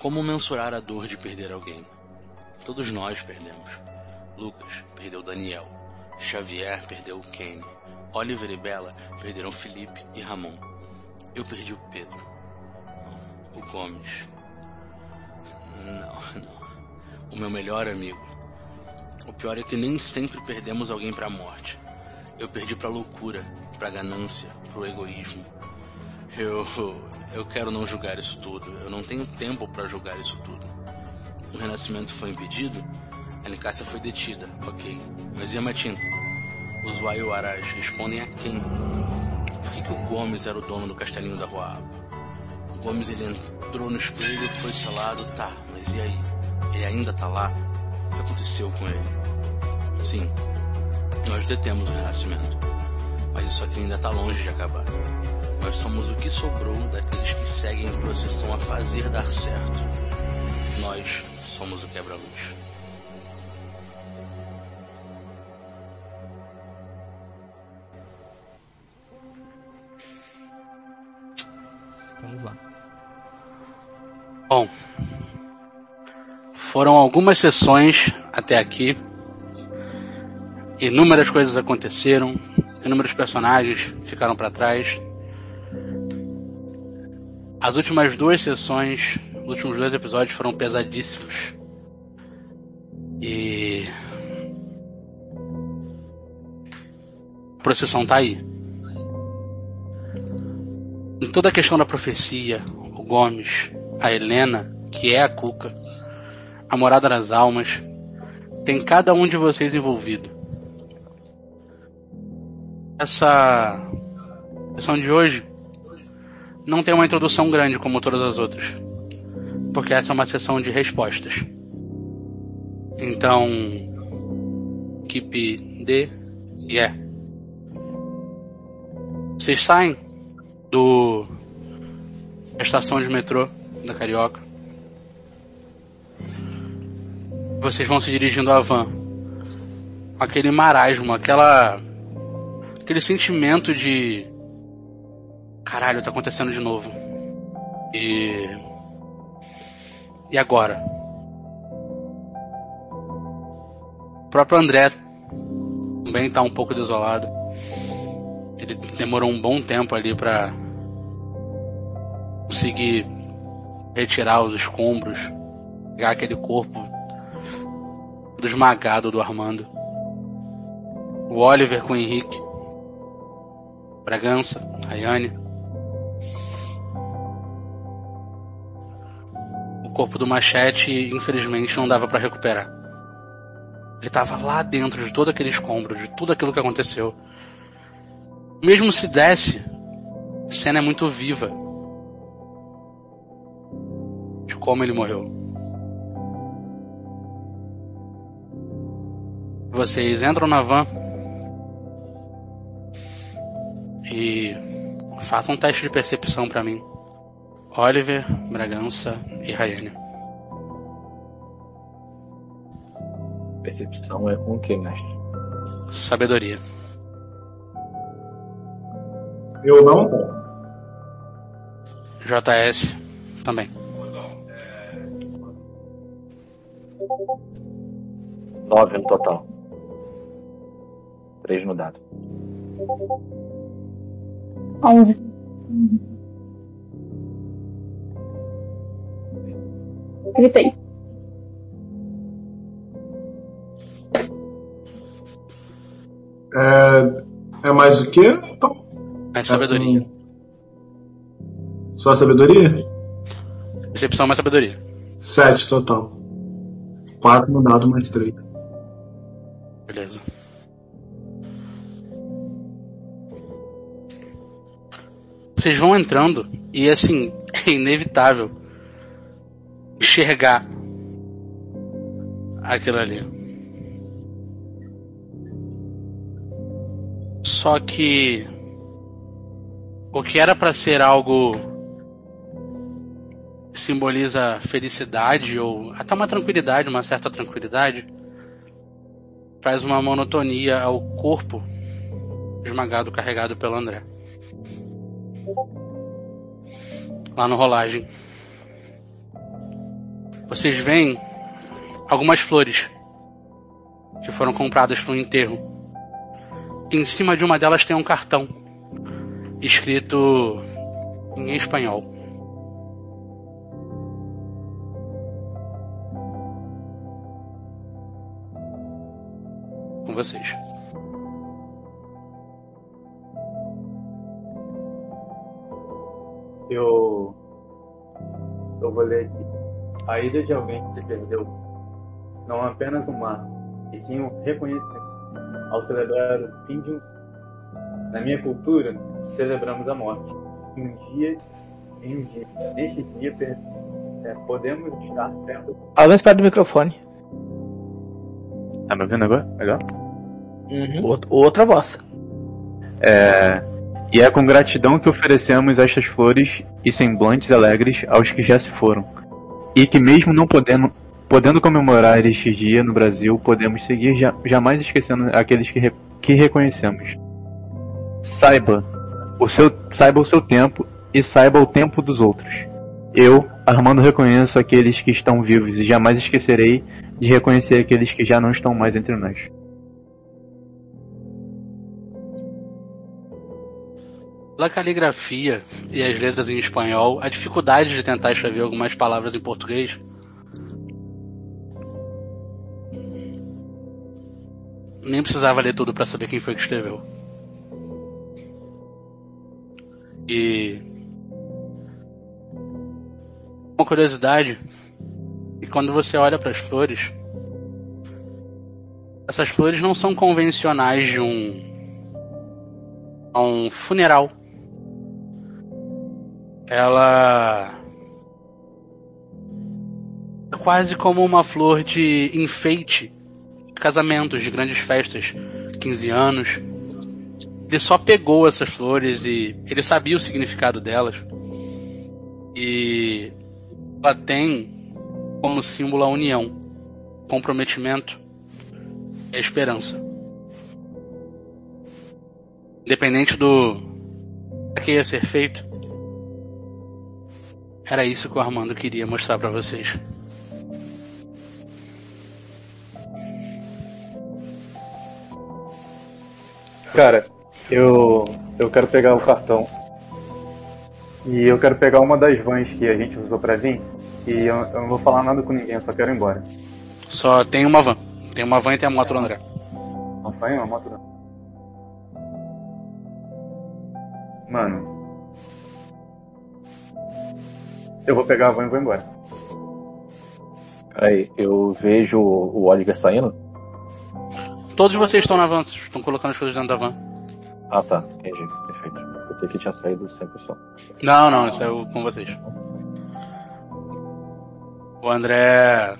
Como mensurar a dor de perder alguém? Todos nós perdemos. Lucas perdeu Daniel. Xavier perdeu Kenny. Oliver e Bella perderam Felipe e Ramon. Eu perdi o Pedro. O Gomes. Não, não. O meu melhor amigo. O pior é que nem sempre perdemos alguém para a morte. Eu perdi para loucura, para ganância, para o egoísmo. Eu eu quero não julgar isso tudo. Eu não tenho tempo para julgar isso tudo. O renascimento foi impedido? A Nicásia foi detida, ok. Mas e a Matinta? Os Waiuarás respondem a quem? Por que, que o Gomes era o dono do castelinho da Rua O Gomes ele entrou no espelho, foi selado, tá, mas e aí? Ele ainda tá lá? O que aconteceu com ele? Sim, nós detemos o renascimento. Mas isso aqui ainda tá longe de acabar. Nós somos o que sobrou daqueles que seguem em procissão a fazer dar certo. Nós somos o quebra-luz. Vamos lá. Bom, foram algumas sessões até aqui. Inúmeras coisas aconteceram, inúmeros personagens ficaram para trás. As últimas duas sessões, os últimos dois episódios foram pesadíssimos. E. A procissão tá aí. Em toda a questão da profecia, o Gomes, a Helena, que é a Cuca, a Morada das Almas, tem cada um de vocês envolvido. Essa sessão de hoje não tem uma introdução grande como todas as outras, porque essa é uma sessão de respostas. Então, equipe D e yeah. E. Vocês saem do da estação de metrô da Carioca. Vocês vão se dirigindo à van. Aquele marasmo, aquela aquele sentimento de caralho, tá acontecendo de novo. E. E agora? O próprio André também tá um pouco desolado. Ele demorou um bom tempo ali para conseguir retirar os escombros, pegar aquele corpo do esmagado do Armando. O Oliver com o Henrique. Bragança, Rayane. Corpo do machete, infelizmente, não dava para recuperar. Ele estava lá dentro de todo aquele escombro, de tudo aquilo que aconteceu. Mesmo se desse, a cena é muito viva de como ele morreu. Vocês entram na van e façam um teste de percepção para mim. Oliver, Bragança e Rayane. Percepção é com o que, mestre? Sabedoria. Eu não. JS também. Nove no total. Três no dado. Onze. Gritei. É, é mais o quê? Então, Mais sabedoria. só sabedoria? Percepção mais sabedoria. Sete total. Quatro no dado mais três. Beleza. Vocês vão entrando e assim, é inevitável enxergar aquilo ali. Só que o que era para ser algo que simboliza felicidade ou até uma tranquilidade, uma certa tranquilidade, traz uma monotonia ao corpo esmagado, carregado pelo André. Lá no rolagem. Vocês veem algumas flores que foram compradas para um enterro. Em cima de uma delas tem um cartão escrito em espanhol. Com vocês. Eu. Eu vou ler aqui. A ida de alguém que se perdeu não é apenas um mar, e sim um reconhecimento ao celebrar o fim de um. Na minha cultura, celebramos a morte. Um dia em um dia. Neste dia, per- é, podemos estar perto. Mais perto do microfone. Tá me ouvindo agora? Legal? Out- Outra voz. É, e é com gratidão que oferecemos estas flores e semblantes alegres aos que já se foram. E que mesmo não podendo, podendo comemorar este dia no Brasil, podemos seguir ja- jamais esquecendo aqueles que, re- que reconhecemos. Saiba o seu, saiba o seu tempo e saiba o tempo dos outros. Eu, Armando, reconheço aqueles que estão vivos e jamais esquecerei de reconhecer aqueles que já não estão mais entre nós. Pela caligrafia e as letras em espanhol, a dificuldade de tentar escrever algumas palavras em português nem precisava ler tudo para saber quem foi que escreveu. E uma curiosidade que quando você olha para as flores, essas flores não são convencionais de um a um funeral. Ela é quase como uma flor de enfeite de casamentos, de grandes festas, 15 anos. Ele só pegou essas flores e ele sabia o significado delas. E ela tem como símbolo a união, comprometimento e a esperança. Independente do que ia ser feito, era isso que o Armando queria mostrar pra vocês. Cara, eu eu quero pegar o cartão. E eu quero pegar uma das vans que a gente usou pra vir. E eu, eu não vou falar nada com ninguém, eu só quero ir embora. Só tem uma van. Tem uma van e tem a moto do André. Não foi uma moto não. Mano. Eu vou pegar a van e vou embora. Peraí, eu vejo o Oliver saindo? Todos vocês estão na van, estão colocando as coisas dentro da van. Ah tá, entendi. Perfeito. Pensei que tinha saído 100%. Não, não, isso é o- com vocês. O André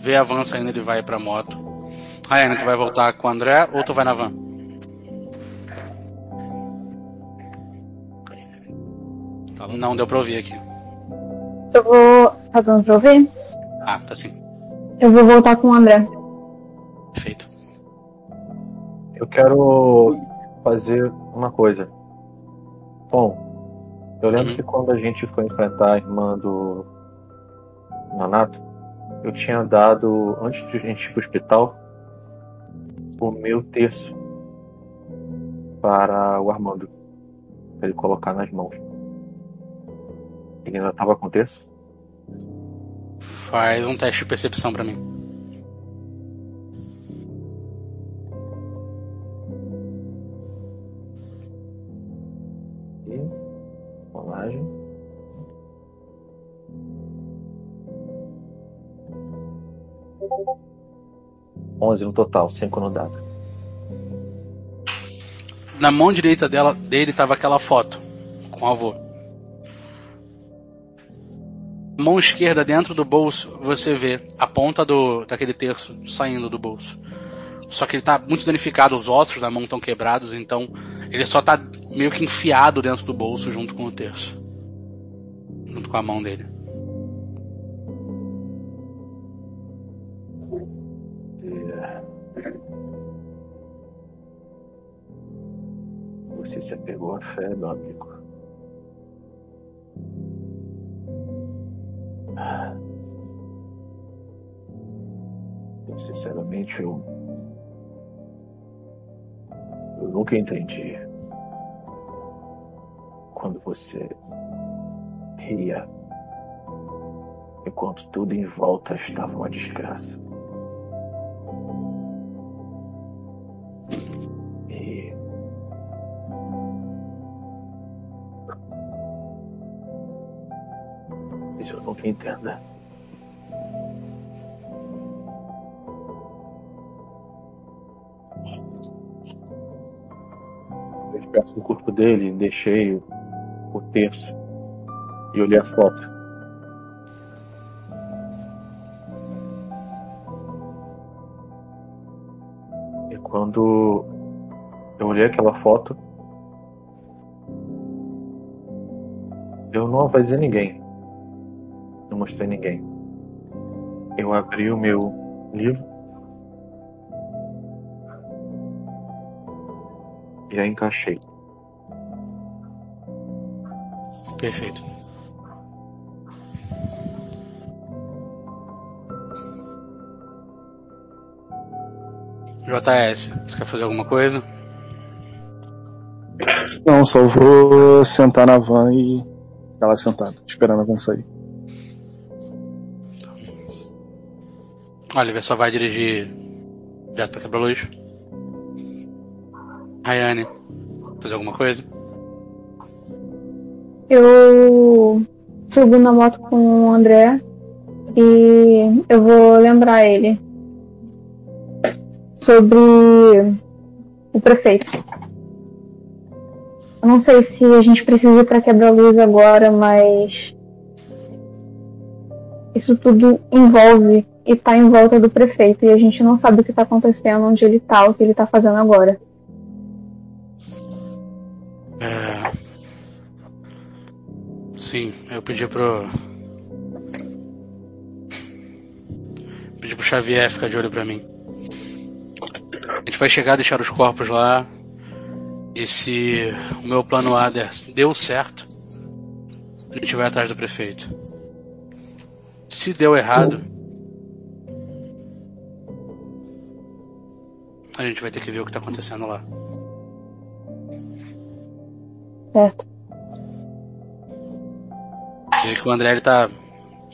vê a van saindo, ele vai pra moto. Ryan, tu vai voltar com o André ou tu vai na van? Não deu pra ouvir aqui. Eu vou. Tá dando pra ouvir? Ah, tá sim. Eu vou voltar com o André. Perfeito. Eu quero fazer uma coisa. Bom, eu lembro Uhum. que quando a gente foi enfrentar a irmã do Nanato, eu tinha dado, antes de a gente ir pro hospital, o meu terço para o Armando. Pra ele colocar nas mãos. Ele ainda tava com o terço? Faz um teste de percepção pra mim. E rolagem. Onze no total, cinco no dado. Na mão direita dela, dele tava aquela foto com o avô. Mão esquerda dentro do bolso, você vê a ponta do daquele terço saindo do bolso. Só que ele tá muito danificado, os ossos da mão estão quebrados, então ele só tá meio que enfiado dentro do bolso junto com o terço. Junto com a mão dele. Você se apegou à fé, meu amigo. E, sinceramente, eu. Eu nunca entendi. Quando você ria, enquanto tudo em volta estava uma desgraça. Entendo. Eu perto do corpo dele, deixei o terço e olhei a foto. E quando eu olhei aquela foto, eu não avisei ninguém. Não mostrei ninguém. Eu abri o meu livro e a encaixei. Perfeito. JS, você quer fazer alguma coisa? Não, só vou sentar na van e ficar lá sentado, esperando a van sair. Oliver só vai dirigir direto pra quebra-luz. Rayane, fazer alguma coisa? Eu subo na moto com o André e eu vou lembrar ele sobre o prefeito. Eu não sei se a gente precisa ir pra quebra-luz agora, mas isso tudo envolve e tá em volta do prefeito e a gente não sabe o que tá acontecendo, onde ele tá, o que ele tá fazendo agora. É... Sim, eu pedi pro. Pedi pro Xavier ficar de olho pra mim. A gente vai chegar, deixar os corpos lá. E se o meu plano A deu certo, a gente vai atrás do prefeito. Se deu errado, a gente vai ter que ver o que tá acontecendo lá. Certo. Vê que o André ele tá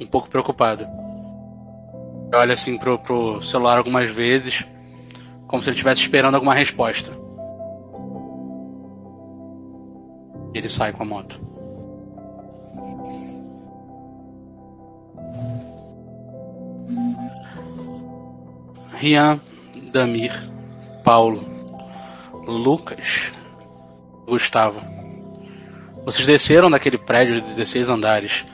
um pouco preocupado. Olha assim pro, pro celular algumas vezes, como se ele estivesse esperando alguma resposta. E ele sai com a moto. Rian, Damir, Paulo, Lucas, Gustavo. Vocês desceram daquele prédio de 16 andares.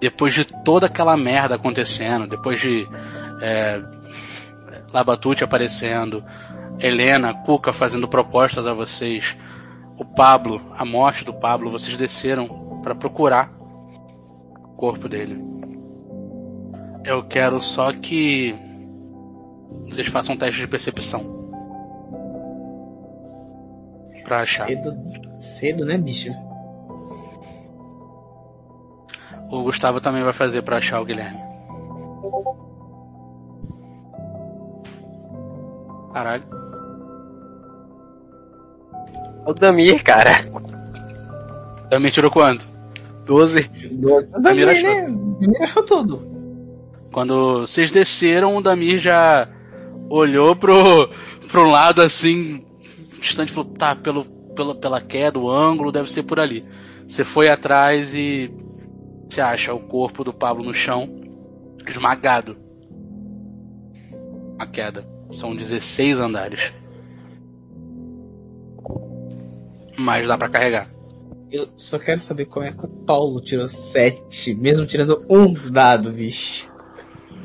Depois de toda aquela merda acontecendo, depois de é, Labatute aparecendo, Helena, Cuca fazendo propostas a vocês, o Pablo, a morte do Pablo, vocês desceram para procurar o corpo dele. Eu quero só que vocês façam um teste de percepção. Pra achar. Cedo, cedo, né, bicho? O Gustavo também vai fazer pra achar o Guilherme. Caralho. O Damir, cara. Também tirou quanto? 12. O Damir, né? O Damir achou tudo. Quando vocês desceram, o Damir já olhou pro, pro lado assim, distante, falou: tá, pelo, pela, pela queda, o ângulo, deve ser por ali. Você foi atrás e você acha o corpo do Pablo no chão, esmagado. A queda. São 16 andares. Mas dá pra carregar. Eu só quero saber como é que o Paulo tirou 7, mesmo tirando um dado, bicho.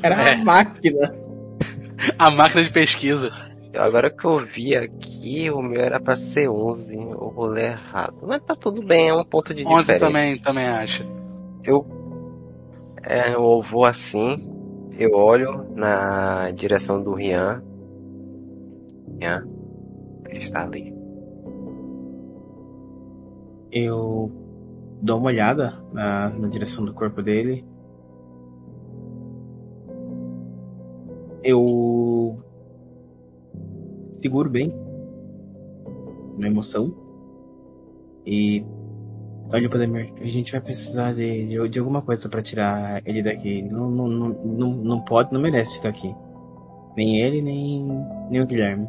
Era É. a máquina. A máquina de pesquisa. Agora que eu vi aqui, o meu era pra ser 11, o rolê errado. Mas tá tudo bem, é um ponto de 11 diferença. também, também acha. Eu, é, eu vou assim, eu olho na direção do Rian. Rian, ele está ali. Eu dou uma olhada na, na direção do corpo dele. Eu seguro bem. Na emoção. E. Olha, Podemir, a gente vai precisar de, de, de alguma coisa pra tirar ele daqui. Não, não, não, não, não pode, não merece ficar aqui. Nem ele, nem, nem o Guilherme.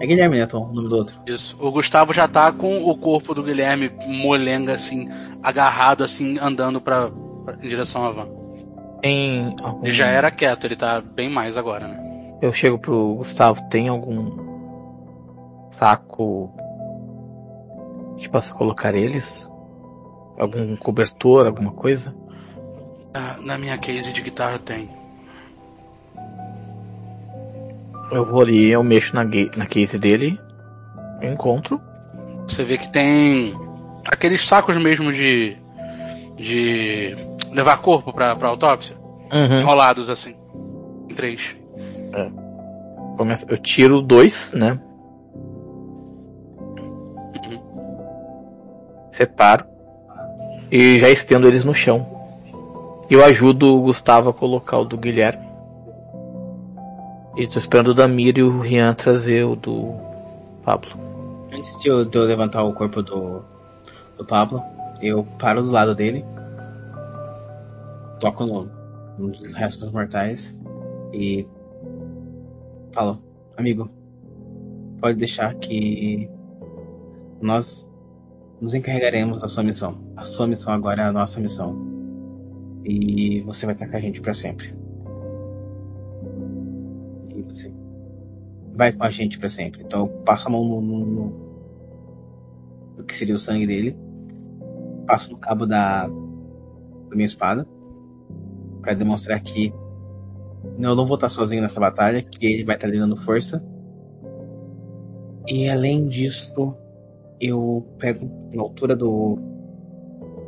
É Guilherme, né, Tom? O nome do outro. Isso. O Gustavo já tá com o corpo do Guilherme molenga, assim, agarrado, assim, andando pra, pra- em direção à van. Algum... Ele já era quieto, ele tá bem mais agora, né? Eu chego pro Gustavo, tem algum saco que possa colocar eles? Algum cobertor, alguma coisa? Na minha case de guitarra tem. Eu vou ali, eu mexo na, na case dele, encontro. Você vê que tem aqueles sacos mesmo de. de levar corpo pra, pra autópsia. Uhum. Enrolados assim. Em três. Começo- eu tiro dois, né? Separo. E já estendo eles no chão. Eu ajudo o Gustavo a colocar o do Guilherme. E tô esperando o Damir e o Rian trazer o do Pablo. Antes de eu, de eu levantar o corpo do, do Pablo, eu paro do lado dele, toco no, nos restos dos mortais e falo, amigo, pode deixar que nós nos encarregaremos da sua missão. A sua missão agora é a nossa missão. E você vai estar com a gente para sempre. E você vai com a gente para sempre. Então passo a mão no, no, no, no que seria o sangue dele, passo no cabo da, da minha espada para demonstrar que eu não vou estar sozinho nessa batalha, que ele vai estar lhe dando força. E além disso, eu pego na altura do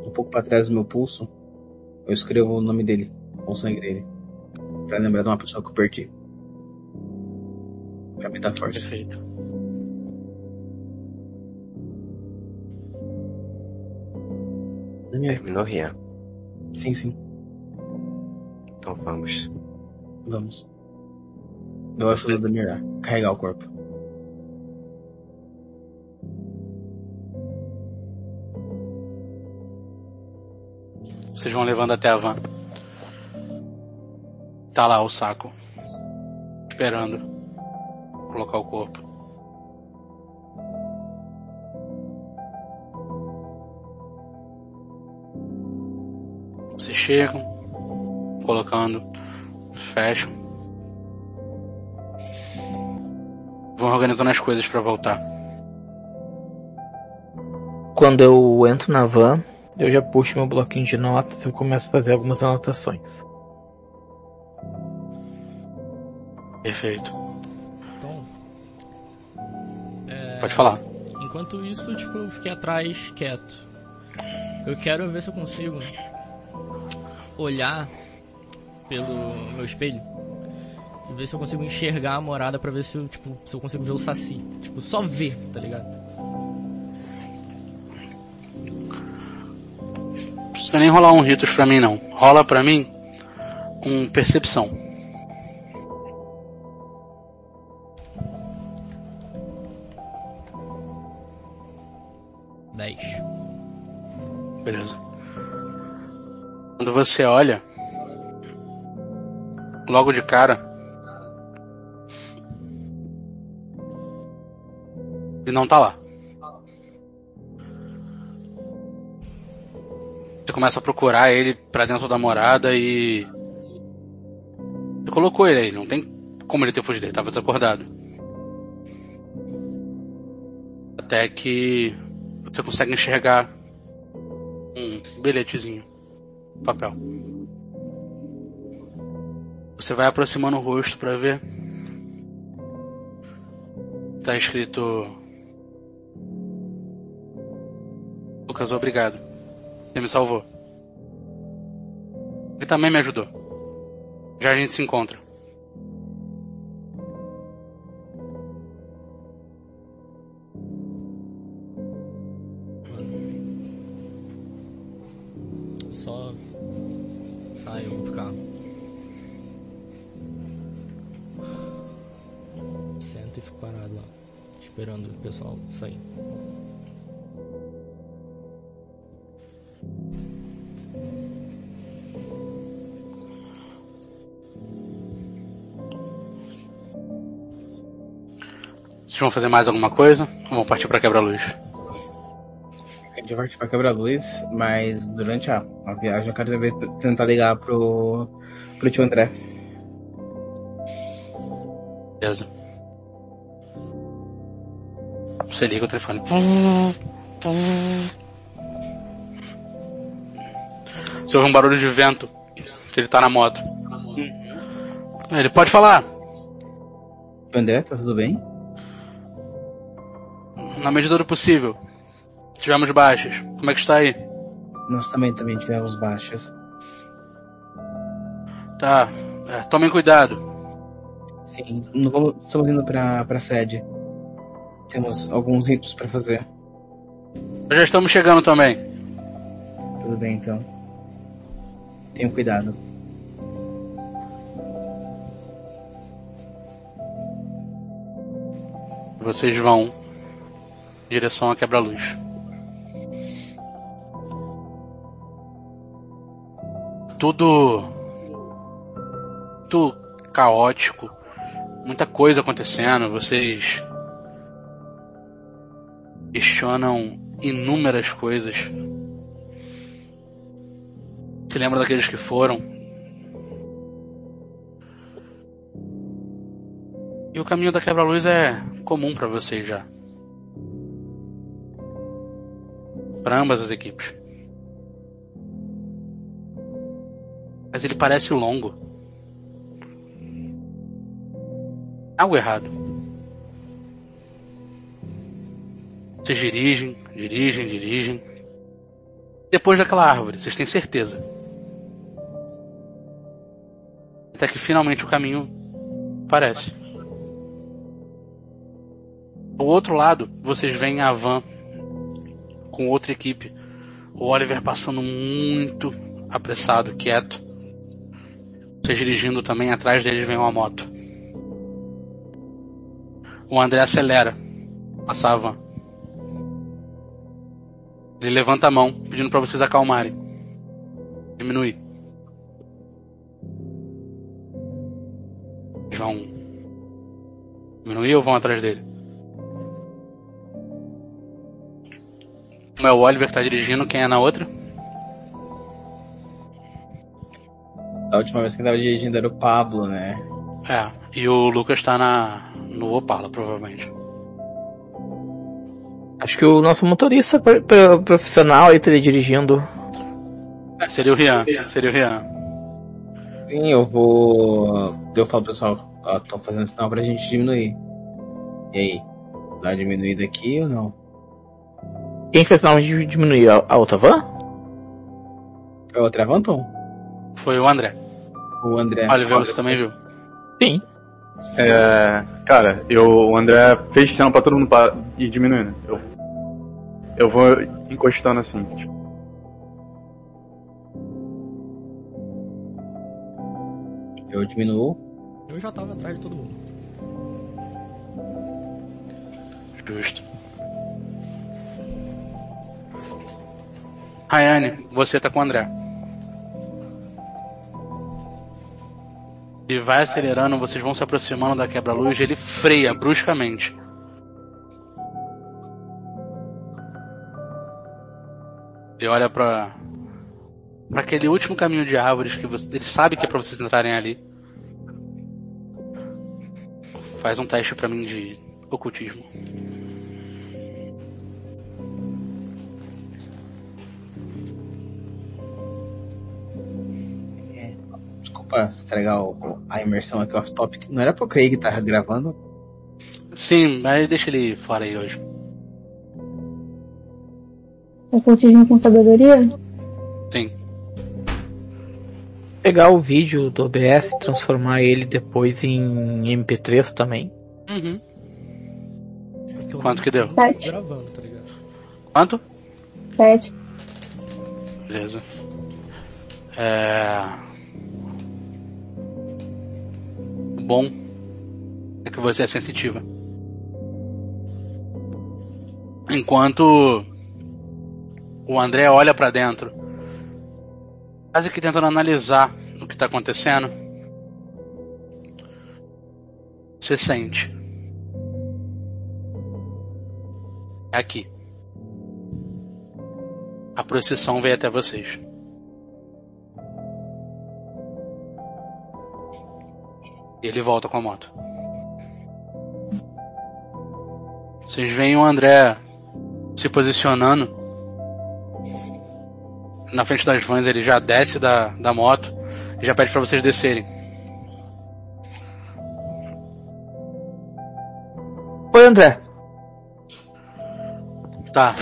um pouco para trás do meu pulso, eu escrevo o nome dele com o sangue dele, para lembrar de uma pessoa que eu perdi. Pra me dar força. Perfeito. Daniel, Terminou, Rian. Sim, sim, Então vamos. Vamos. Eu ajudo o Damir a carregar o corpo. Vocês vão levando até a van. Tá lá o saco. Esperando. Colocar o corpo. Vocês chegam. Colocando. Fecham. Vão organizando as coisas pra voltar. Quando eu entro na van, eu já puxo meu bloquinho de notas e eu começo a fazer algumas anotações. Perfeito. Então. é, Pode falar. Enquanto isso, tipo, eu fiquei atrás quieto. Eu quero ver se eu consigo olhar pelo meu espelho e ver se eu consigo enxergar a morada pra ver se eu, tipo, se eu consigo ver o Saci. Tipo, só ver, tá ligado? Não precisa nem rolar um ritos pra mim, não. Rola pra mim um percepção. Dez. Beleza. Quando você olha, logo de cara, ele não tá lá. Você começa a procurar ele pra dentro da morada e. Você colocou ele aí, não tem como ele ter fugido, ele tava desacordado. Até que você consegue enxergar um bilhetezinho. Papel. Você vai aproximando o rosto pra ver. Tá escrito. Lucas, obrigado. Você me salvou. E também me ajudou. Já a gente se encontra. Vão fazer mais alguma coisa? Ou vão partir pra quebra-luz? A gente vai pra quebra-luz, mas durante a, a viagem eu quero tentar ligar pro, pro tio André. Beleza. Você liga o telefone. Você ouve um barulho de vento. Que ele tá na moto. Ele pode falar. André, tá tudo bem? Na medida do possível. Tivemos baixas. Como é que está aí? Nós também, também tivemos baixas. Tá. É, tomem cuidado. Sim, vamos, estamos indo pra, pra sede. Temos alguns ritos pra fazer. Nós já estamos chegando também. Tudo bem, então. Tenham cuidado. Vocês vão direção à quebra-luz. Tudo. Tudo caótico. Muita coisa acontecendo. Vocês. questionam inúmeras coisas. Se lembra daqueles que foram. E o caminho da quebra-luz é comum para vocês já. Para ambas as equipes. Mas ele parece longo. Algo errado. Vocês dirigem, dirigem, dirigem. Depois daquela árvore, vocês têm certeza. Até que finalmente o caminho aparece. Do outro lado, vocês veem a van com outra equipe. O Oliver passando muito apressado, quieto. Vocês dirigindo também, atrás deles vem uma moto. O André acelera. Passar a van. Ele levanta a mão, pedindo para vocês acalmarem. Diminuir. Eles vão diminuir ou vão atrás dele? É o Oliver que tá dirigindo, quem é na outra? A última vez que tava dirigindo era o Pablo, né? É, e o Lucas tá na, no Opala, provavelmente. Acho que o nosso motorista pro- pro- profissional aí estaria dirigindo. É, seria o Rian, seria o Rian. Sim, eu vou. Eu falo pro pessoal, ó, tô fazendo sinal pra gente diminuir. E aí? Dá uma diminuída aqui ou não? Quem fez sinal de diminuir a, a outra van? É o Travanton? Foi o André. O André. Oliver, você também viu? Sim. É, cara, eu, o André fez sinal pra todo mundo parar e diminuindo. Eu, eu vou encostando assim. tipo, Eu diminuo. Eu já tava atrás de todo mundo. Justo. Rayane, você tá com o André. Ele vai acelerando, vocês vão se aproximando da quebra-luz, ele freia bruscamente. Ele olha pra para aquele último caminho de árvores que você, ele sabe que é pra vocês entrarem ali. Faz um teste pra mim de ocultismo. Desculpa estragar o- a imersão aqui off-topic. Não era pro Craig estar gravando? Sim, mas deixa ele fora aí hoje. Ocultismo com sabedoria? Sim. Pegar o vídeo do OBS e transformar ele depois em MP3 também. Uhum. Que Quanto que deu? Sete. gravando, tá ligado? Quanto? Sete. Beleza. É... bom é que você é sensitiva. Enquanto o André olha para dentro, quase que tentando analisar o que está acontecendo, você sente. É aqui. A procissão veio até vocês. Ele volta com a moto. Vocês veem o André se posicionando. Na frente das vans ele já desce da, da moto e já pede para vocês descerem. Oi, André. Tá.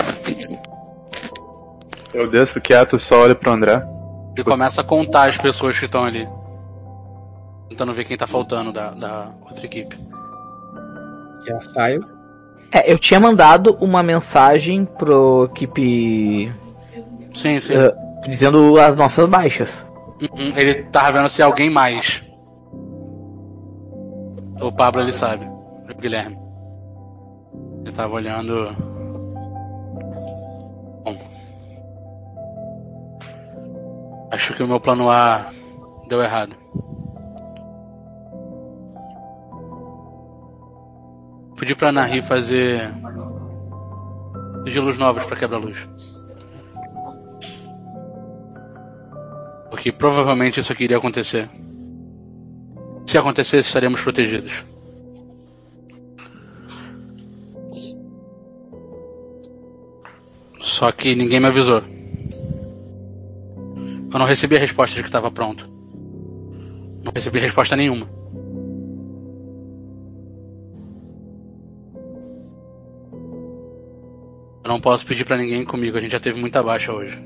Eu desço quieto, só olho pro André. Ele começa a contar as pessoas que estão ali. Tentando ver quem tá faltando da, da outra equipe. Já saio. É, eu tinha mandado uma mensagem pro equipe Sim, sim. eh, dizendo as nossas baixas. Uhum, Ele tava vendo se alguém mais. O Pablo ele sabe. O Guilherme. Ele tava olhando. Bom. Acho que o meu plano A deu errado. Pedi pra Nahi fazer sigilos novos pra quebra-luz. Porque provavelmente isso aqui iria acontecer. Se acontecesse, estaremos protegidos. Só que ninguém me avisou. Eu não recebi a resposta de que estava pronto. Não recebi resposta nenhuma. Eu não posso pedir pra ninguém comigo, a gente já teve muita baixa hoje.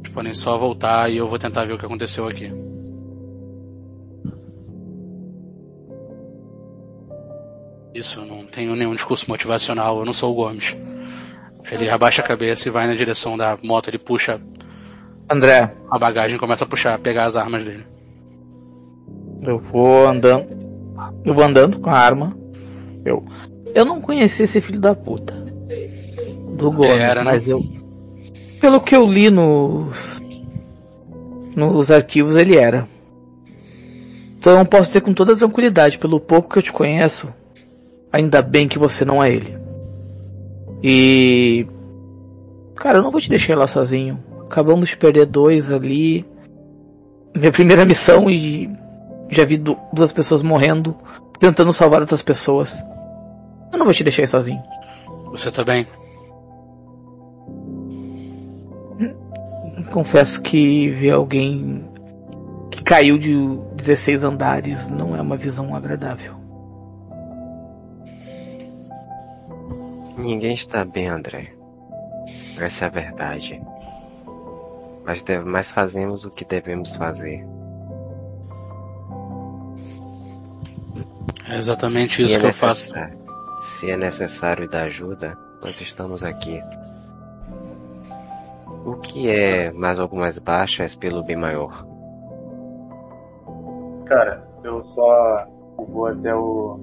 Eles podem só voltar e eu vou tentar ver o que aconteceu aqui. Isso, não tenho nenhum discurso motivacional, eu não sou o Gomes. Ele abaixa a cabeça e vai na direção da moto, ele puxa André, a bagagem e começa a puxar, pegar as armas dele. eu vou andando. Eu vou andando com a arma. Eu. Eu não conheci esse filho da puta. Do Gomes, Era, né? mas eu. Pelo que eu li nos. Nos arquivos, ele era. Então eu posso dizer com toda tranquilidade, pelo pouco que eu te conheço, ainda bem que você não é ele. E. Cara, eu não vou te deixar lá sozinho. Acabamos de perder dois ali. Minha primeira missão e já vi du- duas pessoas morrendo, tentando salvar outras pessoas. Eu não vou te deixar aí sozinho. Você tá bem? Confesso que ver alguém que caiu de 16 andares não é uma visão agradável. Ninguém está bem, André. Essa é a verdade. Mas, deve- mas fazemos o que devemos fazer. É exatamente Se isso é que eu faço. Se é necessário dar ajuda, nós estamos aqui. O que é mais algumas baixas pelo bem maior? Cara, eu só vou até o.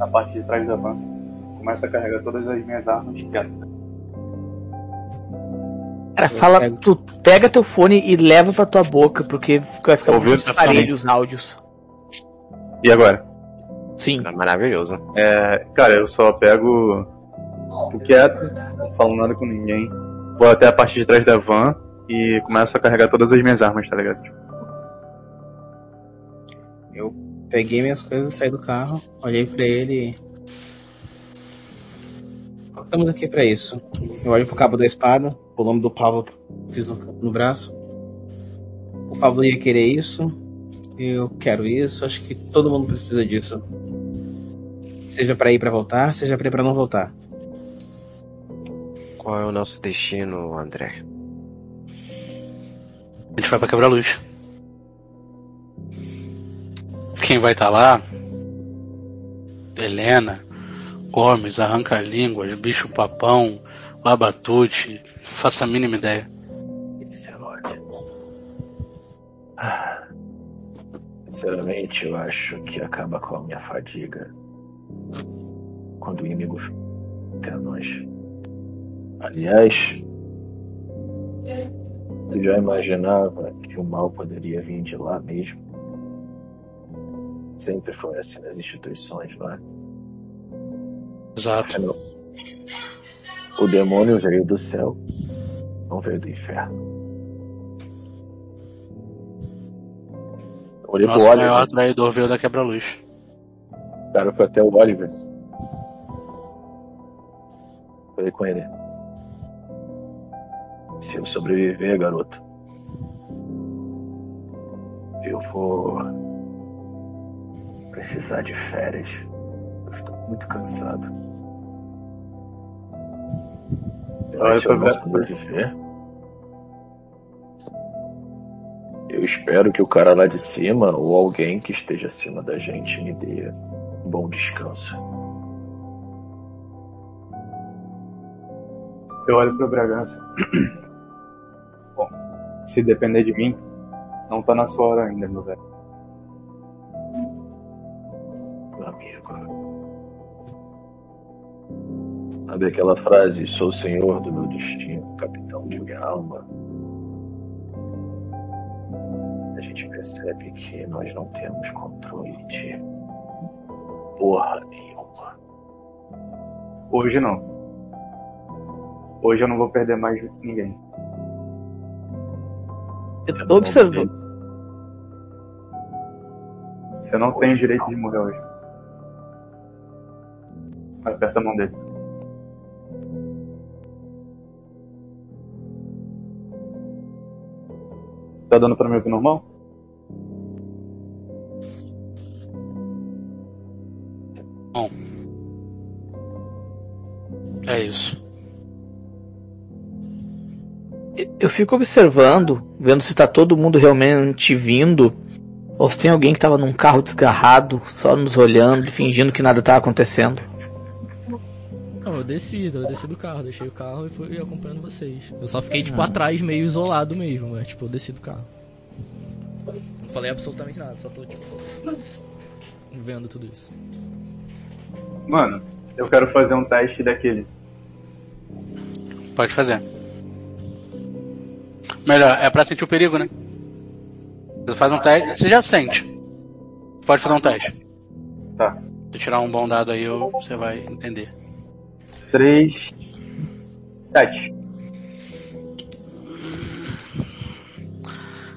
a parte de trás da van. Começo a carregar todas as minhas armas quieto. Cara, fala, tu pega teu fone e leva pra tua boca, porque vai ficar muito parelho os áudios. E agora? Sim. É maravilhoso. É, cara, eu só pego. Fico quieto, não falo nada com ninguém. Vou até a parte de trás da van e começo a carregar todas as minhas armas, tá ligado? Eu peguei minhas coisas, saí do carro, olhei pra ele e. Estamos aqui pra isso. Eu olho pro cabo da espada, o nome do Pablo fiz no, no braço. O Pablo ia querer isso. Eu quero isso. Acho que todo mundo precisa disso. Seja pra ir pra voltar, seja pra ir pra não voltar. Qual é o nosso destino, André? A gente vai pra quebra-luz. Quem vai estar lá? Helena, Gomes, Arranca-Línguas, Bicho Papão, Labatute, faço a mínima ideia. Sinceramente, eu acho que acaba com a minha fadiga quando o inimigo até nós. Aliás, eu já imaginava que o mal poderia vir de lá mesmo. Sempre foi assim nas instituições, não é? Exato. O demônio veio do céu, não veio do inferno. Pro Oliver. maior traidor veio da quebra-luz. O cara foi até o Oliver. Falei com ele. Se eu sobreviver, garoto, eu vou precisar de férias. Eu estou muito cansado. Olha, se eu eu sobreviver, eu espero que o cara lá de cima ou alguém que esteja acima da gente me dê bom descanso. Eu olho pro Bragança. Bom, se depender de mim, não tá na sua hora ainda, meu velho. amigo. Sabe aquela frase, sou senhor do meu destino, capitão de minha alma? A gente percebe que nós não temos controle de porra nenhuma. Hoje não. Hoje eu não vou perder mais ninguém. Eu tô observando. Você não tem o direito de morrer hoje. Aperta a mão dele. Tá dando pra mim ouvir normal? É isso. Eu fico observando, vendo se tá todo mundo realmente vindo, ou se tem alguém que tava num carro desgarrado, só nos olhando, fingindo que nada tá acontecendo. Não, eu desci, eu desci do carro, deixei o carro e fui acompanhando vocês. Eu só fiquei, tipo, atrás, meio isolado mesmo, mas, tipo, eu desci do carro. Não falei absolutamente nada, só tô, tipo, vendo tudo isso. Mano, eu quero fazer um teste daquele. Pode fazer. Melhor, é pra sentir o perigo, né? Você faz um teste. Você já sente. Pode fazer um teste. Tá. Se tirar um bom dado aí, você vai entender. 3. 7.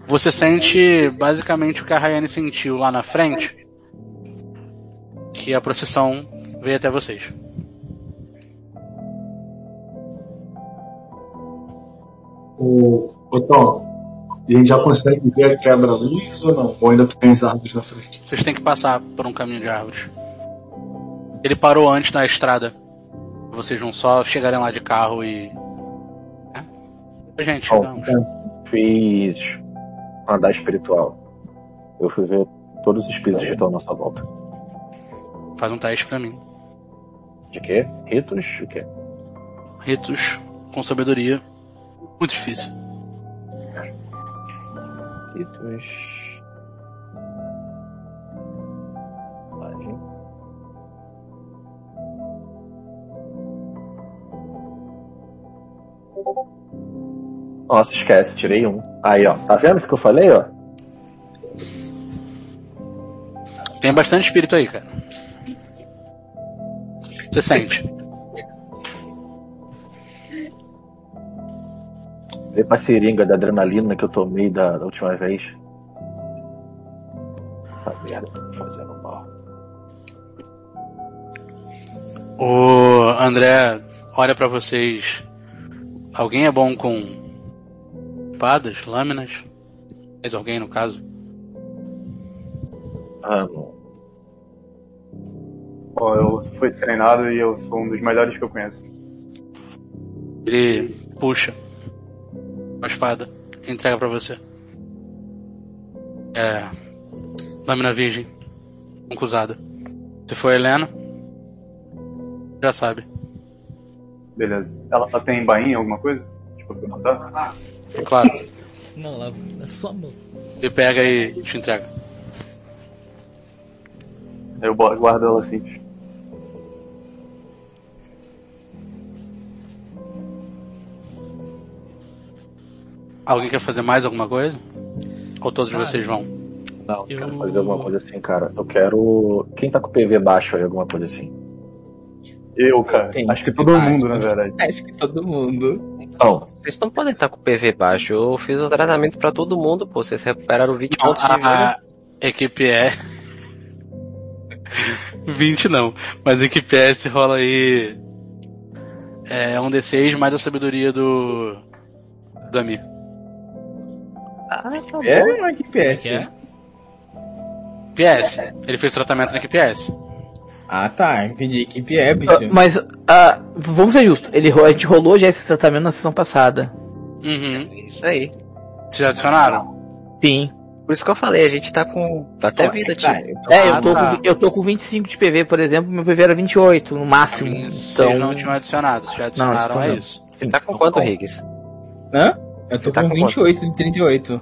Você sente basicamente o que a Rayane sentiu lá na frente. Que a procissão veio até vocês. O, o Tom, a gente já consegue ver a quebra-luz ou não? Ou ainda tem as árvores na frente? Vocês têm que passar por um caminho de árvores. Ele parou antes na estrada. Vocês vão só chegarem lá de carro e. É? Gente, Bom, chegamos. Fiz andar espiritual. Eu fui ver todos os espíritos que estão à nossa volta. Faz um teste pra mim. De quê? Ritos? O quê? Ritos com sabedoria. Muito difícil. Ritos. Vai. Nossa, esquece, tirei um. Aí, ó. Tá vendo o que eu falei, ó? Tem bastante espírito aí, cara. Você sente. Vê pra seringa da adrenalina que eu tomei da, da última vez. Essa merda tá me fazendo mal. O André olha pra vocês. Alguém é bom com espadas, lâminas? Mais alguém no caso? Ah, não. Ó, eu fui treinado e eu sou um dos melhores que eu conheço. Ele puxa a espada e entrega pra você. É. Lâmina virgem. Concusada. Se for Helena, já sabe. Beleza. Ela, ela tem bainha, alguma coisa? Tipo, pra botar? Claro. Não, lá é só a mão. Ele pega e te entrega. Eu guardo ela assim. Alguém quer fazer mais alguma coisa? Ou todos Cara, vocês vão? Não, eu quero fazer alguma coisa assim, cara. Eu quero. Quem tá com o PV baixo aí, alguma coisa assim? Eu, cara. Tem Acho que todo mundo, na verdade. Acho que todo mundo. Então, Vocês não podem estar com o PV baixo. Eu fiz o tratamento pra todo mundo, pô. Vocês recuperaram 20 Não, pontos de vida. a equipe é. 20 não, mas a equipe S rola aí. É um D6 mais a sabedoria do. do Amir. Ah, tá bom. É uma equipe S. Que é? PS. Ele fez tratamento na equipe S. Ah tá, entendi. Equipe é, Ah, bicho. Mas, ah, vamos ser justos, ele, a gente rolou já esse tratamento na sessão passada. Uhum. Isso aí. Vocês já adicionaram? Sim. Por isso que eu falei, a gente tá com até vida, tio. Tá, eu tô- É, Ah, eu tô, tá. com, eu tô com 25 de PV, por exemplo, meu PV era 28 no máximo. Vocês Então, não tinham adicionado, vocês já adicionaram, adicionou. é isso. Você tá com quanto, Riggs? Hã? Eu tô tá com com 28 de 38.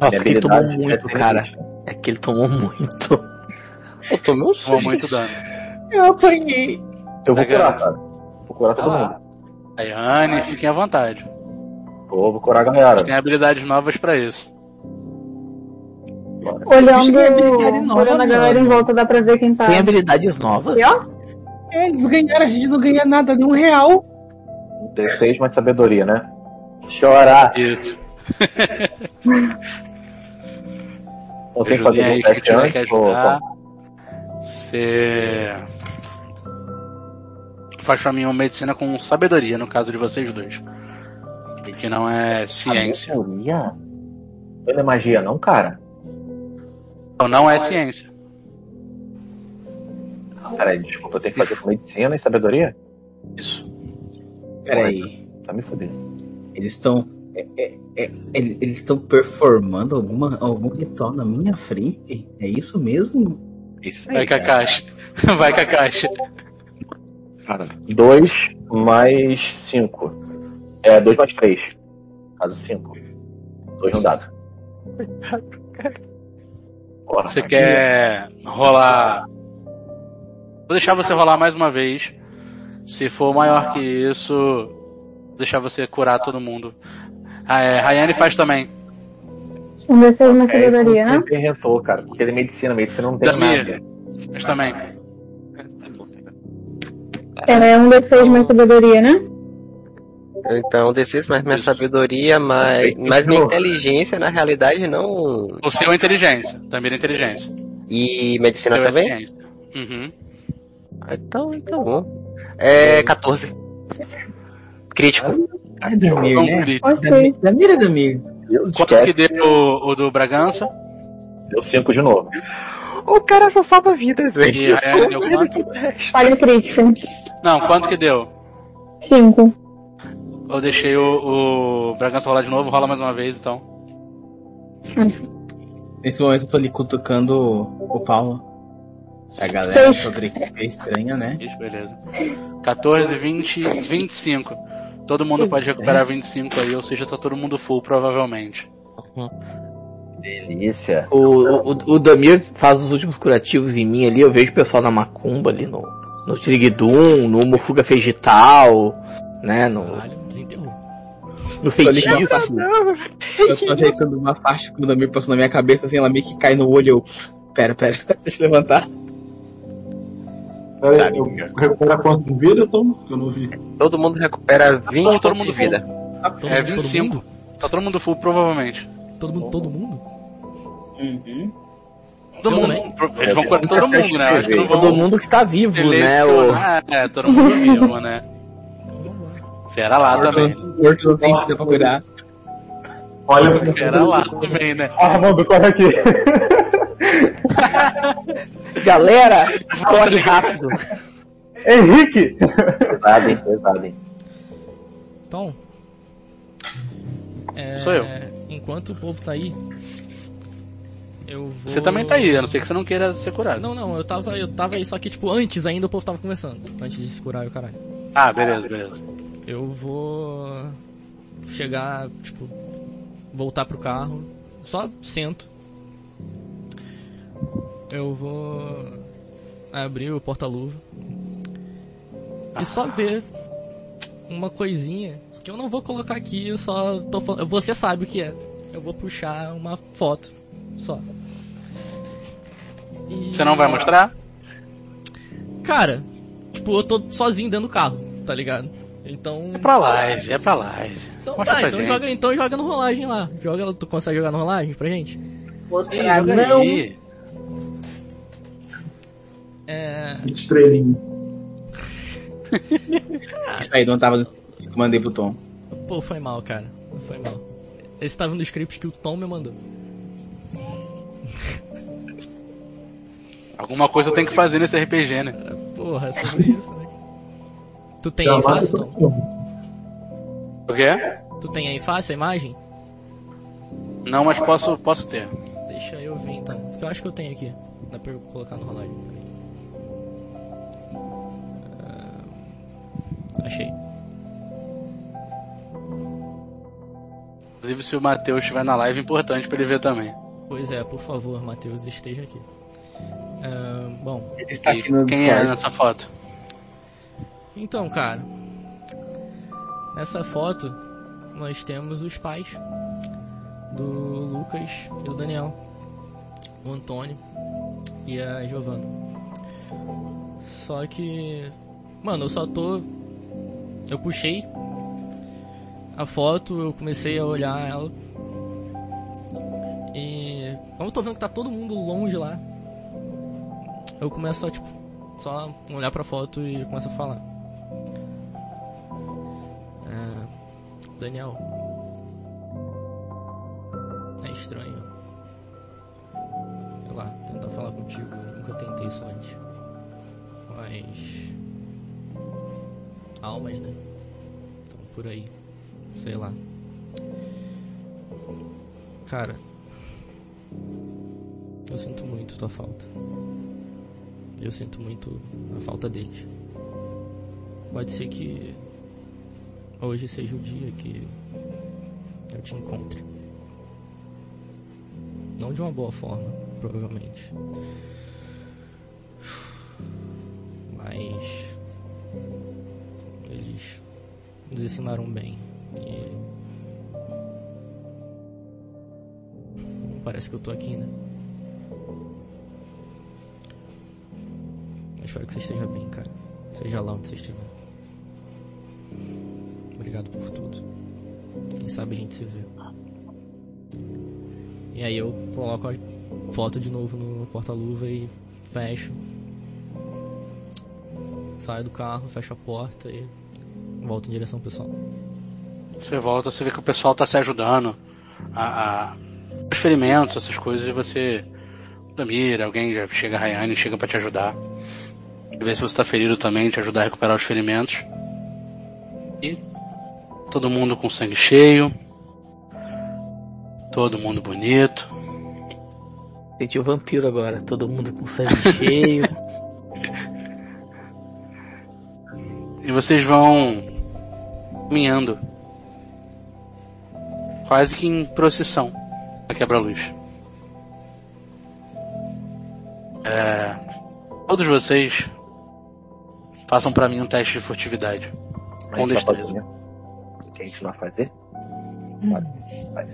nossa, que ele tomou habilidade muito, é cara. É que ele tomou muito. Eu tomei um Tomou susto. muito dano. Eu apanhei. Eu vou Legal. curar, cara. Vou curar todo lá. mundo. Aí, Anne, fiquem à vontade. Vou, vou curar a galera. Tem habilidades novas pra isso. Bora. Olhando, nova, olhando a galera em mano. volta, dá pra ver quem tá. Tem habilidades novas? E ó, É, eles ganharam, a gente não ganha nada, nem um real. D6 mais sabedoria, né? Chorar. Isso. Não tem que fazer aí um teste tiver que antes? ou- ajudar. Você faz pra mim uma medicina com sabedoria, no caso de vocês dois. Que não é ciência. Sabedoria? Não é magia, não, cara? Então não é ciência. Peraí, desculpa, eu tenho que fazer com medicina e sabedoria? Isso. Peraí, Tá me fudendo. Eles estão. é, é, é, eles estão performando alguma, algum ritual na minha frente? É isso mesmo? Isso Vai com a caixa. Vai com a caixa. 2 mais 5. É, 2 mais 3. Caso 5. 2 no dado. Porra, Você quer rolar. Vou deixar você rolar mais uma vez. Se for maior que isso, deixar você curar todo mundo. Ah, é, Rayane faz também. um D6 uma É, sabedoria, né? Sempre rentou, cara. Porque ele é medicina, medicina não tem Damir. nada. Faz também. É um D6 mais sabedoria, né? Então, D6 mais minha sabedoria, mais, mais minha inteligência, na realidade, não. O seu é inteligência. Também é inteligência. E medicina é também? Uhum. Ah, Então, então bom. É 14. Crítico. Ai, Damir, né? crítico. Ok. Damir, é Damir. Quanto que deu o, o do Bragança? Deu 5 de novo. O cara só salva vidas, velho. Quanto? Falha crítica. Não, quanto que deu? 5. Eu deixei o, o Bragança rolar de novo, rola mais uma vez então. Nesse momento eu tô ali cutucando o Paulo. Essa galera sobre que é estranha, né? Isso, beleza. 14, 20, 25. Todo mundo pode recuperar 25 aí, ou seja, tá todo mundo full, provavelmente. Delícia. O, o, o Damir faz os últimos curativos em mim ali, eu vejo o pessoal na macumba ali no, no Trigdum, no Mofuga Vegetal, né, no, Caralho, desenterrou. no feitiço. Eu tô ajeitando uma faixa que o Damir passou na minha cabeça, assim, ela meio que cai no olho. Eu. Pera, pera, deixa eu levantar. Pera aí, eu recupero quanto de vida, Tom? Que eu não vi. Todo mundo recupera 20 todo pontos mundo de vida. Todo É mundo, todo 25. mundo? Tá todo mundo full, provavelmente. Todo mundo, todo mundo? Todo Eu mundo. Eles vão curar todo mundo, né? Acho que não vão Todo mundo que tá vivo, né? O. É, todo mundo vivo, né? Pera lá também. O Horto não tem que pra curar. Olha Pera lá também, né? Armando, corre aqui. galera, corre rápido. Henrique! Pesado, hein? Pesado, hein? Então. é, Sou eu. Enquanto o povo tá aí. Eu vou. Você também tá aí, a não ser que você não queira ser curado. Não, não, eu tava, eu tava aí, só que tipo, antes ainda o povo tava conversando. Antes de se curar e o caralho. Ah, beleza, beleza. Eu vou chegar, tipo, voltar pro carro, só sento. Eu vou abrir o porta-luva e só ver uma coisinha Que eu não vou colocar aqui, eu só tô falando. Você sabe o que é. Eu vou puxar uma foto. Só. E- Você não vai mostrar? Cara, tipo, eu tô sozinho dentro do carro, tá ligado? Então. É pra live, é pra live. Então, Mostra tá, pra então gente. joga, então joga no rolagem lá. Joga, tu consegue jogar no rolagem pra gente? Mostrar não. aí. É. Estrelinha. Isso aí, não tava. Mandei pro Tom. Pô, foi mal, cara. Foi mal. Esse tava no script que o Tom me mandou. Alguma coisa eu tenho que fazer nesse RPG, né? Porra, é sobre isso, né? Tu tem aí vai fácil? Tom. O quê? Tu tem aí fácil a imagem? Não, mas posso, posso ter. Deixa eu ver então. Porque eu acho que eu tenho aqui. Dá pra eu colocar no rolagem. Achei. Inclusive, se o Matheus estiver na live, é importante pra ele ver também. Pois é, por favor, Matheus, esteja aqui. Ah, bom, Ele está aqui no quem é nessa foto? então, cara. Nessa foto, nós temos os pais do Lucas e do Daniel. O Antônio e a Giovana. Só que. Mano, eu só tô. Eu puxei a foto, eu comecei a olhar ela. E. Como eu tô vendo que tá todo mundo longe lá, eu começo a, tipo, só olhar pra foto e começo a falar. É, Daniel. É estranho. Sei lá, tentar falar contigo. Eu nunca tentei isso antes. Mas. Almas, né? Estão por aí. Sei lá. Cara. Eu sinto muito tua falta. Eu sinto muito a falta deles. Pode ser que hoje seja o dia que eu te encontre. Não de uma boa forma, provavelmente. Mas nos ensinaram bem e parece que eu tô aqui, né? Eu espero que você esteja bem, cara. Seja lá onde você estiver. Obrigado por tudo. Quem sabe a gente se vê. E aí eu coloco a foto de novo no porta-luva e fecho. Saio do carro, fecho a porta e volto em direção ao pessoal. Você volta, você vê que o pessoal tá se ajudando a, a os ferimentos, essas coisas, e você mira, alguém já chega a Rayane, chega pra te ajudar. Vê se você tá ferido também, te ajudar a recuperar os ferimentos. E todo mundo com sangue cheio. Todo mundo bonito. Senti o vampiro agora, todo mundo com sangue cheio. E vocês vão caminhando. Quase que em procissão. A quebra-luz. É, todos vocês façam pra mim um teste de furtividade. A Com destreza. O que a gente vai fazer? Vai, vai.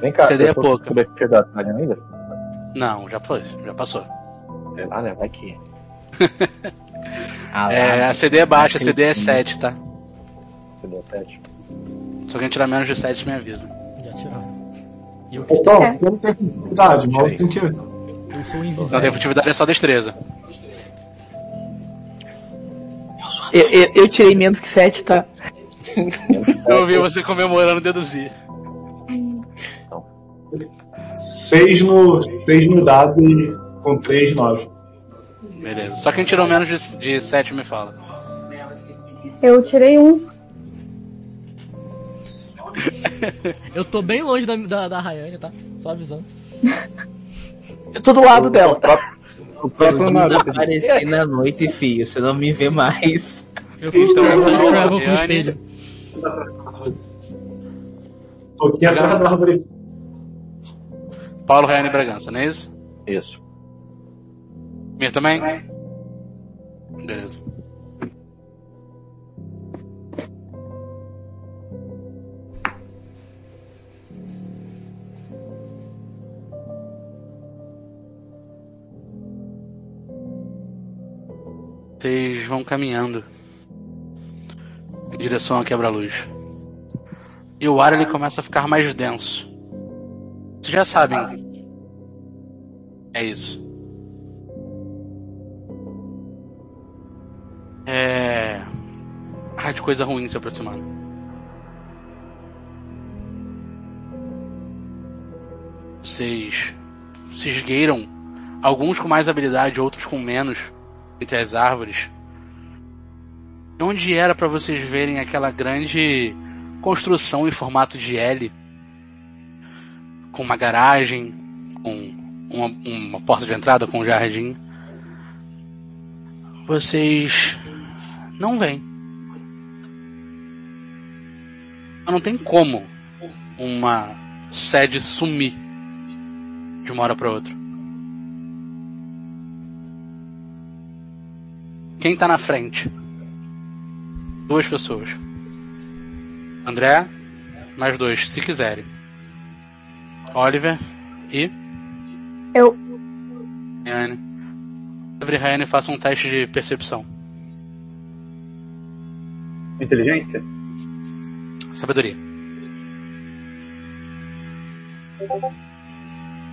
Vem cá, CD é pouca. ainda? Não, já foi, já passou. Sei lá, né? Vai que. Ah, É, a CD é baixa, a CD é Sim. 7, tá? CD é 7. Se alguém tirar menos de 7, me avisa. Já tiraram. E eu, Então, É. eu não tenho dificuldade, mas eu tenho que. eu sou Não, invisível. tem furtividade é só destreza. eu, eu- eu tirei menos que 7, tá? Eu ouvi você comemorando deduzir. 6 no, seis no dado e com 3, 9. Beleza. Só quem tirou menos de, de 7 me fala. Eu tirei um. Eu tô bem longe da, da, da Rayane, tá? Só avisando. Eu tô do lado dela. O próprio Naruto aparecer na noite, filho. Você não me vê mais. Eu fiz Então, travel, fast travel com o espelho. Tô aqui atrás da árvore. Paulo Rayane Bragança, não é isso? Isso. Mir também? Beleza. Vocês vão caminhando em direção à quebra-luz. E o ar ele começa a ficar mais denso. Vocês já sabem. É isso. É. Ah, de coisa ruim se aproximando. Vocês se esgueiram, alguns com mais habilidade, outros com menos, entre as árvores. Onde era para vocês verem aquela grande construção em formato de L, com uma garagem, com uma, uma porta de entrada, com um jardim. Vocês não veem. Não tem como uma sede sumir de uma hora para outra. Quem tá na frente? Duas pessoas. André, mais dois, se quiserem. Oliver e. Eu. Rayane. Oliver e Rayane façam um teste de percepção. Inteligência? Sabedoria.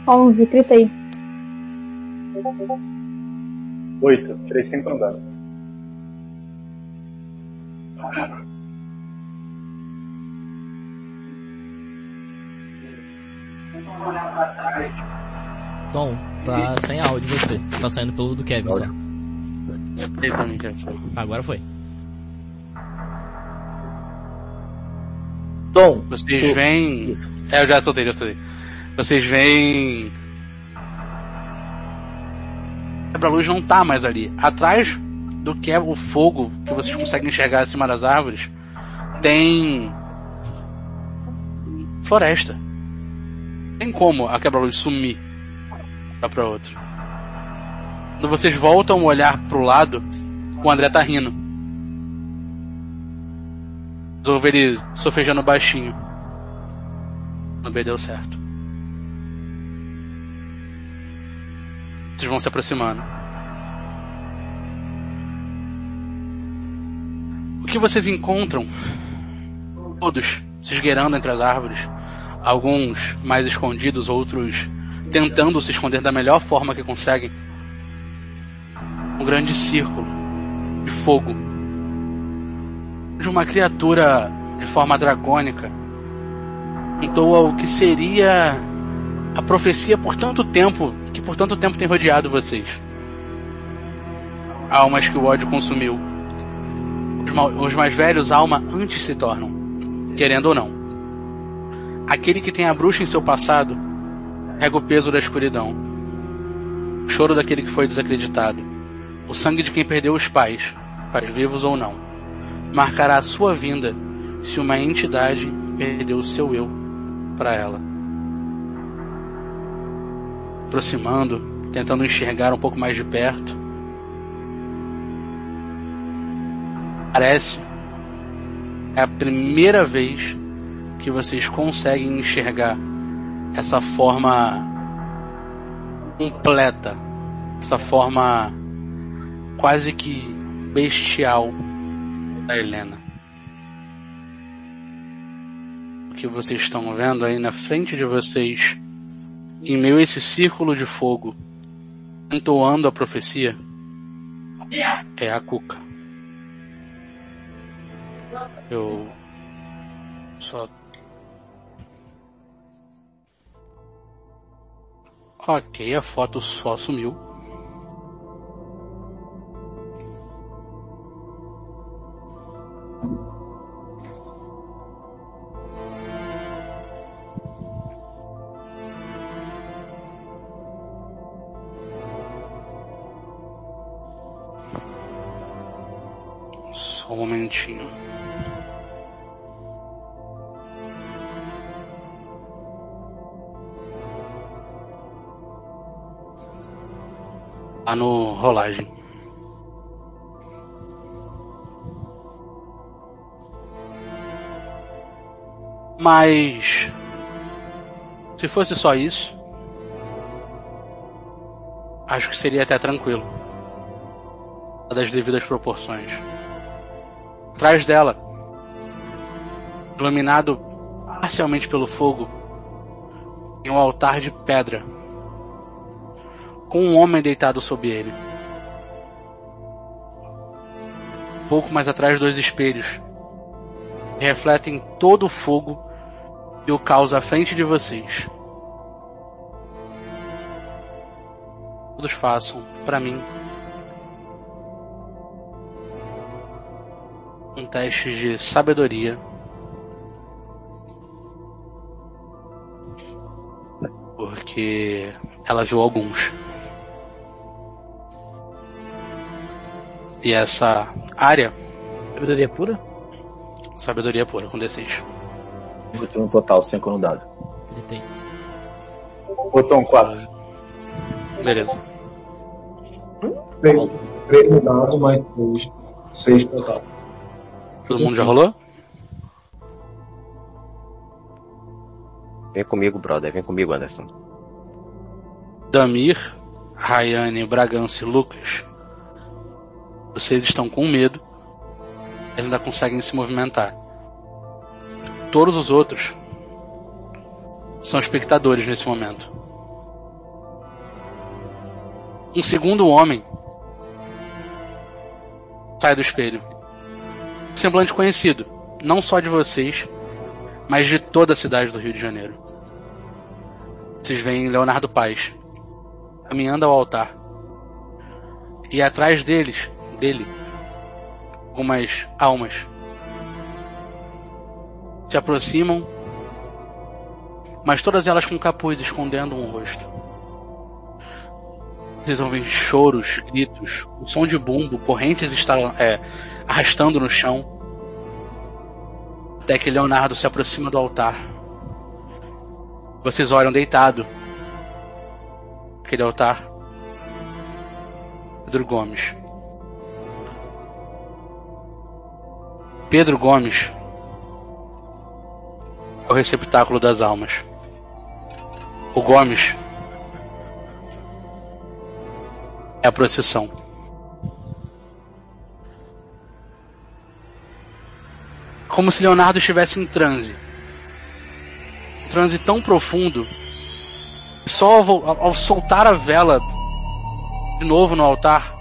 11, gritei. Oito. Tirei cinco no dado. Tom, tá sem áudio você. Tá saindo pelo do Kevin só. Kevin. Agora foi. Tom, Vocês tu- veem. Isso. É, eu já soltei, já soltei. Vocês veem. O quebra-luz não tá mais ali. Atrás do que é o fogo que vocês conseguem enxergar acima das árvores, tem. floresta. Tem como a quebra-luz sumir lá pra outro. Quando vocês voltam a olhar pro lado, o André tá rindo. Ouvem ele sofejando baixinho. Bem deu certo. Vocês vão se aproximando. O que vocês encontram? Todos se esgueirando entre as árvores. Alguns mais escondidos, outros tentando se esconder da melhor forma que conseguem. Um grande círculo de fogo. De uma criatura de forma dracônica. Entoa o que seria a profecia por tanto tempo, que por tanto tempo tem rodeado vocês. Almas que o ódio consumiu. Os, ma- os mais velhos, alma antes se tornam, querendo ou não. Aquele que tem a bruxa em seu passado, rega o peso da escuridão. O choro daquele que foi desacreditado. O sangue de quem perdeu os pais, pais vivos ou não. Marcará a sua vinda se uma entidade perdeu o seu eu para ela. Aproximando, tentando enxergar um pouco mais de perto. Parece é a primeira vez que vocês conseguem enxergar essa forma completa, essa forma quase que bestial da Helena. O que vocês estão vendo aí na frente de vocês, em meio a esse círculo de fogo, entoando a profecia, é a Cuca. Eu só. Ok, a foto só sumiu. Rolagem. Mas se fosse só isso, acho que seria até tranquilo. das devidas proporções. Atrás dela, iluminado parcialmente pelo fogo, tem um altar de pedra, com um homem deitado sob ele. Pouco mais atrás, dois espelhos refletem todo o fogo e o caos à frente de vocês. Todos façam, para mim, um teste de sabedoria. Porque ela viu alguns. E essa área. Sabedoria pura? Sabedoria pura, com D6. Eu tenho um total, 5 no dado. Ele tem. Botou um 4. Beleza. 3 no dado, mais 3. 6 total. Todo mundo já rolou? Vem comigo, brother. Vem comigo, Anderson. Damir, Rayane, Bragança e Lucas. Vocês estão com medo, mas ainda conseguem se movimentar. Todos os outros são espectadores nesse momento. Um segundo homem sai do espelho. Um semblante conhecido, não só de vocês, mas de toda a cidade do Rio de Janeiro. Vocês veem Leonardo Paz caminhando ao altar. E atrás deles, dele, algumas almas se aproximam, mas todas elas com capuz escondendo um rosto. Vocês ouvem choros, gritos, um som de bumbo, correntes estar, é, arrastando no chão. Até que Leonardo se aproxima do altar. Vocês olham deitado. Aquele altar. Pedro Gomes. Pedro Gomes é o receptáculo das almas. O Gomes é a procissão. Como se Leonardo estivesse em transe. Um transe tão profundo que só ao, ao soltar a vela de novo no altar,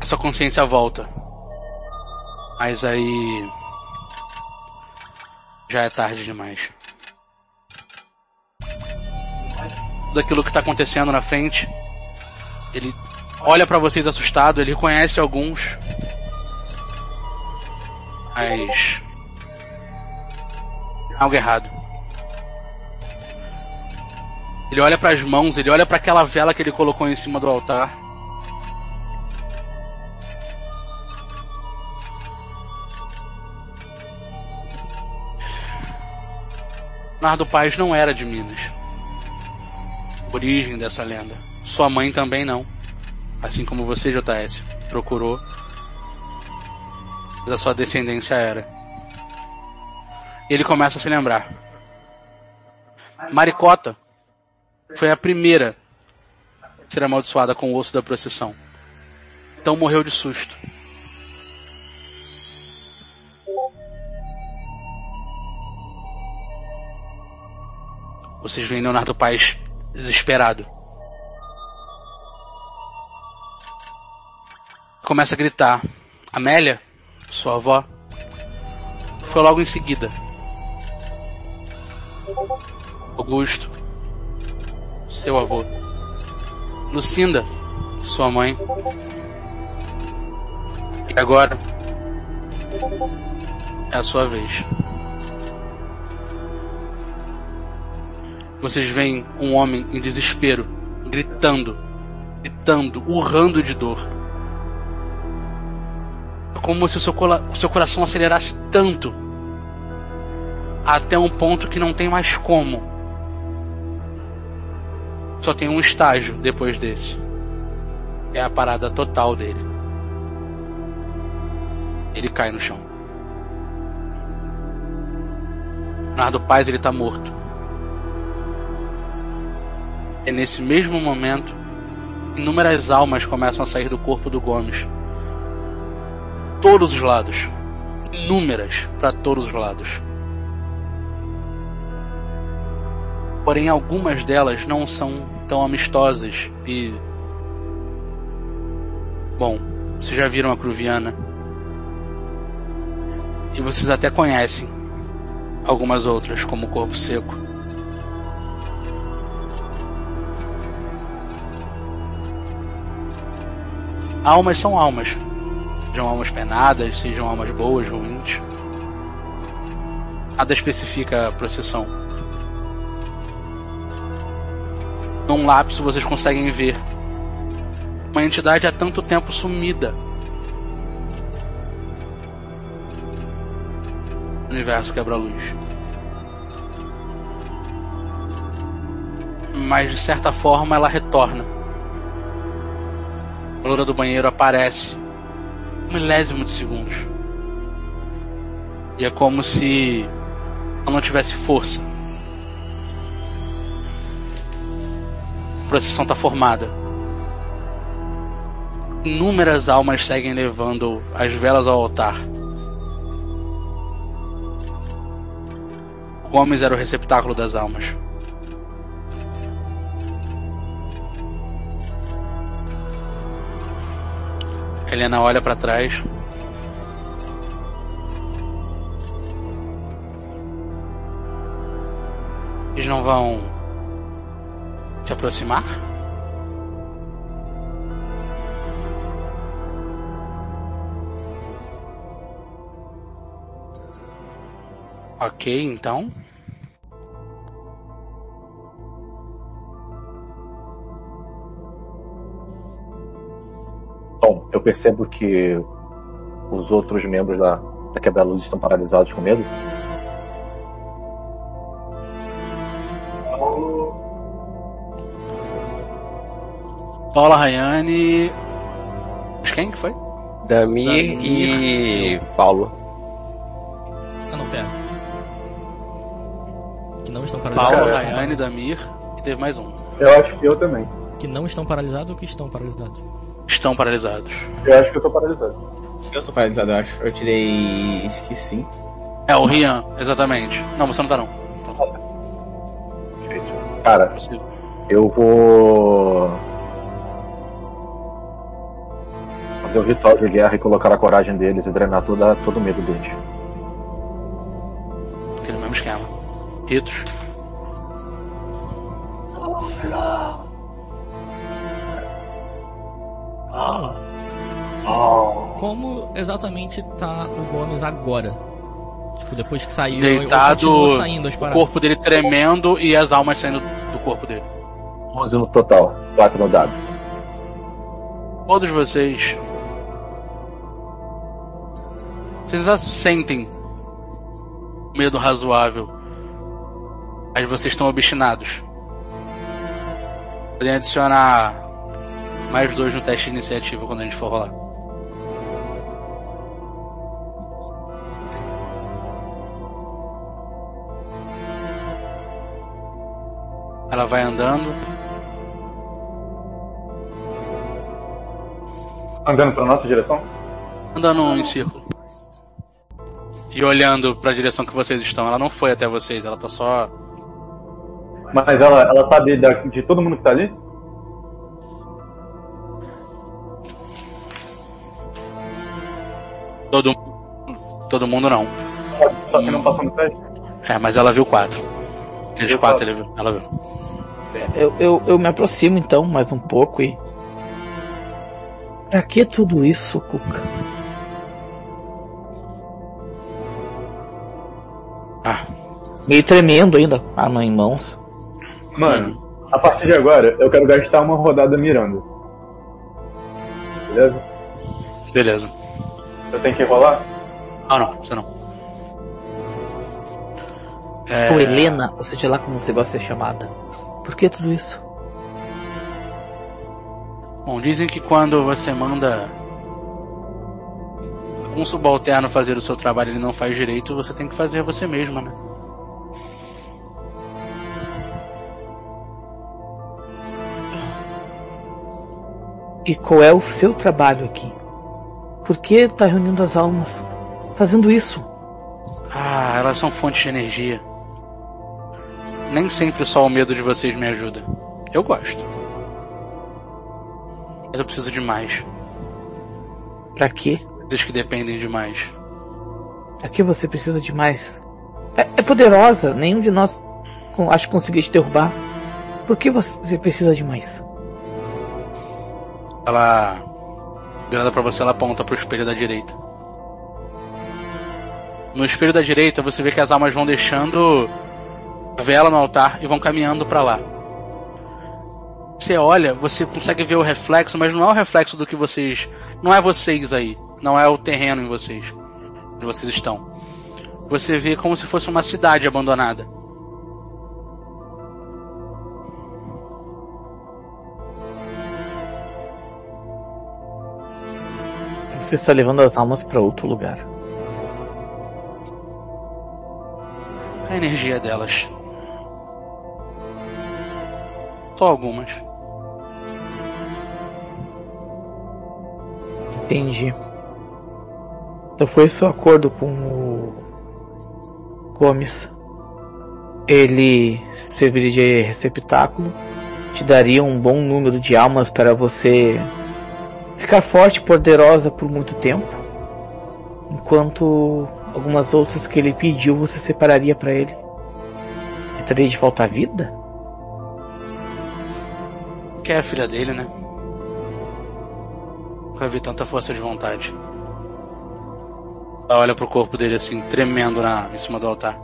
a sua consciência volta. Mas aí. Já é tarde demais. Tudo aquilo que está acontecendo na frente. Ele olha para vocês assustado, ele conhece alguns. Mas. Algo errado. Ele olha para as mãos, ele olha para aquela vela que ele colocou em cima do altar. Nardo Paz não era de Minas. Origem dessa lenda. Sua mãe também não. Assim como você, JS, procurou. Mas a sua descendência era. Ele começa a se lembrar. Maricota foi a primeira a ser amaldiçoada com o osso da procissão. Então morreu de susto. Vocês veem Leonardo Paes desesperado. Começa a gritar. Amélia, sua avó, foi logo em seguida. Augusto, seu avô. Lucinda, sua mãe. E agora é a sua vez. Vocês veem um homem em desespero, gritando, gritando, urrando de dor. É como se o seu, o seu coração acelerasse tanto até um ponto que não tem mais como. Só tem um estágio depois desse. É a parada total dele. Ele cai no chão. Nardo Paz ele tá morto. É nesse mesmo momento inúmeras almas começam a sair do corpo do Gomes. Todos os lados. Inúmeras para todos os lados. Porém, algumas delas não são tão amistosas e. Bom, vocês já viram a Cruviana. E vocês até conhecem algumas outras, como o Corpo Seco. Almas são almas. Sejam almas penadas, sejam almas boas, ruins. Nada especifica a procissão. Num lapso vocês conseguem ver uma entidade há tanto tempo sumida. Universo quebra-luz. Mas de certa forma ela retorna. A loura do banheiro aparece um milésimo de segundos. E é como se ela não tivesse força. A procissão está formada. Inúmeras almas seguem levando as velas ao altar. Gomes era o receptáculo das almas. Helena olha para trás. Eles não vão se aproximar? Ok, então. Eu percebo que os outros membros da, da quebra-luz estão paralisados com medo. Paula Rayane. Mas quem que foi? Damir, Damir. e Paulo. Ah, não, pera. Que não estão Paula, paralisados. Rayane, Damir e teve mais um. Eu acho que eu também. Que não estão paralisados ou que estão paralisados? Estão paralisados. Eu acho que eu tô paralisado. Eu tô paralisado, eu acho. Eu tirei. Sim. É, o Rian, exatamente. Não, você não tá não. Cara, eu vou. fazer o ritual de guerra e colocar a coragem deles e drenar toda, todo o medo deles. Aquele mesmo esquema. Ritos. Como exatamente tá o Gomes agora? Tipo, depois que saiu, Deitado, saindo as o corpo dele tremendo e as almas saindo do corpo dele. 11 no total, 4 no dado. Todos vocês. Vocês já sentem medo razoável. Mas vocês estão obstinados. Podem adicionar mais dois no teste de iniciativa quando a gente for rolar. Ela vai andando. Andando pra nossa direção? andando em círculo. E olhando para a direção que vocês estão. Ela não foi até vocês, ela tá só. Mas ela, ela sabe de todo mundo que tá ali? Todo, todo mundo não. Só, só que não passou no teste? É, mas ela viu quatro. Viu quatro quatro. ele viu, ela viu. Eu, eu, eu me aproximo então mais um pouco e. Pra que tudo isso, Cuca? Ah. Meio tremendo ainda, arma em mãos. Mano, a partir de agora, eu quero gastar uma rodada mirando. Beleza? Beleza. Eu tenho que rolar? Ah, não, você não. É, Ô Helena, ou seja lá como você gosta de ser chamada. Por que tudo isso? Bom, dizem que quando você manda um subalterno fazer o seu trabalho e ele não faz direito, você tem que fazer você mesma, né? E qual é o seu trabalho aqui? Por que tá reunindo as almas? Fazendo isso? Ah, elas são fontes de energia. Nem sempre só o medo de vocês me ajuda. Eu gosto. Mas eu preciso de mais. Pra quê? Coisas que dependem de mais. Pra que você precisa de mais? É, é poderosa, nenhum de nós acho que conseguir te derrubar. Por que você precisa de mais? Ela virada pra você, ela aponta pro espelho da direita. No espelho da direita, você vê que as almas vão deixando a vela no altar e vão caminhando pra lá. Você olha, você consegue ver o reflexo, mas não é o reflexo do que vocês. Não é vocês aí. Não é o terreno em vocês. Onde vocês estão. Você vê como se fosse uma cidade abandonada. Você está levando as almas para outro lugar. A energia delas. Só algumas. Entendi. Então foi o acordo com o Gomes. Ele serviria de receptáculo, te daria um bom número de almas para você ficar forte e poderosa por muito tempo, enquanto algumas outras que ele pediu você separaria para ele. E teria de volta à vida? Que é a filha dele, né? Nunca vi tanta força de vontade. Ela olha pro corpo dele assim, tremendo na, em cima do altar.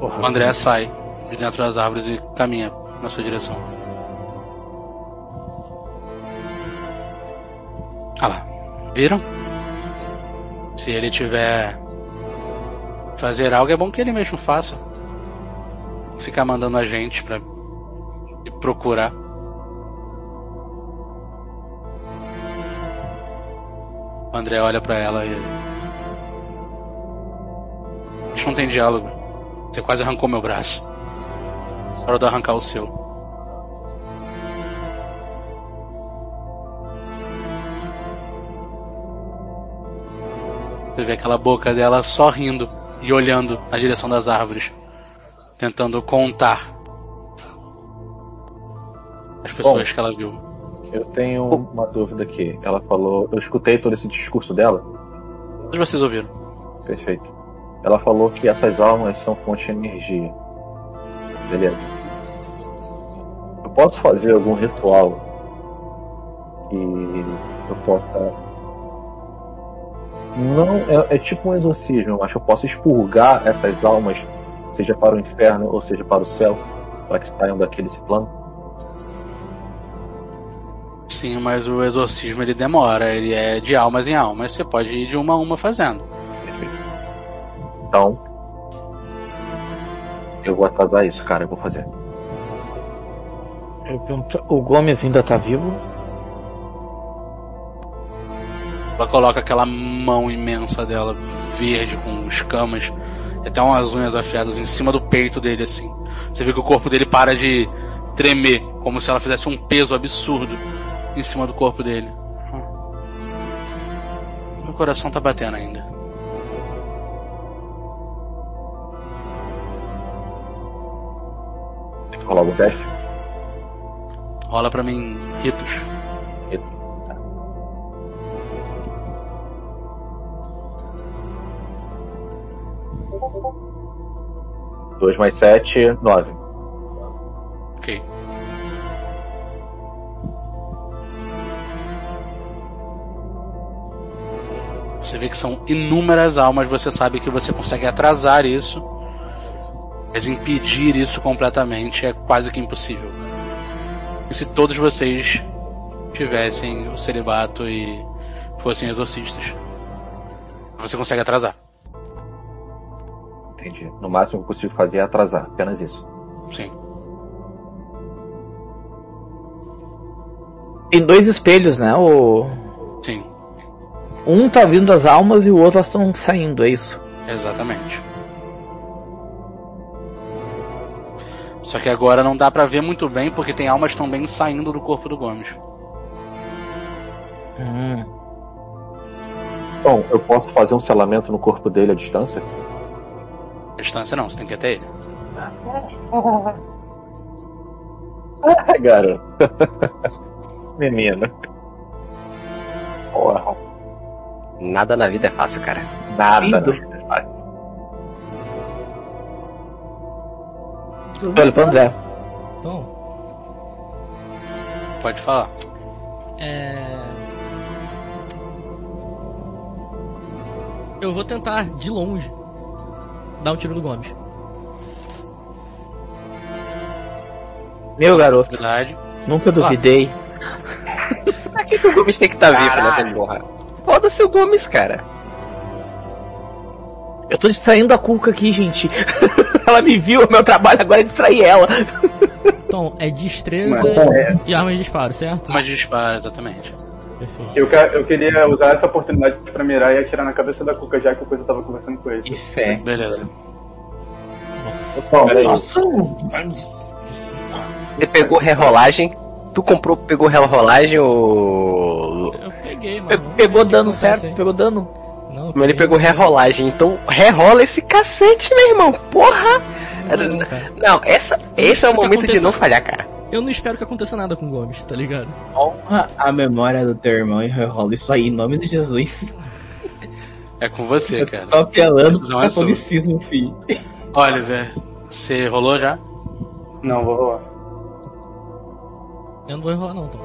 O André sai de dentro das árvores e caminha na sua direção. Ah lá, viram? Se ele tiver fazer algo, é bom que ele mesmo faça. Ficar mandando a gente pra procurar. O André olha pra ela e. A gente não tem diálogo. Você quase arrancou meu braço. Hora de arrancar o seu. Você vê aquela boca dela sorrindo e olhando na direção das árvores, tentando contar as pessoas Bom. que ela viu. Eu tenho uma dúvida aqui. Ela falou. Eu escutei todo esse discurso dela. Todos vocês ouviram? Perfeito. Ela falou que essas almas são fonte de energia. Beleza. Eu posso fazer algum ritual que eu possa. Não, é, é tipo um exorcismo, eu acho que eu posso expurgar essas almas, seja para o inferno ou seja para o céu, para que saiam daquele plano. Sim, mas o exorcismo ele demora, ele é de almas em almas, você pode ir de uma a uma fazendo. Então, eu vou atrasar isso, cara, eu vou fazer. Eu pergunto, O Gomes ainda tá vivo? Ela coloca aquela mão imensa dela, verde, com escamas, e até umas unhas afiadas em cima do peito dele, assim. Você vê que o corpo dele para de tremer, como se ela fizesse um peso absurdo em cima do corpo dele. Meu coração tá batendo ainda. Rolar algum teste? Rola pra mim, ritos. 2 mais 7, 9. Ok. Você vê que são inúmeras almas, você sabe que você consegue atrasar isso, mas impedir isso completamente é quase que impossível. E se todos vocês tivessem o celibato e fossem exorcistas, você consegue atrasar. Entendi. No máximo que eu consigo fazer é atrasar, apenas isso. Sim. Tem dois espelhos, né? O... Sim, Um tá vindo as almas e o outro elas estão saindo, é isso? exatamente. Só que agora não dá pra ver muito bem porque tem almas também saindo do corpo do Gomes. Hum. Bom, eu posso fazer um selamento no corpo dele à distância? A distância não, você tem que ir até ele. Ah, garoto. Menina. Porra, Nada na vida é fácil, cara. nada. Olha pra Zé. Então, Pode falar. é. Eu vou tentar, de longe, dar um tiro no Gomes. Meu garoto, Verdade. nunca duvidei. Pra que, que o Gomes tem que estar vivo nessa porra? Foda-se o Gomes, cara. Eu tô distraindo a Cuca aqui, gente. ela me viu, meu trabalho agora é distrair ela. Então, é destreza Mas, é. e arma de disparo, certo? Mas dispara, exatamente. Perfeito. Eu, eu queria usar essa oportunidade pra mirar e atirar na cabeça da Cuca, já que o coisa tava conversando com ele. Que fé. Beleza. Peraí. Nossa, Ele pegou rerolagem. Tu comprou, pegou rerolagem ou. Eu peguei, mano. Pe- Pegou dano certo, aí? pegou dano. Não, Mas ele pegou rerolagem. Então rerola esse cacete, meu irmão. Porra! Não, cara. Não, essa, esse é o momento de não falhar, cara. Eu não espero que aconteça nada com o Gomes, tá ligado? honra a memória do teu irmão e rola isso aí, em nome de Jesus. É com você, cara. Tô apelando pro é sua. catolicismo, filho. Oliver, você rolou já? Não, vou rolar. Eu não vou enrolar não, então.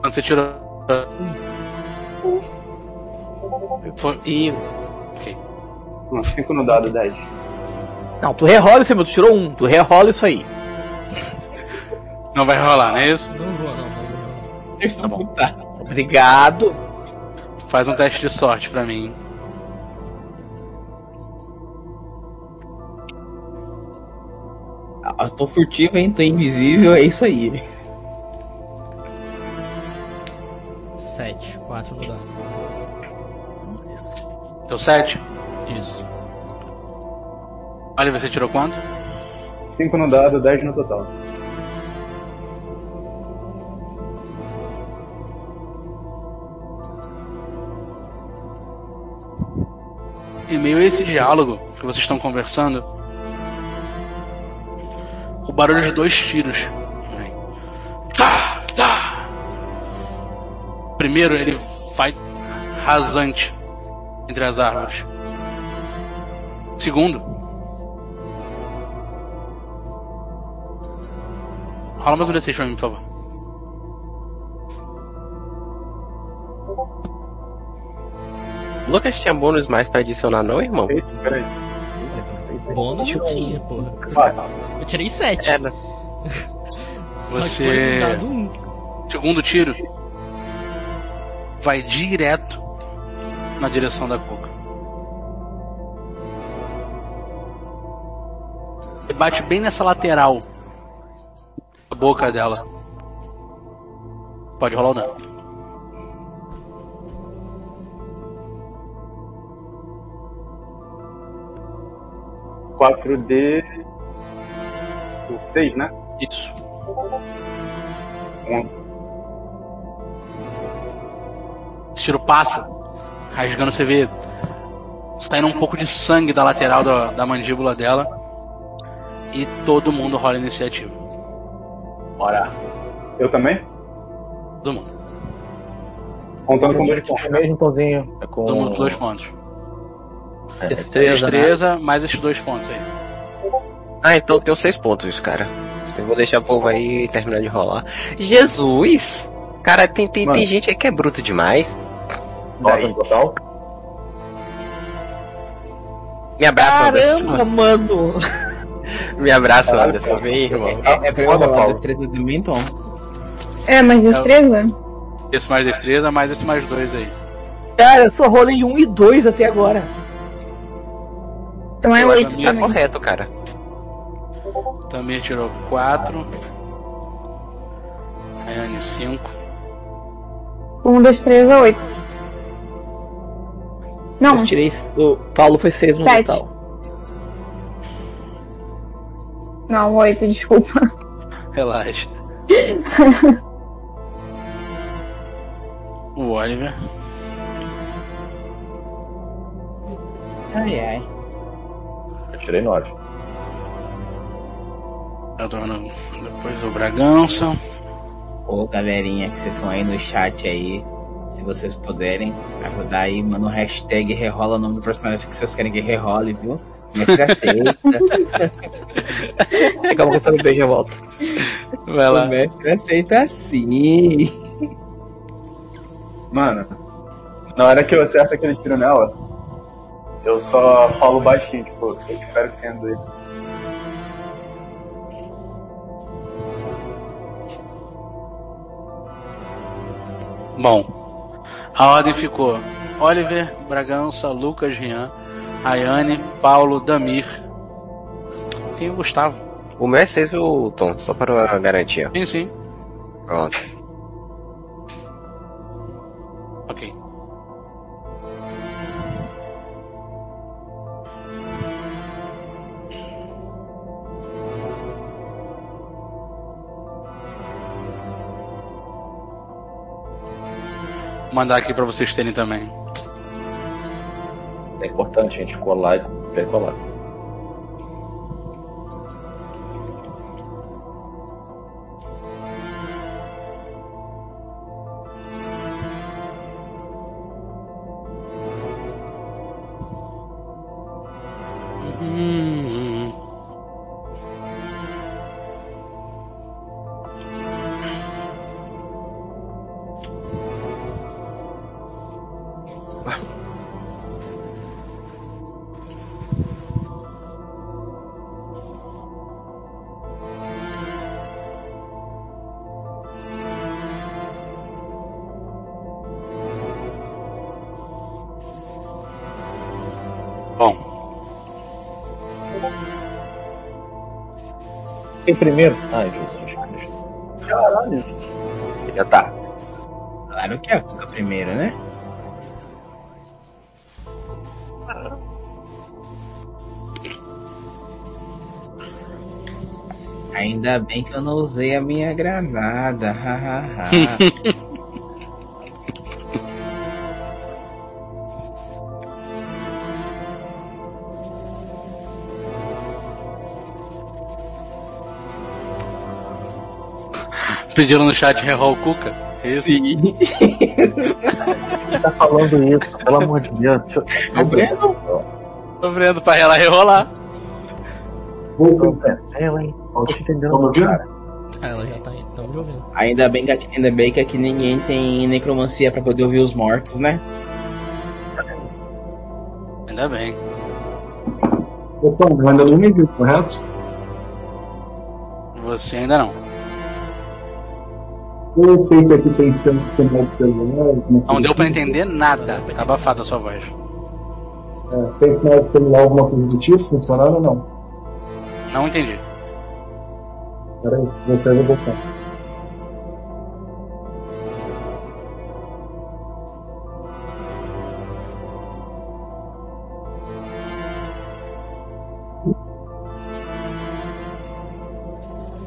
Quando você tirou. Foi. Isso. Ok. Não, 5 no dado, 10. Não, tu rerola esse meu, tu tirou um, tu rerola isso aí. Não vai rolar, não é isso? Não vou, não, não vou. Tá bom. Puta. Obrigado. Faz um teste de sorte pra mim. Ah, Eu tô furtivo, hein? Tô invisível, é isso aí. Sete, quatro no dado. Deu 7? Isso. Oliver, você tirou quanto? 5 no dado, 10 no total. Em meio a esse diálogo que vocês estão conversando, o barulho de dois tiros. Tá, tá. Primeiro ele vai rasante entre as árvores. Segundo, rola mais um D6 pra mim, por favor. Lucas tinha bônus mais pra adicionar, não, irmão? Peraí. Bônus eu tinha, porra. Vai. Eu tirei 7. É, né? Era. Você. Segundo tiro. Vai direto na direção da coca. Você bate bem nessa lateral. A boca dela. Pode rolar ou não? 4D. 6, né? Isso. 11. Esse tiro passa, rasgando, você vê saindo um pouco de sangue da lateral da, da mandíbula dela. E todo mundo rola iniciativa. Bora. Eu também? Todo mundo. Contando com dois pontos. É mesmo, Tonzinho. É com... Todo mundo com dois pontos. É, Destreza, né? Destreza mais esses dois pontos aí. Ah, então tem seis pontos, cara. Eu vou deixar o povo aí terminar de rolar. Jesus! Cara, tem, tem, Mano. tem gente aí que é bruto demais. Nota no total? Me abraça, Caramba, Anderson. mano. Me abraça, Anderson. Vem, irmão. É, é Foda, a Paulo. destreza do Menton. É, mas destreza? Esse mais destreza, mais esse mais dois aí. Cara, eu só rolei um e dois até agora. Então é Eu acho oito a minha Tá também. correto, cara. Tamir tirou 4. Rayane 5. Um, dois, três, é oito. Não, Eu tirei. O Paulo foi seis no Sete. total. Não, oito, desculpa. Relaxa. O Oliver. Ai, ai. Eu tirei 9. Eu tô vendo depois o Bragança. Ô, galerinha que vocês estão aí no chat aí, se vocês puderem ajudar aí, manda um hashtag rerola o nome do personagem que vocês querem que rerole, viu? Mestre aceita. Calma que eu no beijo eu volto. Vai lá. O mestre aceita sim. Mano, na hora que eu acerto aquele tiro nela, eu só falo baixinho, tipo, eu espero sendo ele. Bom, a ordem ficou Oliver, Bragança, Lucas, Rian, Ayane, Paulo, Damir. Tem o Gustavo. O meu é 6, o Tom, só para garantir. ó. Sim, sim. Pronto. Mandar aqui pra vocês terem também. É importante a gente colar e colar. Quem primeiro? Ai, Jesus Cristo. Caralho. Já tá. Claro que é a primeira, né? Ainda bem que eu não usei a minha granada. pediram no chat reroll o Cuca? Isso? Sim. Quem tá falando isso? Pelo amor de Deus. Deixa eu... É o Breno? Tô vendo pra ela rerolar. Eu, hein? Não tô entendendo. Cara. Ah, ela já tá aí, tamo me ouvindo. Ainda bem que aqui, ainda bem que aqui ninguém tem necromancia pra poder ouvir os mortos, né? Ainda bem. Opa, eu ainda não me viu, correto? Você ainda não. Eu sei se aqui tem sinal de celular. Não coisa deu pra entender nada. Tá abafada a sua voz. É, tem sinal de celular, alguma coisa do tipo, funcionando ou não? Não entendi. Peraí, vou pegar o botão.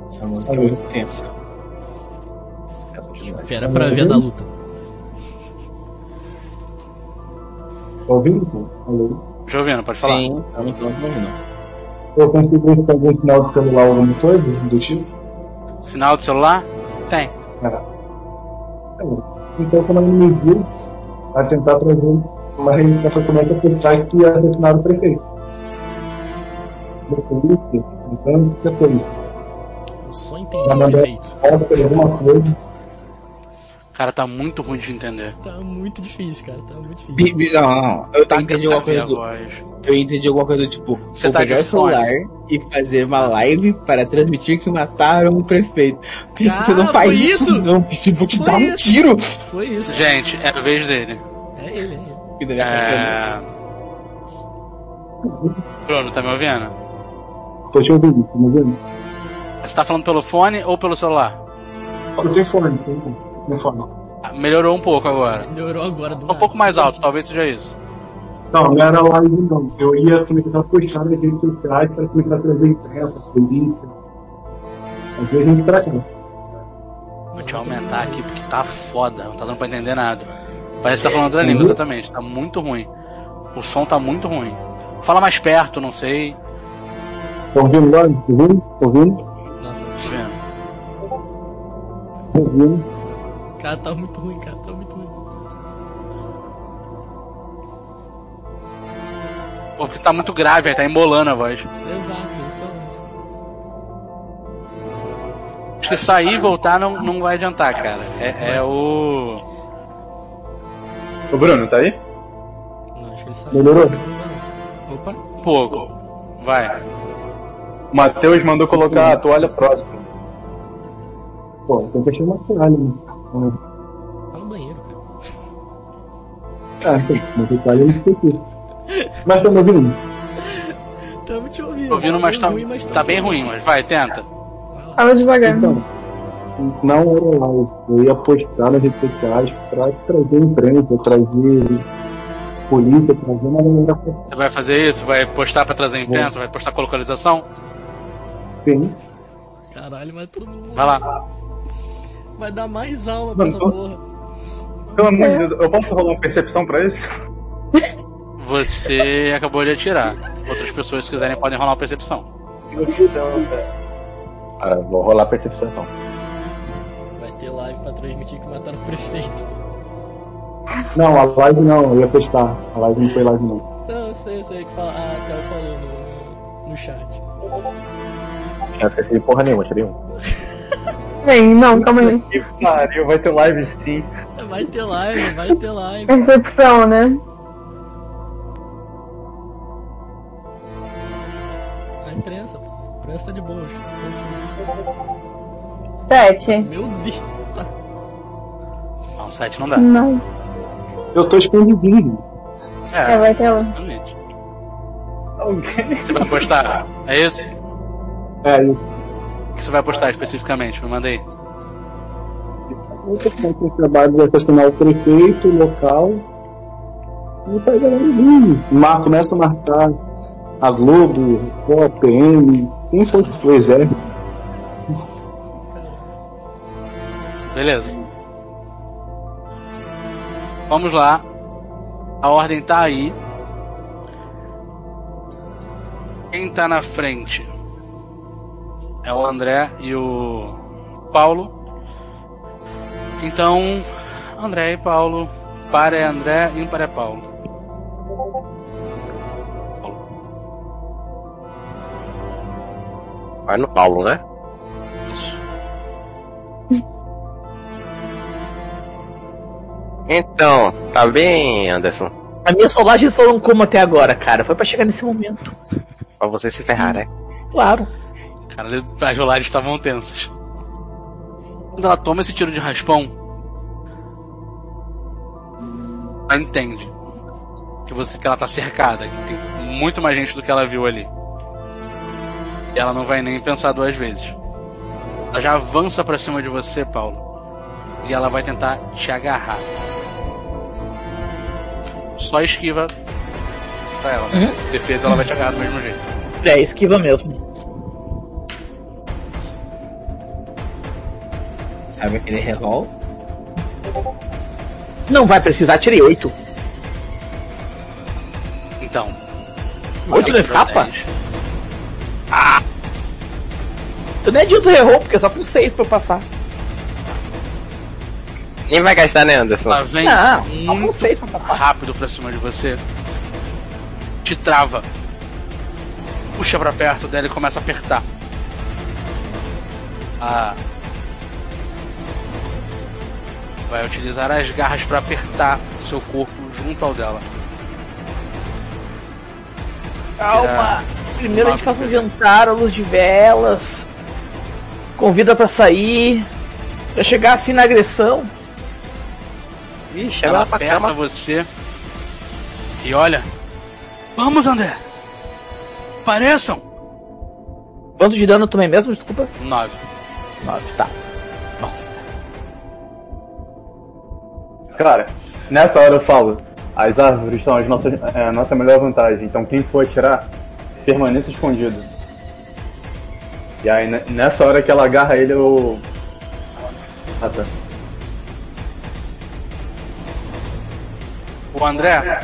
Essa música é muito tensa. Espera pra ver da luta. Tá ouvindo? Alô? Jovena, pode falar. Sim, eu não tô ouvindo. Eu consigo ver algum sinal de celular, alguma coisa do tipo? Sinal do celular? Tem. É. Então, quando ele me viu, vai tentar trazer uma reivindicação como é que apertar que ia assassinar o prefeito. Então, que coisa. Eu só entendi o mandar efeito. foto, alguma coisa. Cara, tá muito ruim de entender. Tá muito difícil, cara. Tá muito difícil. Não, não, eu Tá entendi alguma coisa do. Eu entendi alguma coisa do tipo, Você vou tá pegar o celular e fazer uma live para transmitir que mataram o prefeito. Porque Ah, você não faz foi isso, isso? não, bicho, eu vou te Foi dar um isso. tiro. Foi isso. Gente, é a vez dele. É ele, é ele. É... Bruno, tá me ouvindo? Tô te ouvindo, tá me ouvindo? Você tá falando pelo fone ou pelo celular? Eu tenho fone, tenho Ah, Melhorou um pouco agora. Melhorou agora do Um nada. pouco mais alto, talvez seja isso. Não, não era live não. Eu ia começar a postar nas redes sociais para começar a trazer imprensa, polícia. Fazer a gente pra cá. Vou te aumentar aqui porque tá foda, não tá dando pra entender nada. Parece que tá falando outra língua, exatamente. Tá muito ruim. O som tá muito ruim. Fala mais perto, não sei. Tá ouvindo lá? Tá ouvindo? Tá ouvindo? Nossa, Tô vendo. Tá ouvindo? Cara, tá muito ruim, cara, tá muito ruim. Pô, porque tá muito grave, aí tá embolando a voz. Exato, isso é isso. Acho que sair e voltar não, não vai adiantar, cara. É, é o. Ô Bruno, tá aí? Não, acho que ele saiu. Melhorou? Opa, Pouco. Vai. O Matheus mandou colocar a toalha próxima. Pô, tem que achar uma toalha, né? tá no banheiro, cara. Ah, tem. Mas não sei aqui. Mas tá me ouvindo? Tamo te ouvindo. Tô ouvindo, mas tá, ruim, mas tá bem ruim, mas vai, tenta. Fala devagar. Então, não era live. Eu ia postar nas redes sociais pra trazer imprensa, trazer polícia, trazer, mas não era pra Você vai fazer isso? Vai postar pra trazer imprensa? Vai postar com localização? Sim. Caralho, mas todo mundo Vai lá. Vai dar mais alma pra essa porra. Pelo amor de Deus, eu posso rolar uma percepção pra isso? Você acabou de atirar. Outras pessoas, se quiserem, podem rolar uma percepção. Ah, vou rolar a percepção então. Vai ter live pra transmitir que mataram o prefeito. Não, a live não, eu ia postar. A live não foi live não. Não, eu sei, eu sei que fala, a Kel falou no, no chat. Não esqueci de porra nenhuma, tirei um. Vem, não, calma aí. Que pariu, vai ter live sim. Vai ter live, vai ter live. Percepção, né? A imprensa, pô. A imprensa tá de boa. Sete. Meu Deus. Não, 7 não dá. Não. Eu tô escondidinho. É, É, vai ter lá. exatamente. Você vai postar? É isso? É, isso. Que você vai postar especificamente? Me com o trabalho de assassinar o prefeito, o local. E tá galera Mar, começa a marcar a Globo, a PM, quem for o exército. Beleza. Vamos lá. A ordem tá aí. Quem tá na frente é o André e o Paulo. Então, André e Paulo. Par é André, ímpar é Paulo. Vai no Paulo, né? Então, tá bem, Anderson? As minhas rolagens foram como até agora, cara? Foi pra chegar nesse momento. Pra você se ferrar, né? Claro. Cara, as rolagens estavam tensas. Quando ela toma esse tiro de raspão, ela entende que, você, que ela tá cercada, que tem muito mais gente do que ela viu ali. E ela não vai nem pensar duas vezes. Ela já avança pra cima de você, Paulo. E ela vai tentar te agarrar. Só esquiva pra ela. Defesa ela vai te agarrar do mesmo jeito. É, esquiva mesmo. Sabe aquele revol? Não vai precisar, tirei 8. Então. 8 não escapa? Dez. Tu nem adianta errou, porque é só com 6 pra eu passar. Nem vai gastar, né, Anderson? Ela vem Não, só com muito 6 pra passar. rápido pra cima de você. Te trava. Puxa pra perto dela e começa a apertar. Ah. Vai utilizar as garras pra apertar seu corpo junto ao dela. Calma. Primeiro a gente faz um jantar à luz de velas. Convida pra sair. Pra chegar assim na agressão. Vixe, Ela aperta cama. você. E olha. Vamos, André! Pareçam! Quanto de dano eu tomei mesmo? Desculpa. 9. 9, tá. Nossa. Cara, nessa hora eu falo, As árvores são é, a nossa melhor vantagem. Então quem for atirar, permaneça escondido. E aí ne- nessa hora que ela agarra ele, eu. Ah tá. O André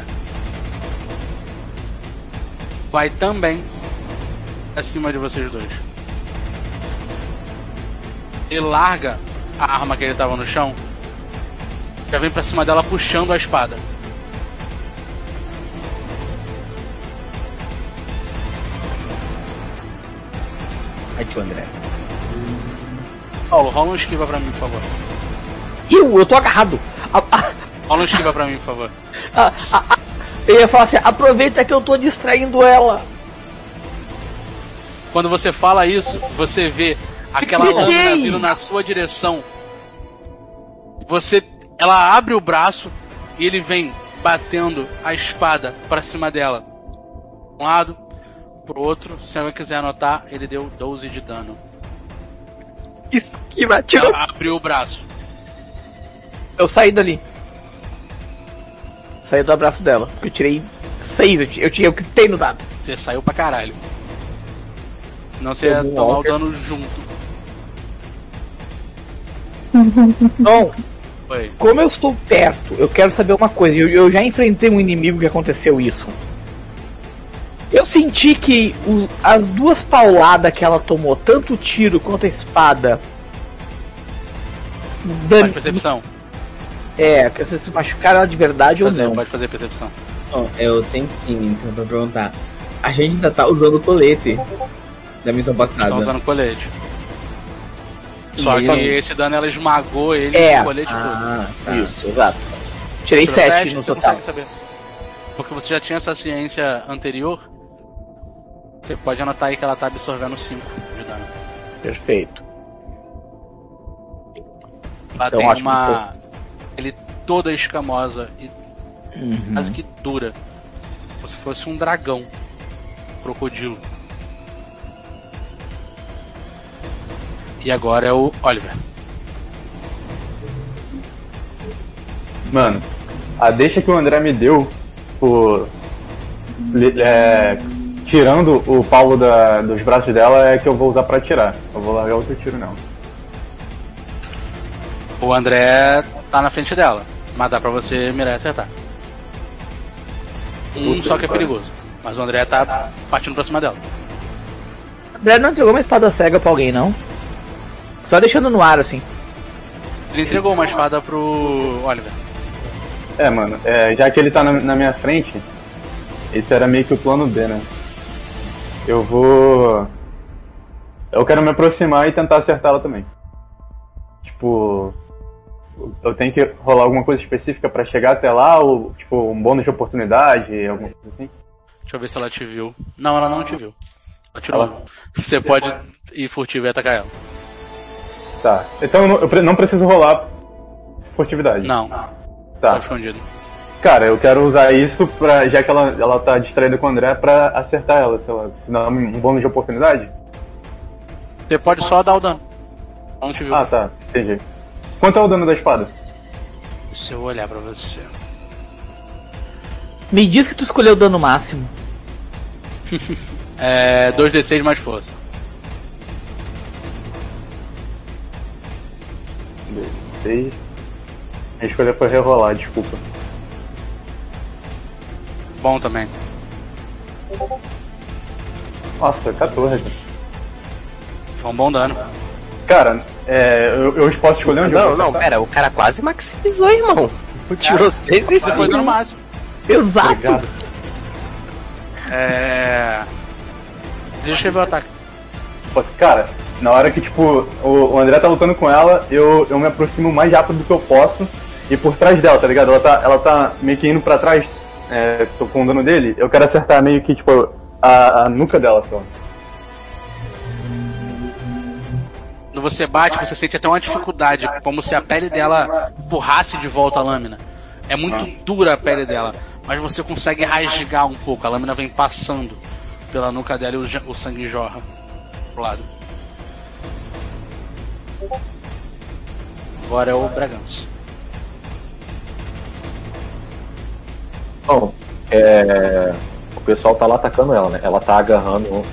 vai também acima de vocês dois. Ele larga a arma que ele tava no chão, já vem pra cima dela puxando a espada. Vai tio André. Paulo, rola um esquiva pra mim, por favor. Eu, eu tô agarrado. A- a- Rola um esquiva pra mim, por favor. a- a- a- eu ia falar assim, aproveita que eu tô distraindo ela. Quando você fala isso, você vê aquela lâmina vindo na sua direção. Você, ela abre o braço e ele vem batendo a espada pra cima dela. Um lado, pro outro. Se alguém quiser anotar, ele deu 12 de dano. Esquiva, tirou. Ela abriu o braço. Eu saí dali. Saí do abraço dela. Eu tirei seis, eu, ti- eu tinha o que tem no dado. Você saiu pra caralho. Não você ia Como um tomar o dano junto. Bom, Foi. como eu estou perto, eu quero saber uma coisa. Eu, eu já enfrentei um inimigo que aconteceu isso. Eu senti que os- as duas pauladas que ela tomou, tanto o tiro quanto a espada. Dan... Faz percepção. É, que vocês se machucaram ela de verdade ou Fazer, não. Pode fazer percepção. Ó, eu tenho que então pra perguntar. A gente ainda tá usando o colete da missão passada. Estão usando colete. Só E- que esse dano ela esmagou ele É. com o colete todo. Ah, tá. Isso, exato. Tirei Tirou sete sete, no você total. consegue saber. Porque você já tinha essa ciência anterior. Você pode anotar aí que ela tá absorvendo 5 de dano. Perfeito. Ela Então, tem acho que uma. Ele toda escamosa e Uhum. quase que dura. Como se fosse um dragão. Crocodilo. E agora é o Oliver. Mano, a deixa que o André me deu por. é, tirando o Paulo da- dos braços dela é que eu vou usar pra atirar. Eu vou largar outro tiro não. O André tá na frente dela. Mas dá pra você mirar e acertar. Um Puta só que é perigoso. Mas o André tá partindo pra cima dela. André não entregou uma espada cega pra alguém, não? Só deixando no ar, assim. Ele entregou uma espada pro Oliver. É, mano, é, já que ele tá na, na minha frente, esse era meio que o plano B, né? Eu vou. Eu quero me aproximar e tentar acertá-la também. Tipo. Eu tenho que rolar alguma coisa específica pra chegar até lá, ou tipo, um bônus de oportunidade, alguma coisa assim? Deixa eu ver se ela te viu. Não, ela não te viu. Ela tirou. Ela- Você pode ir furtivo e atacar ela. Tá. Então eu não, eu pre- não preciso rolar furtividade. Não, tá Tá. escondido. Cara, eu quero usar isso pra. Já que ela, ela tá distraída com o André, pra acertar ela, sei lá. Dar um bônus de oportunidade? Você pode só dar o dano. Não te viu. Ah, tá. Entendi. Quanto é o dano da espada? Deixa eu olhar pra você. Me diz que tu escolheu o dano máximo. É 2d6 mais força. Seis. A escolha foi rerolar, desculpa. Bom também. Nossa, 14. Foi um bom dano. Cara, é, eu, eu posso escolher onde eu Não, vou não, pera, o cara quase maximizou, irmão. Tirou seis e Você foi dano máximo. Exato. Obrigado. É. Deixa eu ver o ataque. Cara, na hora que tipo, o, o André tá lutando com ela, eu, eu me aproximo o mais rápido do que eu posso e por trás dela, tá ligado? Ela tá, ela tá meio que indo pra trás, é, tô com o dano dele, eu quero acertar meio que tipo a, a nuca dela só. Quando você bate, você sente até uma dificuldade, como se a pele dela empurrasse de volta a lâmina. É muito dura a pele dela, mas você consegue rasgar um pouco. A lâmina vem passando pela nuca dela e o, o sangue jorra pro lado. Agora é o Bragança. Bom, é, o pessoal tá lá atacando ela, né? Ela tá agarrando.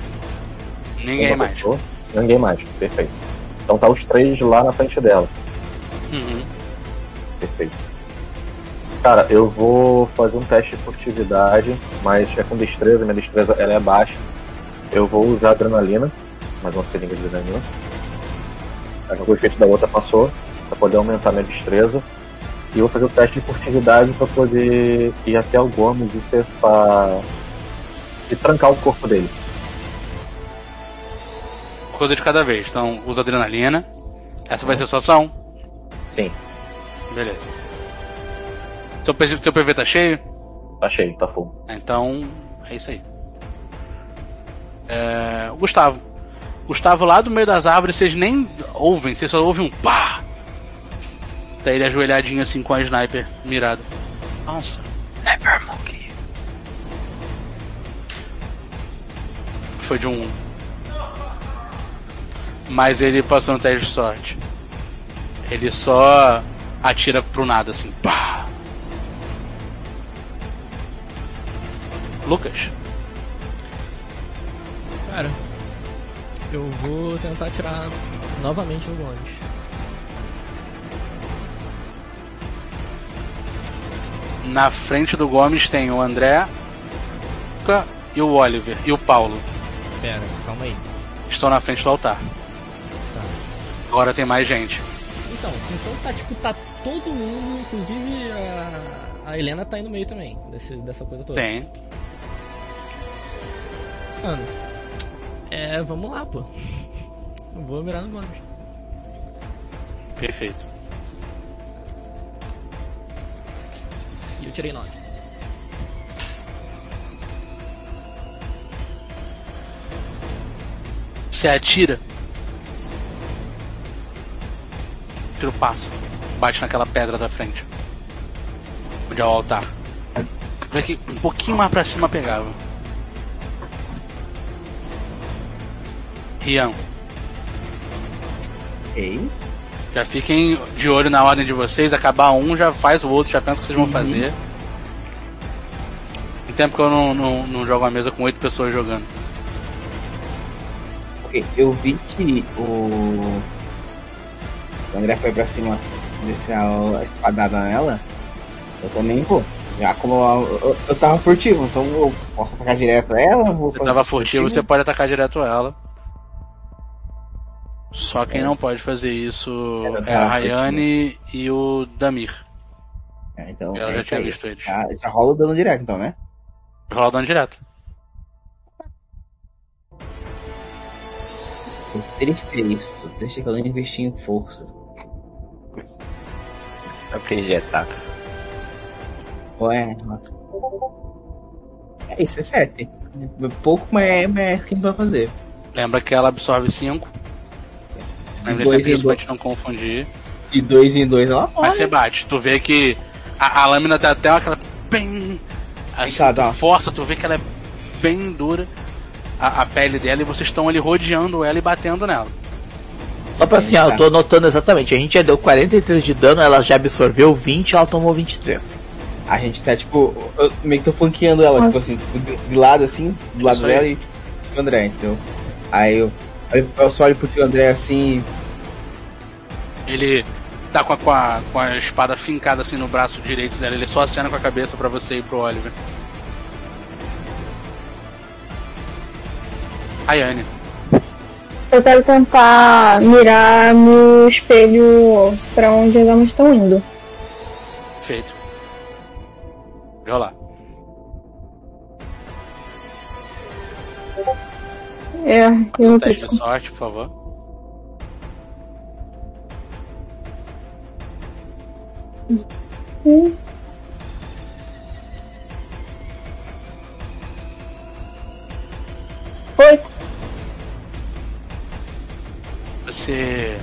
Ninguém mais. pessoa. Ninguém mais, perfeito. Então tá os três lá na frente dela. Uhum. Perfeito. Cara, eu vou fazer um teste de furtividade, mas é com destreza, minha destreza ela é baixa. Eu vou usar adrenalina, mais uma seringa de adrenalina. Aí o efeito da outra passou, pra poder aumentar minha destreza. E eu vou fazer o teste de furtividade pra poder ir até o Gomes e cessar. e trancar o corpo dele. Coisa de cada vez. Então, usa adrenalina. Essa vai ser a sua ação? Sim. Beleza. Seu, seu PV tá cheio? Tá cheio, tá full. Então, é isso aí. É, Gustavo. Gustavo lá do meio das árvores, vocês nem ouvem, vocês só ouvem um pá. Tá ele ajoelhadinho assim com a sniper mirada. Nossa. Never monkey. Foi de um. Mas ele passou no teste de sorte. Ele só atira pro nada assim. Pá. Lucas. Cara, eu vou tentar atirar novamente no Gomes. Na frente do Gomes tem o André e o Oliver e o Paulo. Pera, calma aí. Estão na frente do altar. Tá. Agora tem mais gente. Então, então tá tipo, tá todo mundo, inclusive a, a Helena tá aí no meio também, desse, dessa coisa toda. Tem. Mano, é, vamos lá, pô. Eu vou mirar no Gomes. Perfeito. E eu tirei 9. Você atira. O tiro passa. Bate naquela pedra da frente. Onde é o altar. Vê que um pouquinho mais pra cima pegava. Rian. Ok. Já fiquem de olho na ordem de vocês. Acabar um, já faz o outro, já pensa o que vocês vão fazer. Tem tempo que eu não, não, não jogo uma mesa com oito pessoas jogando. Ok, eu vi que o. O André foi pra cima descer a, a espadada nela. Eu também vou. Já como eu, eu, eu tava furtivo, então eu posso atacar direto ela? Vou Você tava furtivo, você pode atacar direto ela. Só quem não pode fazer isso Ela é a Rayane e o Damir. É, então, Ela é já isso tinha aí. visto eles. Já, já rola o dano direto, então, né? Rola o dano direto. Triste é isso. Deixa que eu não investi em força. Dá pra injetar. Ué. É isso, é 7. Pouco, mas é, mas é isso que a gente vai fazer. Lembra que ela absorve 5. Lembra dois sempre em isso pra dois. gente não confundir. De 2 em 2 ela Mas morre. você bate, tu vê que a, a lâmina tá até aquela bem. Assim, Tá, tu força, tu vê que ela é bem dura. A, a pele dela e vocês estão ali rodeando ela e batendo nela. Só pra assim, ó, eu tô anotando exatamente. A gente já deu 43 de dano, ela já absorveu 20 ela tomou 23. A gente tá tipo. Eu meio que tô flanqueando ela, tipo assim, tipo, de, de lado assim, do lado dela e pro André, então. Aí eu. Aí eu só olho pro tio André assim. Ele tá com a, com, a, com a espada fincada assim no braço direito dela, ele só acena com a cabeça pra você e pro Oliver. Ayane, Eu quero tentar mirar no espelho pra onde as almas estão indo. feito. Rolar. É, eu Um teste de sorte, por favor. Hum. Oito. Você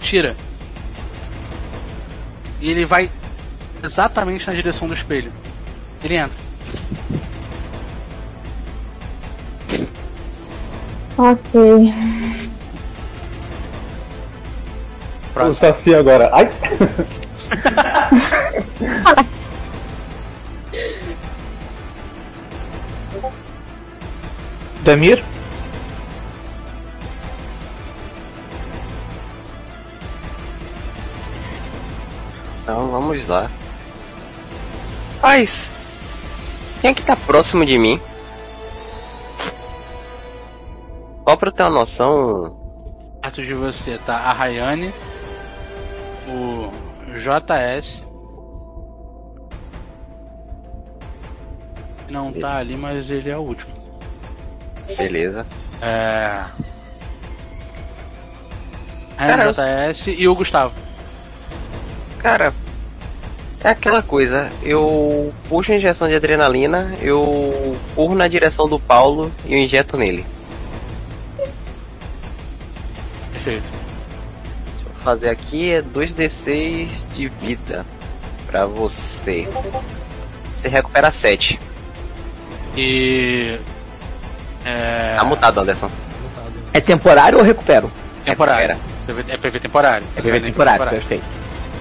tira. E ele vai exatamente na direção do espelho. Ele entra. Ok. Próximo. Tá assim Desafio agora. Ai! Damir? Então vamos lá. Mas. Quem é que tá próximo de mim? Só pra eu ter uma noção. Perto de você tá a Rayane, o JS. Não tá ali, mas ele é o último. Beleza. É. Cara, o JS e o Gustavo. Cara, é aquela coisa. Eu puxo a injeção de adrenalina, eu corro na direção do Paulo e eu injeto nele. Perfeito. Deixa eu fazer aqui é 2d6 de vida pra você. Você recupera 7. E. É. Tá mutado, Anderson. É temporário ou recupero? Temporário. PV É PV temporário. É PV temporário, perfeito.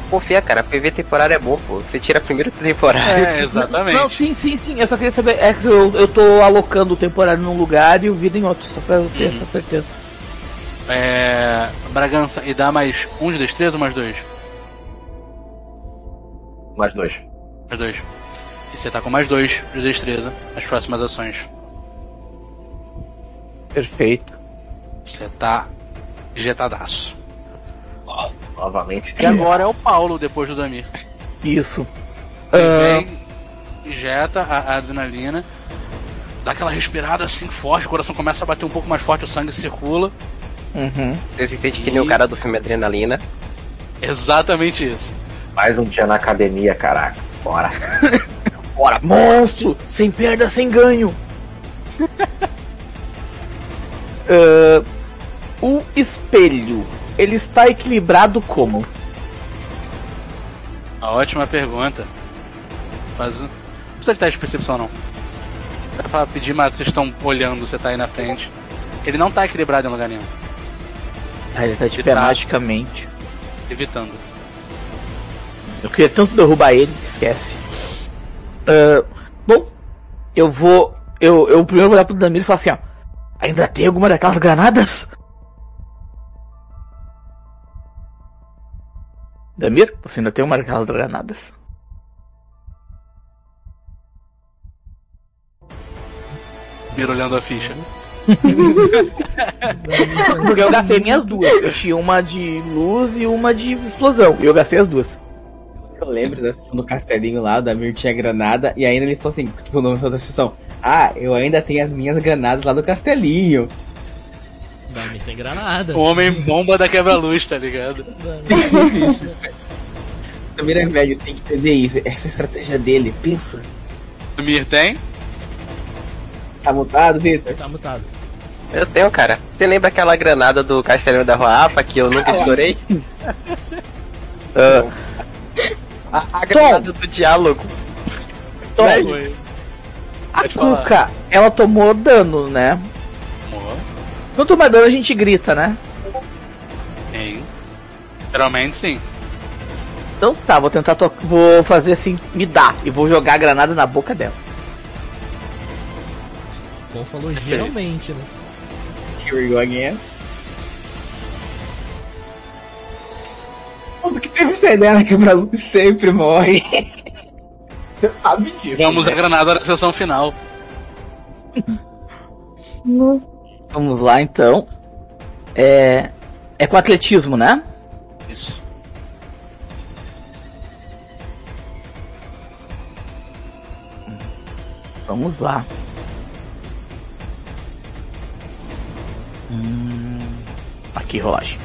Confia, cara, PV temporário é bom, pô. Você tira primeiro do temporário. É, exatamente. Não, sim, sim, sim. Eu só queria saber. É que eu, eu tô alocando o temporário num lugar e o vida em outro, só pra eu ter essa certeza. É. Bragança, e dá mais um de destreza ou mais dois? Mais dois. Mais dois. E você tá com mais dois de destreza nas próximas ações. Perfeito. Você tá injetadaço. Novamente. E agora é o Paulo depois do Damir. Isso. Ele Ah, vem, injeta a, a adrenalina, dá aquela respirada assim forte, o coração começa a bater um pouco mais forte, o sangue circula. Uhum. Você entende que nem o cara do filme Adrenalina. Exatamente isso. Mais um dia na academia, caraca. Bora. Bora, monstro! Sem perda, sem ganho! Ah, o espelho, ele está equilibrado como? Uma ótima pergunta. Mas não precisa de teste de percepção não. Vai falar, pedir, mas vocês estão olhando, você tá aí na frente. Ele não tá equilibrado em lugar nenhum, Ah, ele tá pé tá. magicamente. evitando. Eu queria tanto derrubar ele, esquece. Ah, bom, eu vou. Eu, eu primeiro vou olhar pro Damir e falar assim, ó. Ainda tem alguma daquelas granadas? Damir, você ainda tem uma daquelas granadas? Mira olhando a ficha. Porque eu gastei minhas duas. Eu tinha uma de luz e uma de explosão. E eu gastei as duas. Eu lembro da sessão do castelinho lá, o Damir tinha granada, e ainda ele falou assim, tipo, no final da sessão, ah, eu ainda tenho as minhas granadas lá do castelinho. Damir tem granada. O homem bomba da quebra-luz, tá ligado? O Damir é velho, tem que entender isso, essa é a estratégia dele, pensa. Mir tem? Tá mutado, Victor? Tá mutado. Eu tenho, cara. Você lembra aquela granada do Castelinho da Rua Apa que eu nunca estourei? Ah, a, a granada do diálogo. Tom, a Pode falar. Cuca, ela tomou dano, né? Tomou. Quando tomar dano a gente grita, né? Sim. Geralmente sim. Então tá, vou tentar to- vou fazer assim, me dá e vou jogar a granada na boca dela. Tom falou geralmente, né? Here we go again. Tudo que teve fé na quebra-luz sempre morre. Você sabe disso. Vamos né? à granada da sessão final. Vamos lá então. É. É com atletismo, né? Isso. Vamos lá. Hum, aqui, rolagem.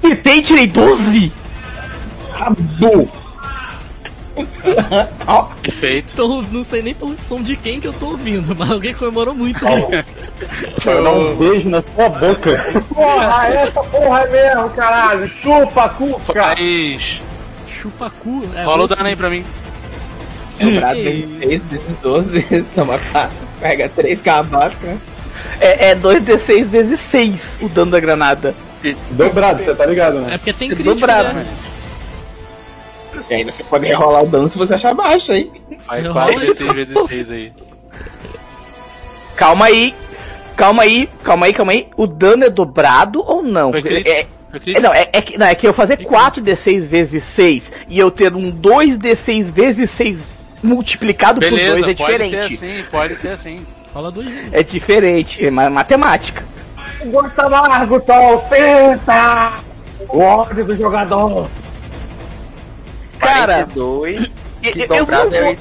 Tentei, tirei 12! Acabou! Perfeito. Então, não sei nem pelo som de quem que eu tô ouvindo, mas alguém comemorou muito. né? Vai dar um beijo na sua boca. Porra, essa porra é mesmo, caralho. Chupa, cuca. Faz. Chupacu, é. Rola o dano aí pra mim. Sobrado tem 6 vezes 12, soma 4, pega 3 cabasca. É, é 2d6 vezes 6 o dano da granada. Dobrado, você tá ligado, né? É porque tem É crítico, dobrado, né? E ainda você pode rolar o dano se você achar baixo, hein? Faz Não 4 rola vezes 6 vezes 6 aí. Calma aí. Calma aí, calma aí, calma aí. O dano é dobrado ou não? Foi crítico. É, é, não, é, é que, não, é que eu fazer 4d6 vezes 6 e eu ter um 2d6 vezes 6 multiplicado por Beleza, 2 é pode ser diferente. assim, pode ser assim. Fala vezes. É diferente, é ma- matemática. Gosta amargo, Tom, senta! O ódio do jogador. Cara, 42. eu, que eu- eu não é vou,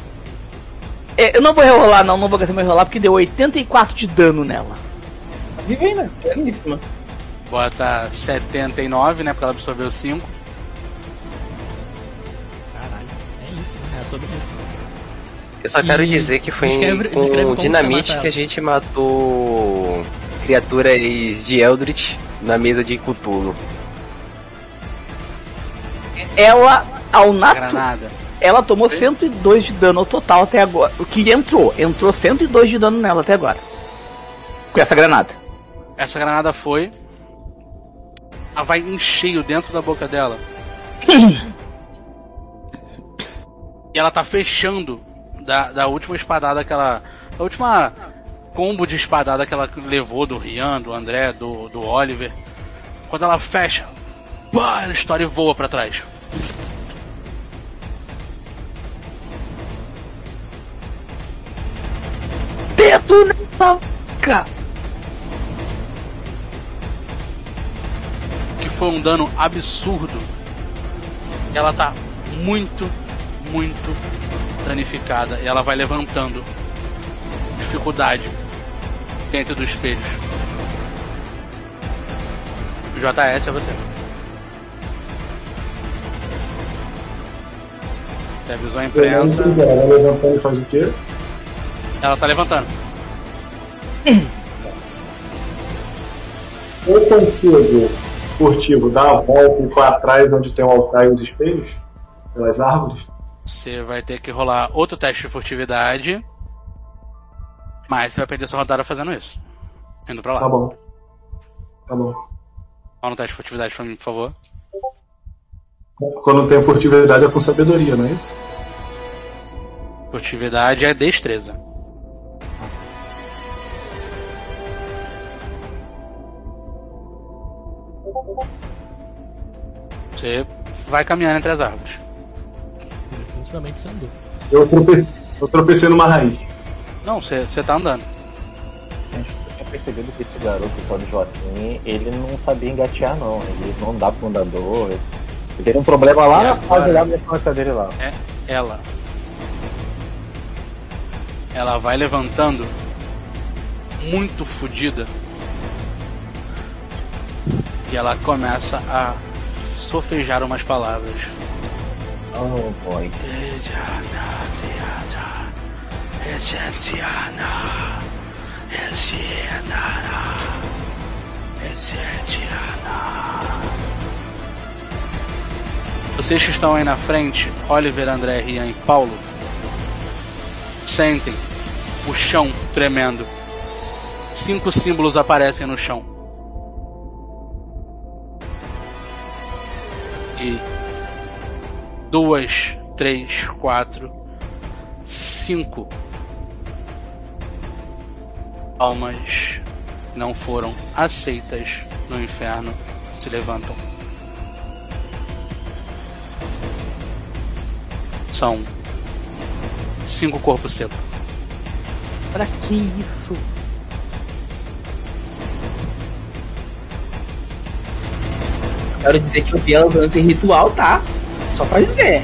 é, eu não vou rerolar não, não vou gastar meu rerolar porque deu 84 de dano nela. Divina, belíssima. Bota 79, né? Porque ela absorveu 5. Caralho. É isso, né? É sobre isso. Eu só quero E dizer que foi descreve- com dinamite que a gente matou criaturas de Eldritch na mesa de Cthulhu. Ela, ao nato, Granada. ela tomou 102 de dano ao total até agora. O que entrou? Entrou 102 de dano nela até agora. Com essa granada. Essa granada foi. Ela vai em cheio dentro da boca dela. e ela tá fechando da, da última espadada que ela. Da última combo de espadada que ela levou do Rian, do André, do, do Oliver. Quando ela fecha, pá, estoura e voa pra trás. Dedo nessa boca! que foi um dano absurdo. Ela tá muito, muito danificada e ela vai levantando. Dificuldade dentro dos espelhos. JS é você. Você avisou a imprensa. Ela levantando e faz o quê? Ela tá levantando. Eu consigo, furtivo, dar a volta e pra trás onde tem o altar e os espelhos? Pelas árvores? Você vai ter que rolar outro teste de furtividade. Mas você vai perder sua rodada fazendo isso. Indo pra lá. Tá bom. Tá bom. Rola um teste de furtividade pra mim, por favor. Quando tem furtividade é com sabedoria, não é isso? Furtividade é destreza. Você vai caminhando entre as árvores. Você andou. Eu tropecei, eu tropecei numa raiz. Não, você, tá andando. Gente, eu tinha percebido que esse garoto, o tal de Joaquim, ele não sabia engatear não. Ele não dá pro andador. Ele teve um problema lá E lá da infância dele lá. É ela. Ela vai levantando muito fodida. E ela começa a sofejar umas palavras. Oh boy. Vocês que estão aí na frente, Oliver, André, Rian e Paulo, sentem o chão tremendo. Cinco símbolos aparecem no chão. E duas, três, quatro, cinco almas não foram aceitas no inferno se levantam. São cinco corpos secos. Pra que isso? Quero dizer que eu vi ela usando esse ritual, tá? Só pra dizer.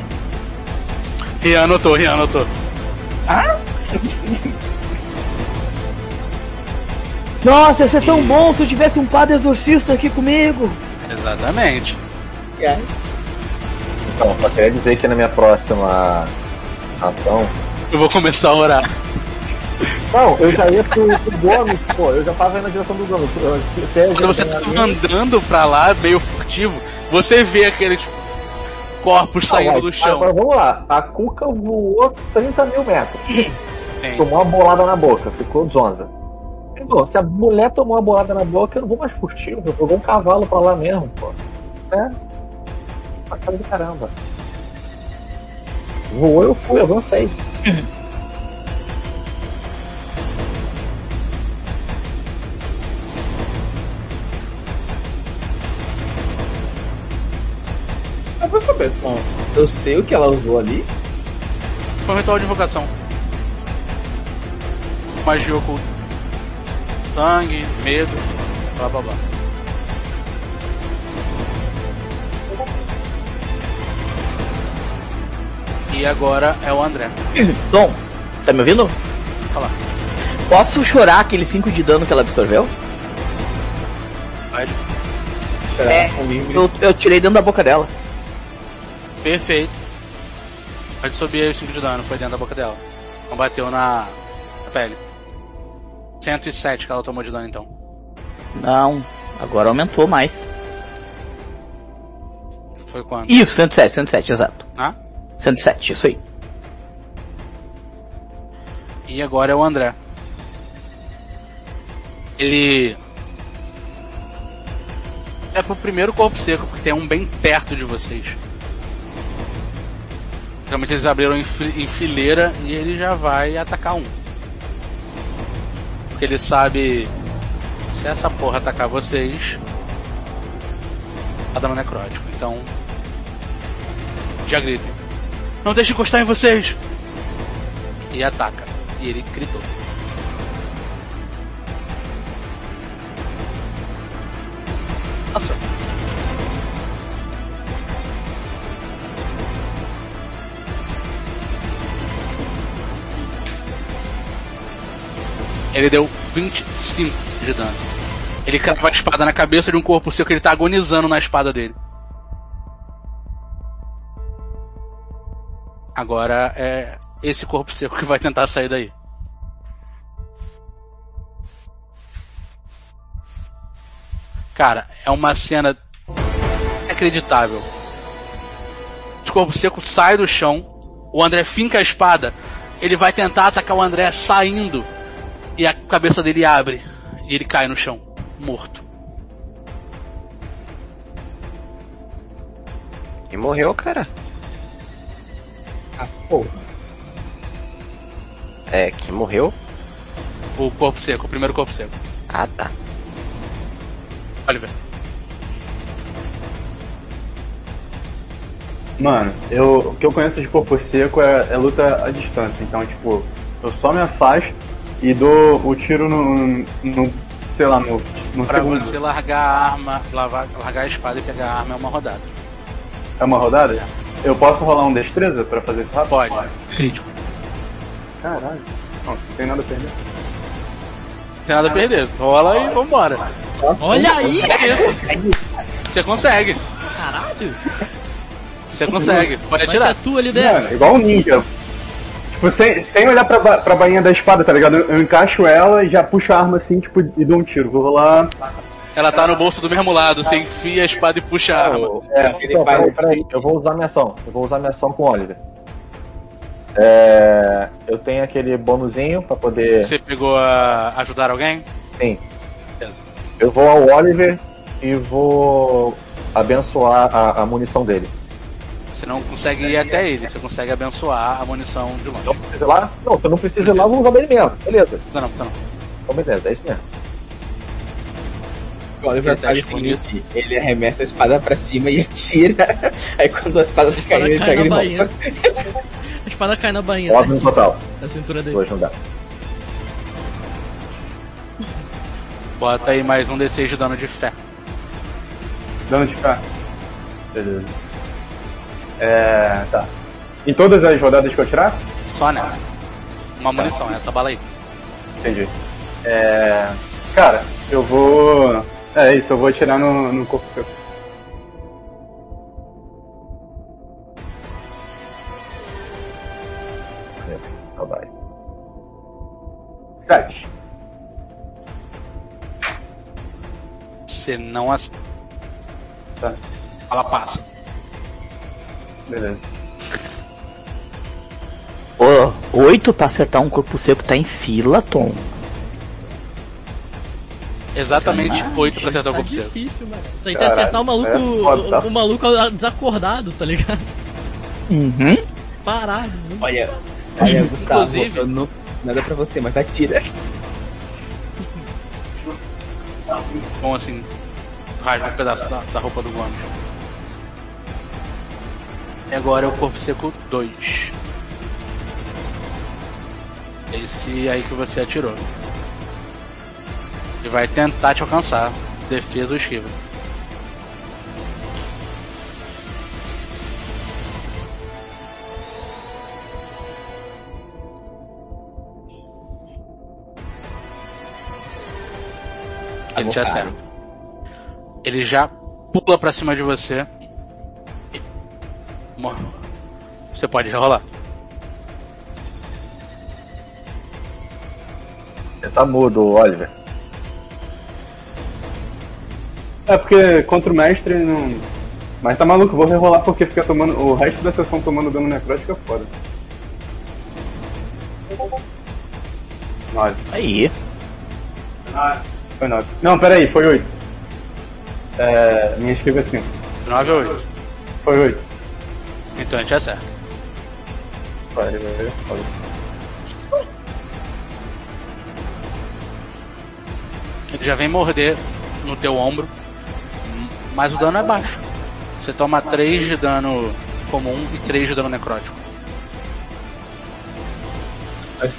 Rian anotou, Rian anotou. Ah? Nossa, ia ser tão bom se eu tivesse um padre exorcista aqui comigo. Exatamente. Então, só queria dizer que na minha próxima ação. Eu vou começar a orar. Não, eu já ia pro, pro bônus, pô, eu já tava indo na direção do. Eu, eu, Quando você tá andando pra lá, meio furtivo, você vê aqueles corpos saindo do chão. Agora vamos lá, a Cuca voou 30 mil metros. Tem. Tomou uma bolada na boca, ficou zonza. Pô, se a mulher tomou uma bolada na boca, eu não vou mais furtivo, eu vou um cavalo pra lá mesmo, pô. É. Pra casa do caramba. Voou, eu fui, avancei. vou saber, bom, eu sei o que ela usou ali. Foi um ritual de invocação. Magia oculta. Sangue, medo, blá blá blá. E agora é o André. Tom, tá me ouvindo? Fala. Posso chorar aquele 5 de dano que ela absorveu? Pode. É, eu, eu tirei dentro da boca dela. Perfeito. Pode subir aí o 5 de dano, foi dentro da boca dela. Não bateu na, na pele. 107 que ela tomou de dano então. Não, agora aumentou mais. Foi quanto? Isso, 107, 107, exato. Ah? 107, isso aí. E agora é o André. Ele. É pro primeiro corpo seco, porque tem um bem perto de vocês. Realmente eles abriram em, em fileira e ele já vai atacar um. Porque ele sabe. Se essa porra atacar vocês. Tá dando necrótico. Então. Já grita. Não deixe encostar em vocês! E ataca. E ele gritou. Passou. Ele deu 25 de dano. Ele crava a espada na cabeça de um corpo seu que ele tá agonizando na espada dele. Agora é esse corpo seco que vai tentar sair daí. Cara, é uma cena inacreditável. O corpo seco sai do chão, o André finca a espada, ele vai tentar atacar o André saindo e a cabeça dele abre e ele cai no chão, morto. E morreu, cara. Ah, porra. É, que morreu? O corpo seco, o primeiro corpo seco. Ah, tá. Oliver. Mano, eu, o que eu conheço de corpo seco é, é luta à distância. Então, tipo, eu só me afasto e dou o tiro no. no sei lá, no, no Pra segundo. você largar a arma, lavar- largar a espada e pegar a arma é uma rodada. É uma rodada? Eu posso rolar um destreza pra fazer isso rápido? Pode. Crítico. Caralho. Não, não tem nada a perder. Não tem nada a perder. Rola e vambora. Olha aí! É isso. Você consegue. Caralho! Você consegue. Pode Vai atirar. é tu ali dentro. Mano, igual um ninja. Tipo, sem, sem olhar pra, pra bainha da espada, tá ligado? Eu, encaixo ela e já puxo a arma assim, tipo, e dou um tiro. Vou rolar. Ela tá no bolso do mesmo lado. Você enfia a espada e puxa a arma. É, Então, peraí, peraí, eu vou usar minha ação. Eu vou usar minha ação com o Oliver. É, eu tenho aquele bonuzinho pra poder. Você pegou a ajudar alguém? Sim. Eu vou ao Oliver e vou abençoar a, a munição dele. Você não consegue ir até ele. Você consegue abençoar a munição de longe. Não precisa ir lá? Não, se eu não preciso ir lá, eu vou usar dele mesmo. Beleza. Não, não, precisa não. Então, beleza, é isso mesmo. O Oliver Ele tá o seguinte, ele arremessa a espada pra cima e atira. Aí quando a espada tá caindo, ele cai pega na volta. A espada cai na bainha. Óbvio no certinho, total. Na cintura dele. Não dá. Bota aí mais um D6 de dano de fé. Dano de cá. Beleza. É. tá. Em todas as rodadas que eu tirar? Só nessa. Uma munição, essa bala aí. Entendi. É. Cara, eu vou. É isso, eu vou atirar no, no corpo seu. Então vai. Sete. Você não acerta. Tá. Ela passa. Beleza. Ô, oito pra acertar um corpo seco tá em fila, Tom. Exatamente 8 pra acertar o Tá corpo seco. difícil, mano. Tem que acertar o maluco, é foda, tá? o, o maluco desacordado, tá ligado? Uhum. parar. Não... Olha, olha, Gustavo, Inclusive- eu não, nada pra você, mas atira. Bom, assim, rasga um pedaço da, da roupa do Gomes. E agora é o Corpo Seco 2. Esse aí que você atirou. Ele vai tentar te alcançar. Defesa ou esquiva. Ele te Avocado. acerta. Ele já pula pra cima de você. Mo- Você pode rolar. Você tá mudo, Oliver. É porque contra o mestre não. Mas tá maluco, vou rerolar porque fica tomando. O resto da sessão tomando dano necrótico é foda. Nove. Aí. Foi nove. Não, peraí, foi oito. É. Minha esquiva é cinco. 9 ou 8. Foi oito. Então a gente acerta. Vai, vai, vai. Ele já vem morder no teu ombro. Mas o dano é baixo. Você toma 3 de dano comum e 3 de dano necrótico.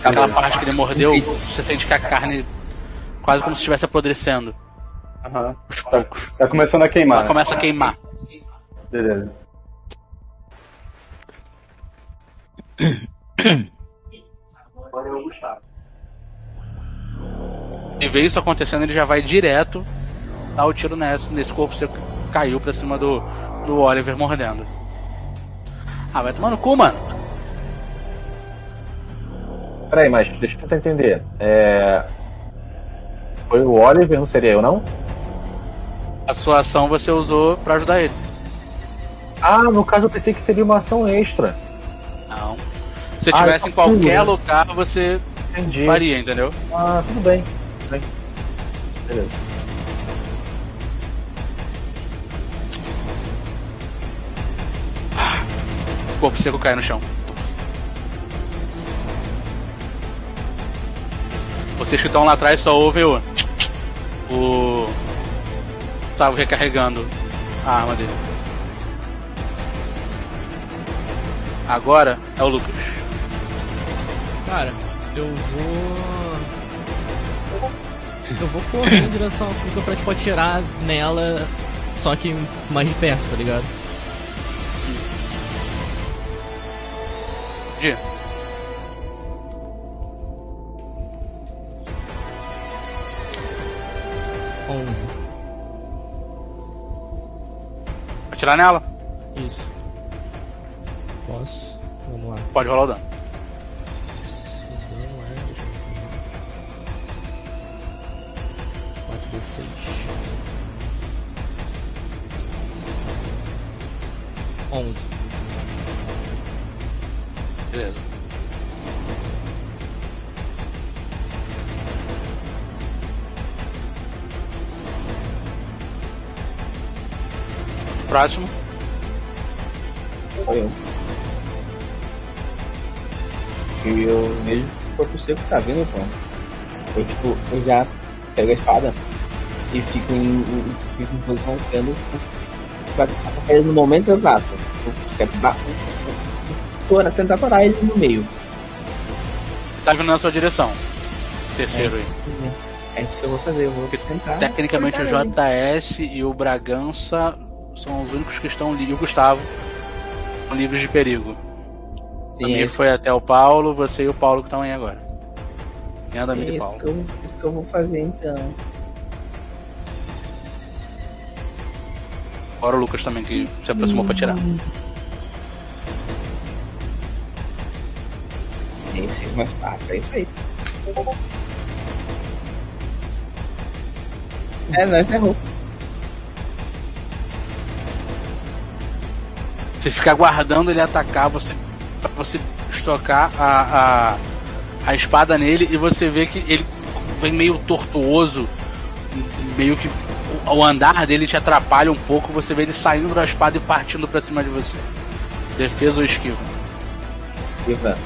Aquela parte que ele mordeu, você sente que a carne quase como se estivesse apodrecendo. Aham. Tá, tá começando a queimar. Ela começa a queimar. Beleza. Agora é o Gustavo. E vê isso acontecendo, ele já vai direto dar o tiro nesse, nesse corpo seco que caiu pra cima do, do Oliver mordendo. Ah, vai tomar no cu, mano. Peraí, mas deixa eu tentar entender. É... Foi o Oliver, não seria eu, não? A sua ação você usou pra ajudar ele. Ah, no caso eu pensei que seria uma ação extra. Não. Se Ah, tivesse em qualquer tudo, né? lugar, você Entendi. faria, entendeu? Ah, tudo bem. Tudo bem. Beleza. O corpo seco cai no chão. Vocês que estão lá atrás só ouvem o. O. Gustavo recarregando a arma dele. Agora é o Lucas. Cara, eu vou. Eu vou correr em direção à Kuka pra tipo atirar nela, só que mais de perto, tá ligado? Dia. Onze. Atirar nela? Isso. Posso? Vamos lá. Pode rolar o dano. 4d6. Onze. Beleza. Próximo. Foi eu. E eu vejo que o corpo seco tá vindo, pô. Eu, tipo, eu já pego a espada e fico em, fico em posição tendo no momento exato. Tora, tentar parar ele no meio. Tá vindo na sua direção. Terceiro aí. É isso que eu vou fazer, eu vou tentar. Tecnicamente o cortar ele. JS e o Bragança são os únicos que estão livres. E o Gustavo são livres de perigo. Sim, Sim, é foi até o Paulo, você e o Paulo que estão aí agora. Anda É e isso Paulo. que, eu, isso que eu vou fazer então. Fora o Lucas também que se aproximou pra tirar. É 6 mais 4, é isso aí. É, nós errou. Você fica aguardando ele atacar, você pra você estocar a, a, a espada nele e você vê que ele vem meio tortuoso, meio que o, o andar dele te atrapalha um pouco, você vê ele saindo da espada e partindo pra cima de você. Defesa ou esquiva? Ivan.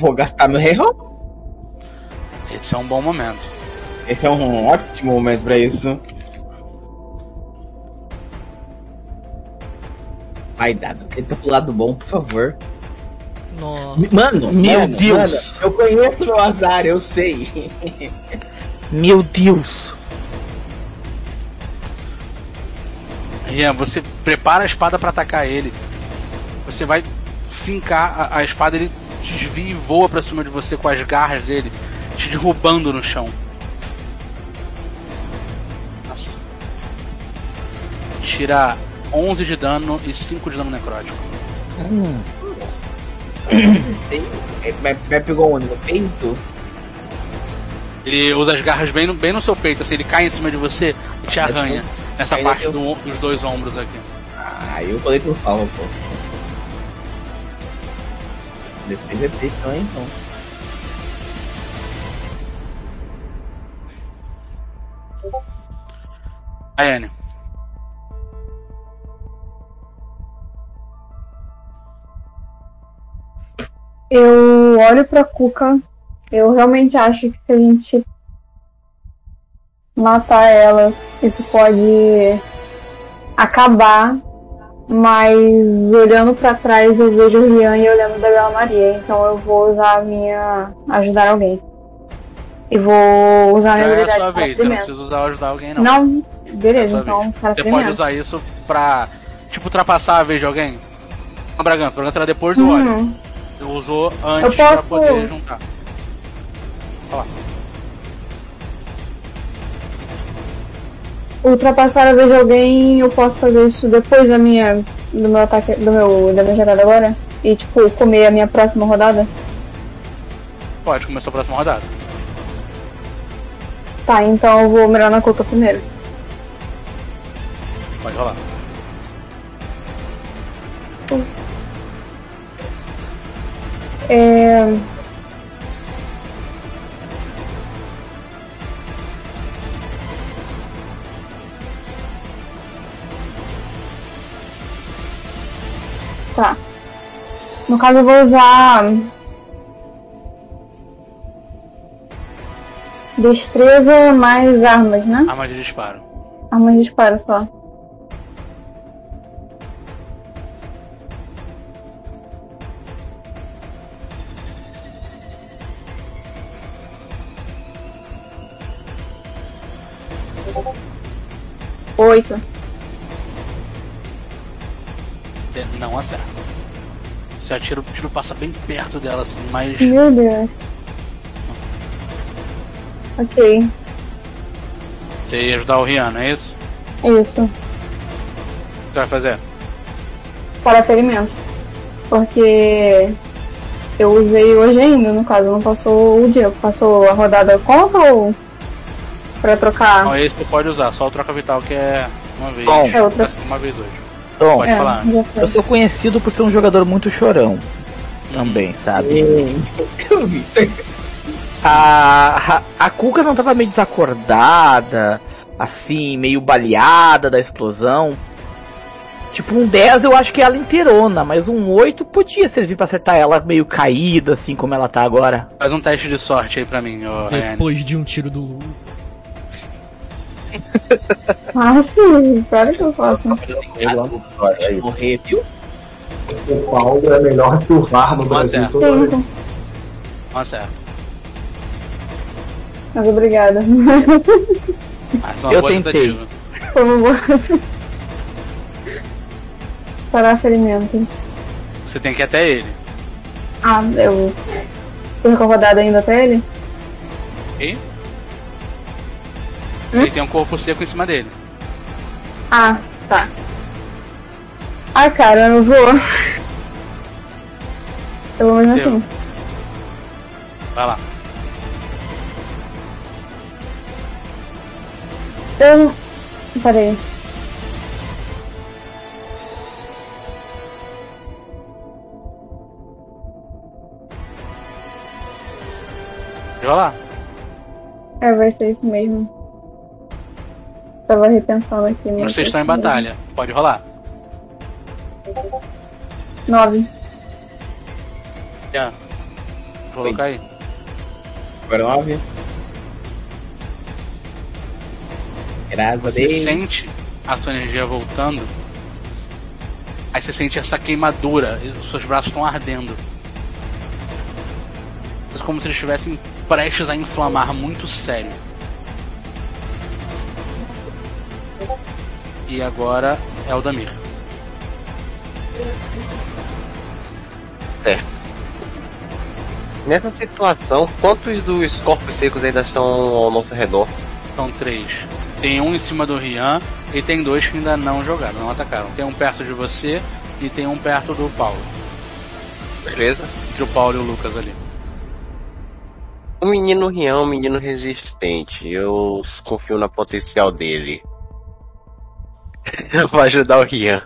Vou gastar meu reroll. Esse é um bom momento. Esse é um ótimo momento pra isso. Vai, Dado. Tenta pro lado bom, por favor. Nossa. Mano, Meu mano, Deus. mano, eu conheço meu azar, eu sei. Meu Deus. Rian, você prepara a espada pra atacar ele. Você vai fincar a, a espada, ele desvia e voa pra cima de você com as garras dele, te derrubando no chão. Nossa. Tira 11 de dano e 5 de dano necrótico. Hum. Vai, vai pegou onde? No peito? Ele usa as garras bem no, bem no seu peito, assim, ele cai em cima de você e te arranha nessa Ainda parte do- dos dois ombros aqui. Ah, eu falei não falo, pô. Deve ter VP também, então. Ayane. Eu olho pra Cuca. Eu realmente acho que se a gente matar ela, isso pode acabar. Mas olhando pra trás eu vejo o Rian e olhando da Bela Maria. Então eu vou usar a minha. ajudar alguém. E vou usar a minha é a habilidade sua vez, você não precisa usar ajudar alguém, não. Não, beleza, É então para Você pode usar isso pra, tipo, ultrapassar a vez de alguém. A Bragança, a Bragança era depois do óleo. Uhum. Usou Eu antes pra posso- poder juntar. Olha lá. ultrapassar a vez de alguém, eu posso fazer isso depois da minha do meu ataque do meu da minha jogada agora e tipo comer a minha próxima rodada. Pode, começou a próxima rodada. Tá, então eu vou mirar na Cuca primeiro. Pode rolar. É... Tá. No caso eu vou usar destreza mais armas, né? Arma de disparo. Armas de disparo só. Oito. Não acerta. Você atira, o tiro passa bem perto dela, assim, mas. Meu Deus. Ok, Você ia ajudar o Rian, não é isso? isso. O que você vai fazer? Para ferimento. Porque eu usei hoje ainda, no caso, não passou o dia. Passou a rodada conta ou pra trocar? Não, esse tu pode usar, só o troca vital que é uma vez. Bom. É outra. Ser uma vez hoje. Tom, Pode É, falar. eu sou conhecido por ser um jogador muito chorão. Também, sabe? Eu vi. A, a, a Cuca não tava meio desacordada, assim, meio baleada da explosão. Tipo, um 10 eu acho que é ela inteirona, mas um 8 podia servir pra acertar ela meio caída, assim como ela tá agora. Faz um teste de sorte aí pra mim. Depois de um tiro do. Ah, sim, claro que eu faço. Pode morrer, viu? O Paulo é melhor que o VAR no Brasil toda vez. Não acerta. Mas obrigada. É uma Eu tentei. tentativa. Foi uma boa. Parar ferimento. Você tem que ir até ele. Ah, eu. Tô com a rodada ainda até ele? E? Hum? Ele tem um corpo seco em cima dele. Ah, tá. Ah, cara, eu não vou. Eu vou mesmo Seu. assim. Vai lá. Eu. Peraí. Pode rolar. É, vai ser isso mesmo. Tava repensando aqui. mas Vocês estão em mesmo. batalha. Pode rolar. Nove. Já. Vou colocar aí. Agora nove. Graças a Você Deus. sente a sua energia voltando. Aí você sente essa queimadura. e Os seus braços estão ardendo. É como se eles estivessem prestes a inflamar muito sério. E agora é o Damir. É. Nessa situação, quantos dos corpos secos ainda estão ao nosso redor? São três. Tem um em cima do Rian e tem dois que ainda não jogaram, não atacaram. Tem um perto de você e tem um perto do Paulo. Beleza? Entre o Paulo e o Lucas ali. O menino Rian é um menino resistente. Eu confio na potencial dele. Eu vou ajudar o Rian.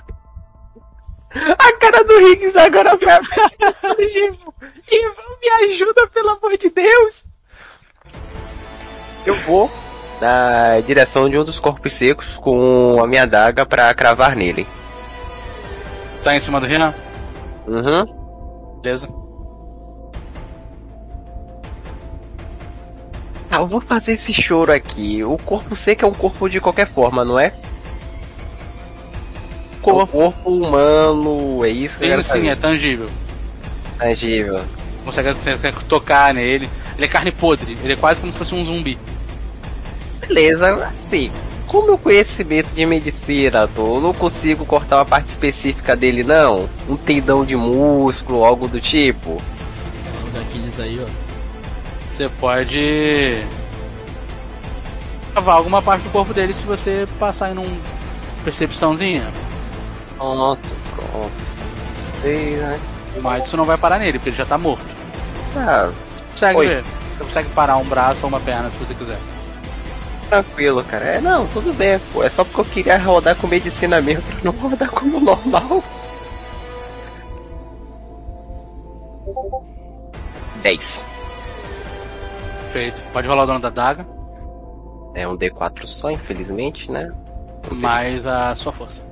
A cara do Higgs agora foi Ivan. Me ajuda, pelo amor de Deus! Eu vou na direção de um dos corpos secos com a minha adaga pra cravar nele. Tá em cima do Rian? Uhum. Beleza. Ah, eu vou fazer esse choro aqui. O corpo seco é um corpo de qualquer forma, não é? Corpo, corpo humano, é isso que eu Sim, sim, é tangível. tangível. Consegue, você consegue tocar nele. Ele é carne podre, ele é quase como se fosse um zumbi. Beleza, assim, com o meu conhecimento de medicina, tô, eu não consigo cortar uma parte específica dele, não. Um tendão de músculo, algo do tipo. Um daqueles aí, ó. Você pode. cavar alguma parte do corpo dele se você passar em um percepçãozinha. Pronto, pronto. Sei, né? Mas isso não vai parar nele, porque ele já tá morto. Ah, Consegue ver. Você consegue parar um braço ou uma perna se você quiser. tranquilo, cara. É, não, tudo bem, pô. É só porque eu queria rodar com medicina mesmo, pra não rodar como normal. 10. Feito. Pode rolar o dono da daga, É um D4 só, infelizmente, né? mais a sua força.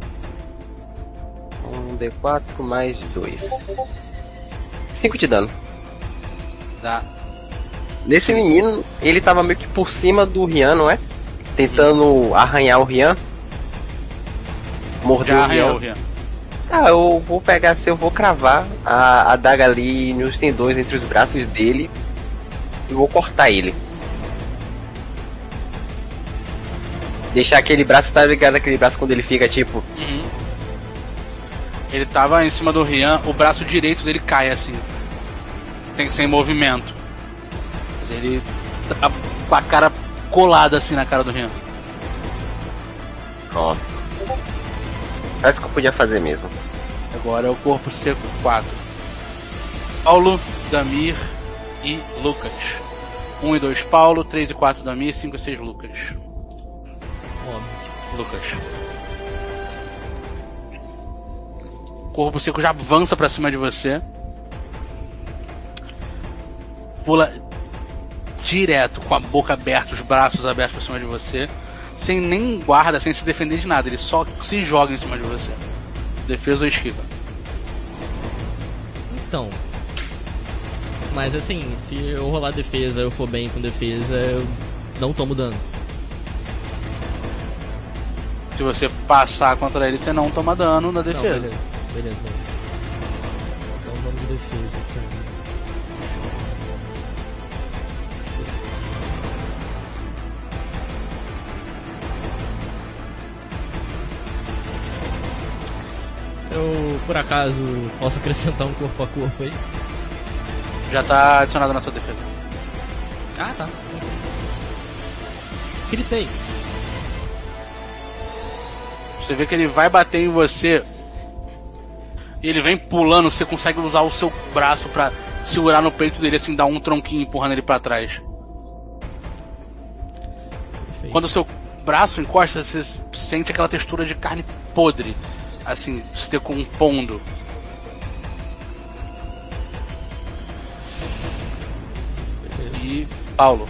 Um D4 mais 2. 5 de dano. Tá. Nesse menino, ele tava meio que por cima do Rian, não é? Tentando arranhar o Rian. Morder Já o Rian. Ah, eu vou pegar assim, eu vou cravar a, a daga ali nos tendões entre os braços dele e vou cortar ele. Deixar aquele braço, tá ligado? Aquele braço quando ele fica tipo. Uhum. Ele tava em cima do Rian, o braço direito dele cai assim. Tem sem movimento. Mas ele tá com a cara colada assim na cara do Rian. Ó. Faz o que eu podia fazer mesmo. Agora é o corpo seco 4. Paulo, Damir e Lucas. 1 e 2 Paulo, 3 e 4 Damir, 5 e 6 Lucas. Lucas. Corpo seco já avança pra cima de você. Pula direto, com a boca aberta, os braços abertos pra cima de você. Sem nem guarda, sem se defender de nada. Ele só se joga em cima de você. Defesa ou esquiva. Então. Mas assim, se eu rolar defesa, eu for bem com defesa, eu não tomo dano. Se você passar contra ele, você não toma dano na Não, defesa. Beleza, beleza. Então vamos de defesa. aqui. Eu, por acaso, posso acrescentar um corpo a corpo aí? Já tá adicionado na sua defesa. Ah, tá. Gritei. Você vê que ele vai bater em você. E ele vem pulando, você consegue usar o seu braço pra segurar no peito dele, assim, dar um tronquinho empurrando ele pra trás. Quando o seu braço encosta, você sente aquela textura de carne podre, assim, se decompondo. E Paulo.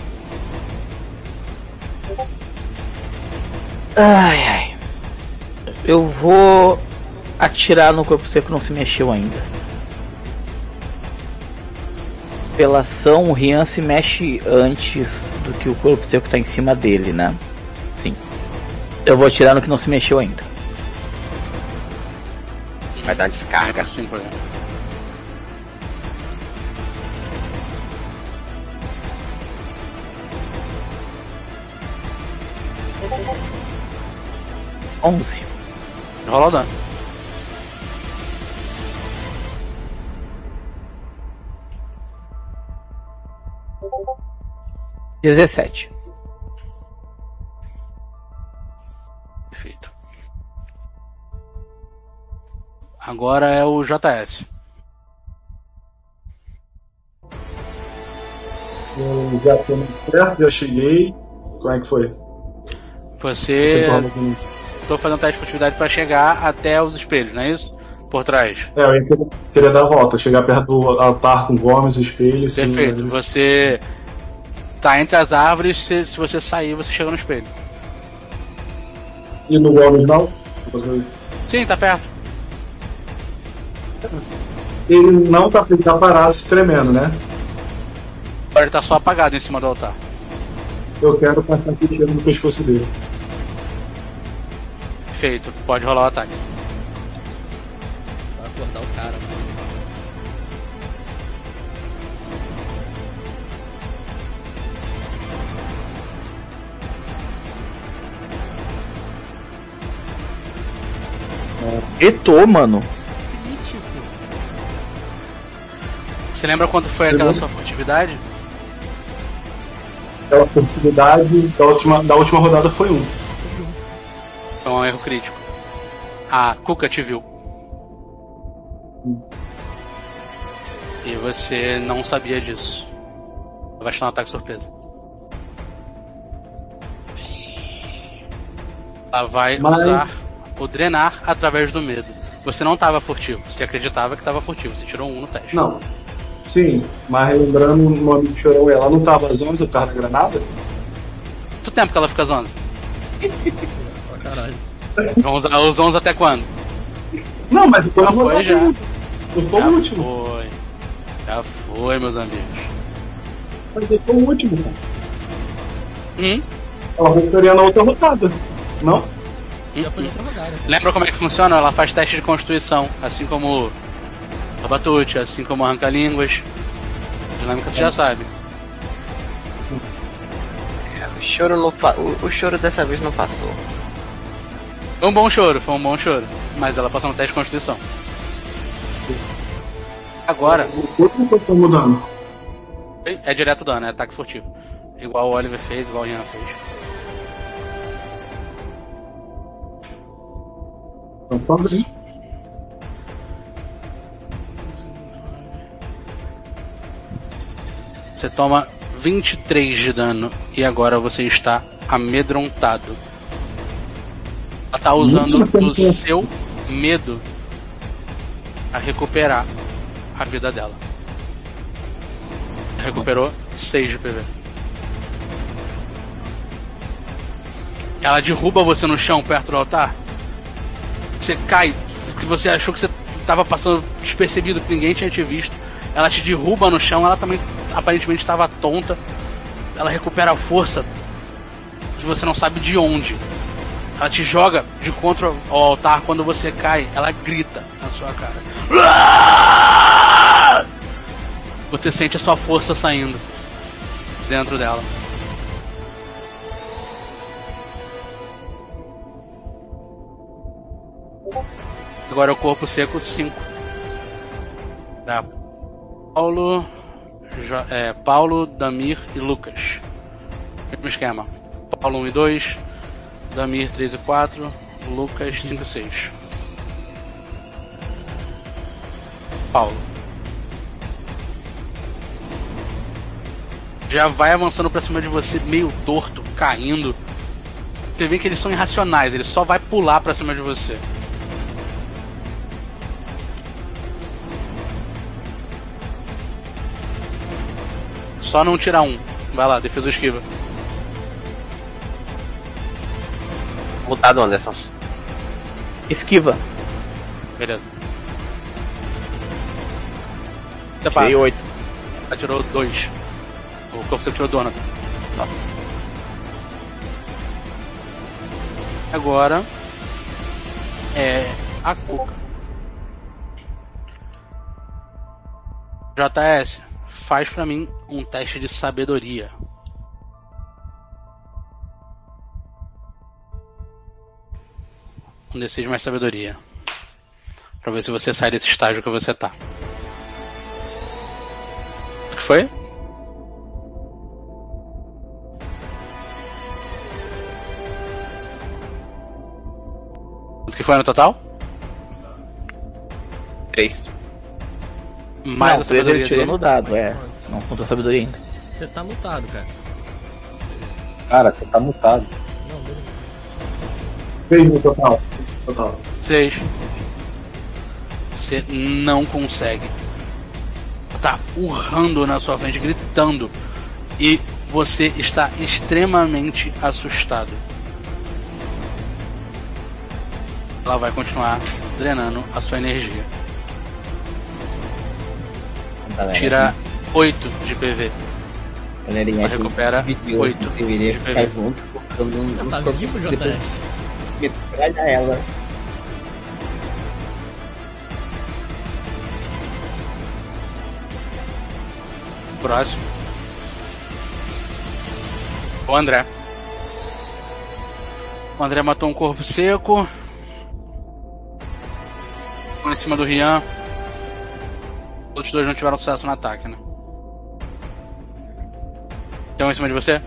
Ai, ai. Eu vou atirar no corpo seco que não se mexeu ainda. Pela ação, o Rian se mexe antes do que o corpo seco tá em cima dele, né? Sim. Eu vou atirar no que não se mexeu ainda. Vai dar descarga. Sim, por exemplo. Onze. Rola o dano. Dezessete. Perfeito. Agora é o JS. Eu já tô perto, já cheguei. Como é que foi? Você. Tô fazendo teste de furtividade pra chegar até os espelhos, não é isso? Por trás. É, eu ia querer, queria dar a volta, chegar perto do altar com gomes, espelhos. assim, Perfeito. eles- Você tá entre as árvores, se, se você sair, você chega no espelho. E no gomes não? Sim, tá perto. Ele não tá, ele tá parado se tremendo, né? Agora ele tá só apagado em cima do altar. Eu quero passar aqui tiro no pescoço dele. Perfeito. Pode rolar o ataque. Gritou, mano. Você lembra quanto foi aquela sua furtividade? Aquela oportunidade da última, da última rodada foi um. Foi um erro crítico. A Kuka te viu. E você não sabia disso. Vai dar um ataque surpresa. Ela vai Mas- usar o drenar através do medo. Você não estava furtivo, você acreditava que estava furtivo, você tirou um no teste. Não. Sim, mas lembrando o nome do chorão, ela não tava às 11 por causa da granada? Quanto tempo que ela fica às 11? Pra caralho. Vamos usar os 11 até quando? Não, mas eu vou foi, já. Eu foi Já o último. foi. Já foi, meus amigos. Mas eu foi o último, cara. Hum? Ela voltaria na outra rodada. Não? Já foi outra rodada. Lembra como é que funciona? Ela faz teste de constituição, assim como a Batute, assim como arranca-línguas. Dinâmica você já sabe. O choro, não o, o choro dessa vez não passou. Foi um bom choro, foi um bom choro. Mas ela passou no teste de constituição. Agora, O mudando. é direto dano, é ataque furtivo. Igual o Oliver fez, igual o Ian fez. Então, só bem. Você toma 23 de dano e agora você está amedrontado. Ela tá usando o seu medo a recuperar a vida dela. Recuperou 6 de PV. Ela derruba você no chão perto do altar. Você cai, porque você achou que você estava passando despercebido, que ninguém tinha te visto. Ela te derruba no chão, ela também aparentemente estava tonta. Ela recupera a força que você não sabe de onde. Ela te joga de contra ao altar quando você cai, ela grita na sua cara. Você sente a sua força saindo dentro dela. Agora é o corpo seco 5. Tá. Paulo, Jo- é, Paulo, Damir e Lucas. Mesmo esquema. Paulo 1 e 2, Damir 3 e 4, Lucas 5 e 6. Paulo. Já vai avançando pra cima de você, meio torto, caindo. Você vê que eles são irracionais, ele só vai pular pra cima de você. Só não tira um. Vai lá, defesa ou esquiva. Mutado, Anderson. Esquiva. Beleza. Você passa. Tirei 8. Ela tirou dois. O corpo você tirou dona. Nossa. Agora é a Cuca. JS, faz pra mim um teste de sabedoria. Um D6 mais sabedoria. Pra ver se você sai desse estágio que você tá. O que foi? Quanto que foi no total? Três. Mais não, a três sabedoria ele tirou dele. no dado, é. Não contou a sabedoria ainda. Você tá mutado, cara. Cara, você tá mutado. Não, beleza. Fez no total. Total. Seis. Você não consegue. Tá urrando na sua frente, gritando. E você está extremamente assustado. Ela vai continuar drenando a sua energia. Tira 8 de PV. Galerinha, Ela recupera devia- 8 Deveria de ficar PV. junto, colocando um Tá uns vivo, JS? metralha ela. Próximo. O André. O André matou um corpo seco. Um em cima do Rian. Os outros dois não tiveram sucesso no ataque, né? Tem um em cima de você?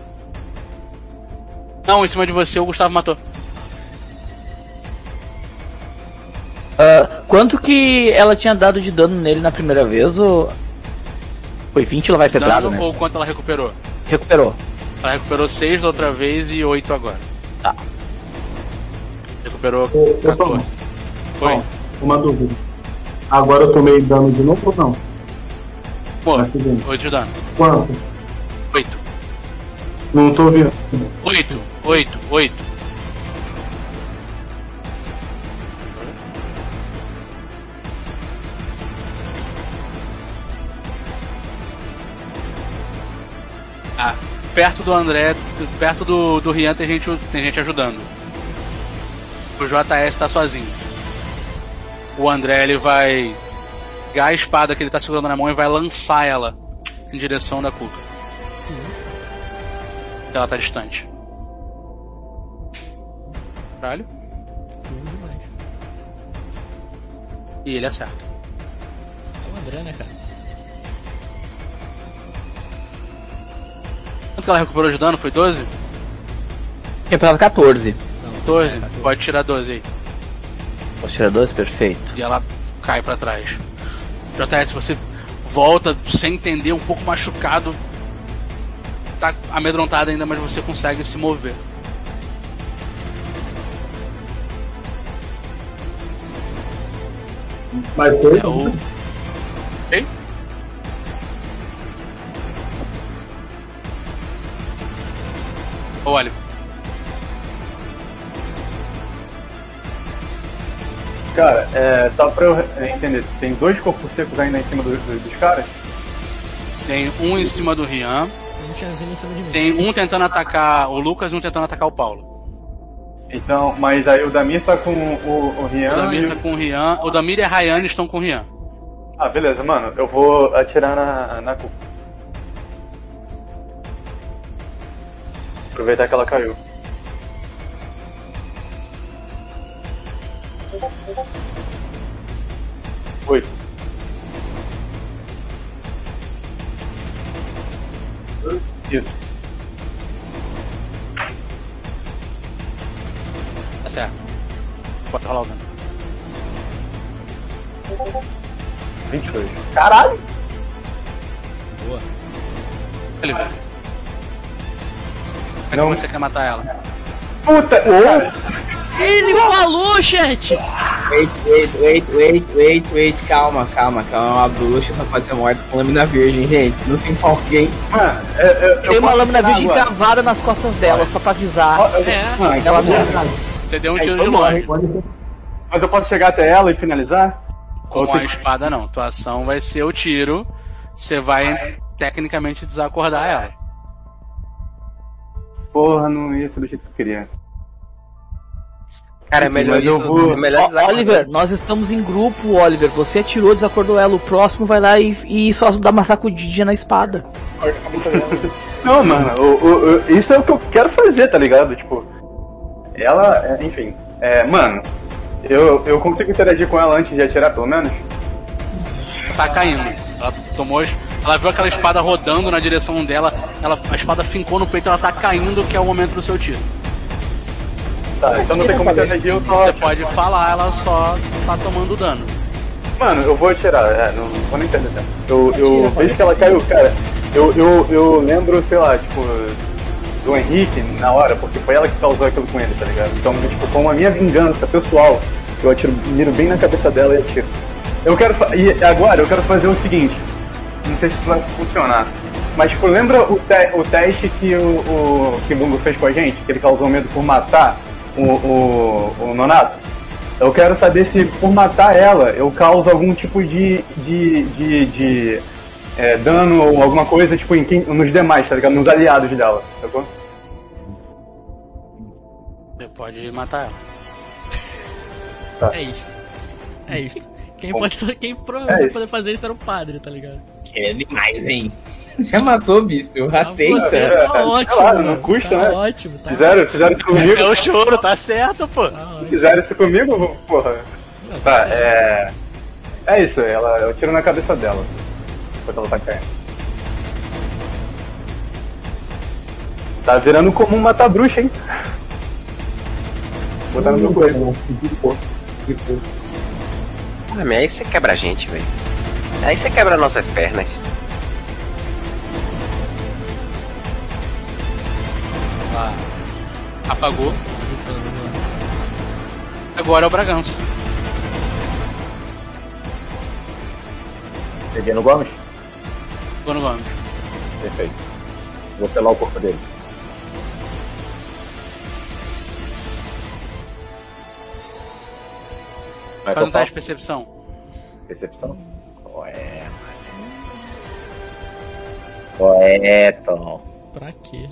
Não, em cima de você o Gustavo matou. Ah, quanto que ela tinha dado de dano nele na primeira vez? Ou... Foi 20 ela vai pedrada, né? ou quanto ela recuperou? Recuperou. Ela recuperou 6 da outra vez e 8 agora. Tá. Recuperou Ô, ô, 14. Tom, Foi. Tom, uma dúvida. Agora eu tomei dano de novo ou não? Pô, Tá seguindo. 8 de dano. Quanto? 8. Não tô vendo. 8, 8, 8. Ah, perto do André, perto do, do Rian tem gente, tem gente ajudando. O JS tá sozinho. O André ele vai pegar a espada que ele tá segurando na mão e vai lançar ela em direção da Cuca. Ela tá distante. Caralho. E ele acerta. É o André, né, cara? Quanto que ela recuperou de dano? Foi 12? Recuperado 14. 12? Pode tirar 12 aí. Posso tirar 12? Perfeito. E ela cai pra trás. JS, você volta sem entender, um pouco machucado. Tá amedrontado ainda, mas você consegue se mover. Mas foi. É o. Ei? Oliver. Cara, é, só pra eu entender, tem dois corpos secos ainda em cima do- do- dos caras? Tem um em cima do Rian. Tinha vindo em cima de mim. Tem um tentando atacar o Lucas e um tentando atacar o Paulo. Então, mas aí o Damir tá com o, o Rian O Damir e tá com o Rian. O Damir e a Rayane estão com o Rian. Ah, beleza, mano. Eu vou atirar na, na Cuca. Aproveitar que ela caiu. Oito. Isso. Tá certo. Pode rolar o dano. 22. Caralho! Boa. Ele vê. Como é que você quer matar ela? Puta! Ele falou, chat! Wait, wait, wait, wait, wait, wait, calma, calma, calma. Uma bruxa só pode ser morta com lâmina virgem, gente. Não se empolguem. Mano, eu, eu, Tem eu uma lâmina virgem agora. cravada nas costas dela, só pra avisar. É, Ah, então Ela morre. Você deu um tiro de longe. Mas eu posso chegar até ela e finalizar? Ou Com a tem- espada não. Tua ação vai ser o tiro. Você vai tecnicamente desacordar ela. Porra, não ia ser do jeito que eu queria. Cara, é melhor Mas eu isso. vou- É melhor Oliver, nós estamos em grupo, Oliver. Você atirou, desacordou ela. O próximo vai lá e, e só dá uma sacudidinha na espada. Não, mano, o- o- o- isso é o que eu quero fazer, tá ligado? Tipo, ela, é, enfim, é, mano, eu, eu consigo interagir com ela antes de atirar, pelo menos? Tá caindo. Ela tomou. Ela viu aquela espada rodando na direção dela. Ela, a espada fincou no peito. Ela tá caindo, que é o momento do seu tiro. Tá, então não tem como interagir, eu só. Você pode falar, ela só tá tomando dano. Mano, eu vou atirar, é, não, não vou nem perder tempo. Eu, eu vejo que ela caiu, cara, eu, eu, eu lembro, sei lá, tipo, do Henrique na hora, porque foi ela que causou aquilo com ele, tá ligado? Então, tipo, como a minha vingança pessoal, eu atiro, miro bem na cabeça dela e atiro. Eu quero fa- e agora eu quero fazer o seguinte, não sei se isso vai funcionar. Mas tipo, lembra o, te- o teste que o, o que o Bungo fez com a gente, que ele causou medo por matar o, o, o Nonato? Eu quero saber se por matar ela eu causo algum tipo de, de, de, de, é, dano ou alguma coisa tipo em quem, nos demais, tá ligado? Nos aliados dela, sacou? Você pode matar ela. Tá. É isso. É isso. Quem, pode, quem É provavelmente isso. poder fazer isso era o padre, tá ligado? Que é demais, hein? Já matou, bicho. Ah, Aceita. É, tá sei ótimo. lá, não mano. custa, tá né? ótimo. Tá Fizeram, fizeram isso comigo? É o choro, tá certo, pô. Tá. Fizeram isso comigo, porra. Tá, é. É isso, ela, eu tiro na cabeça dela. Enquanto ela tá caindo. Tá virando comum matar bruxa, hein? Botar no meu corpo. Zicou. Zicou. Ah, mas aí você quebra a gente, velho. Aí você quebra nossas pernas. Ela apagou. Agora é o Bragança. Peguei no Gomes? Gono Gomes. Perfeito. Vou pelar o corpo dele. Vai Faz um teste de percepção. Percepção? Ué, mano. Ué, Tom. Pra quê?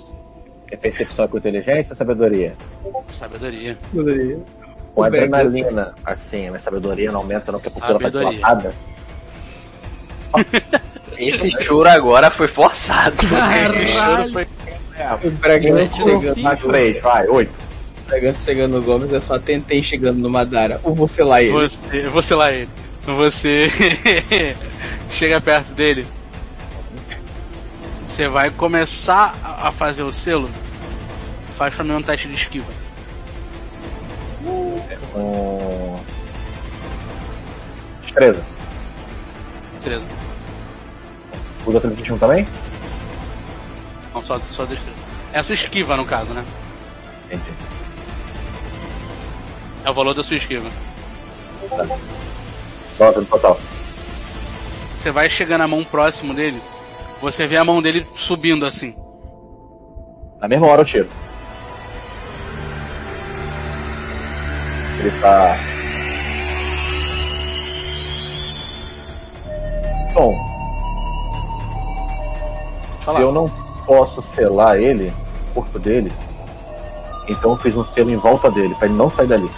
É percepção com inteligência ou sabedoria? Sabedoria. Sabedoria. Com adrenalina, assim, a sabedoria não aumenta, não, porque a cultura sabedoria. Esse choro agora foi forçado. Caralho! Esse choro foi... É, o Bragante chegando na 3, vai, oito. Elegância chegando no Gomes, é só tentei chegando no Madara. Ou você lá ele. Você, você lá ele. Você chega perto dele. Você vai começar a fazer o selo. Faz pra mim um teste de esquiva. Um... 13. 13. Usa atletismo também? Não, só, só destreza. É a sua esquiva, no caso, né? Entendi. É o valor da sua esquiva. Nota no total. Você vai chegando a mão próximo dele. Você vê a mão dele subindo assim. Na mesma hora eu tiro. Ele tá. Bom. Se eu não posso selar ele, o corpo dele, então eu fiz um selo em volta dele, pra ele não sair dali.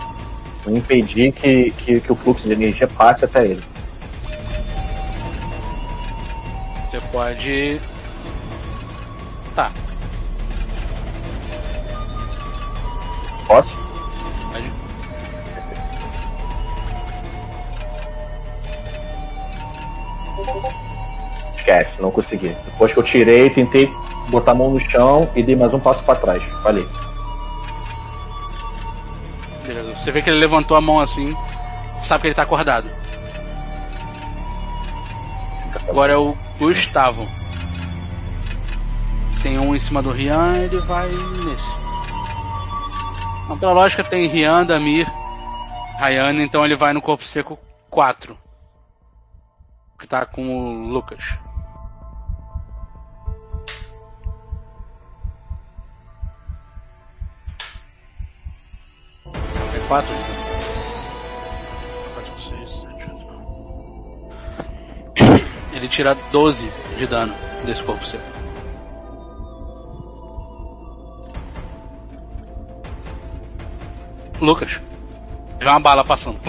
Impedir que, que, que o fluxo de energia passe até ele. Você pode. Tá, Posso? pode. Esquece, não consegui. Depois que eu tirei, tentei botar a mão no chão e dei mais um passo pra trás. Falei. Você vê que ele levantou a mão assim. Sabe que ele tá acordado. Agora é o Gustavo. Tem um em cima do Rian, ele vai nesse. Então, pela lógica, tem Rian, Damir Rayane, então ele vai no corpo seco 4. Que tá com o Lucas. 4? 4, 6, 7, 8, Ele tira 12 de dano desse corpo seco. Lucas, vê uma bala passando,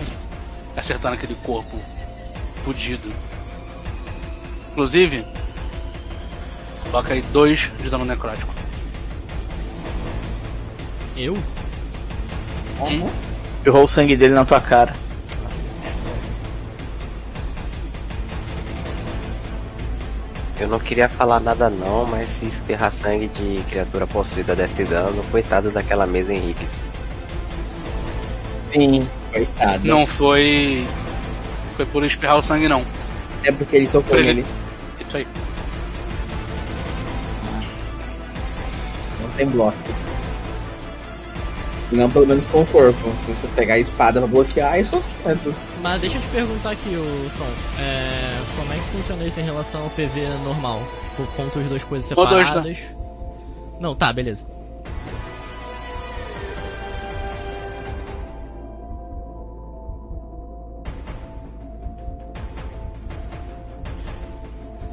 acertando aquele corpo fudido. Inclusive, coloca aí 2 de dano necrótico. Eu? Hum? Espirrou o sangue dele na tua cara. Eu não queria falar nada não, mas se espirrar sangue de criatura possuída desse dano, coitado daquela mesa Henriques. Sim, coitado. Não foi. Foi por espirrar o sangue, não. É porque ele tocou ele- nele. Isso aí. Não tem bloco. Não, pelo menos com o corpo. Se você pegar a espada pra bloquear, aí são os 500. Mas deixa eu te perguntar aqui, o Tom. É, como é que funciona isso em relação ao PV normal? Por pontos de duas coisas Ou dois, separadas? Não, tá, beleza.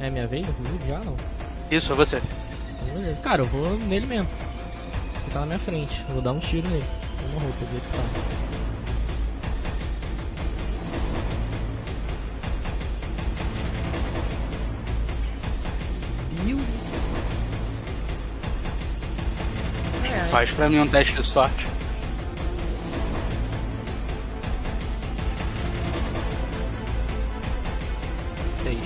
É minha vez, inclusive, já não? Isso, é você. Beleza. Cara, eu vou nele mesmo. Ele tá na minha frente. Eu vou dar um tiro nele. Uma roupa, ver que tá. É, Faz pra mim um teste de sorte. Seis.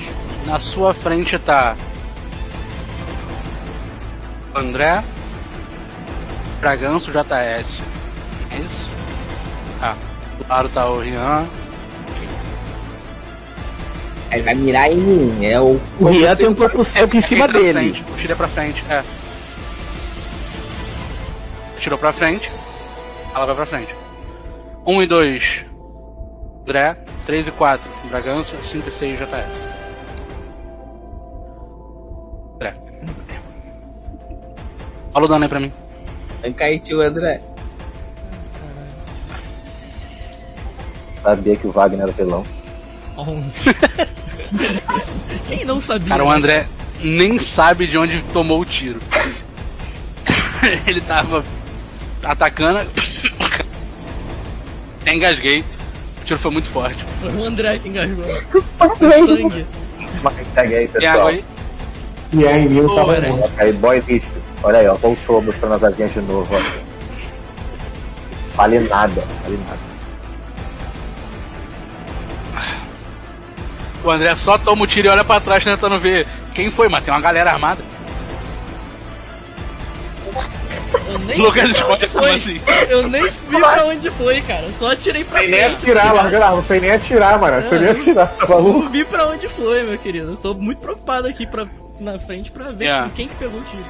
Na sua frente tá. André. Braganço JS. É isso? Ah. Do lado tá o Rian. Aí vai mirar em mim. É o. O Rian tem um corpo seco em cima dele. Frente. Tira pra frente, é. Tirou pra frente. Ela vai pra frente. 1 e 2. André. 3 e 4. Bragança. 5 e 6 JS. André. Fala o dano aí pra mim. Tanca aí, tio André. Sabia que o Wagner era vilão. 11. Quem não sabia? Cara, o? André nem sabe de onde tomou o tiro. Ele tava atacando. Até engasguei. O tiro foi muito forte. Foi o André que engasgou. Foi sangue. Mas Tem água pessoal. aí? E aí, Ô, tava bom. Aí, boy lixo. Olha aí, ó. Voltou mostrando as asinhas de novo, ó. Vale nada, vale nada. O André só toma o tiro e olha pra trás tentando ver quem foi, mas tem uma galera armada. Eu nem Lucas vi pra onde escolhe como foi. assim? Eu nem vi pra onde foi, cara. Só atirei pra Sem nem frente. atirar, ligado? larga lá, não sei nem atirar, mano. Não sei nem É. atirar, tá maluco? Não vi pra onde foi, meu querido. Eu tô muito preocupado aqui pra, na frente pra ver É. quem que pegou o tiro.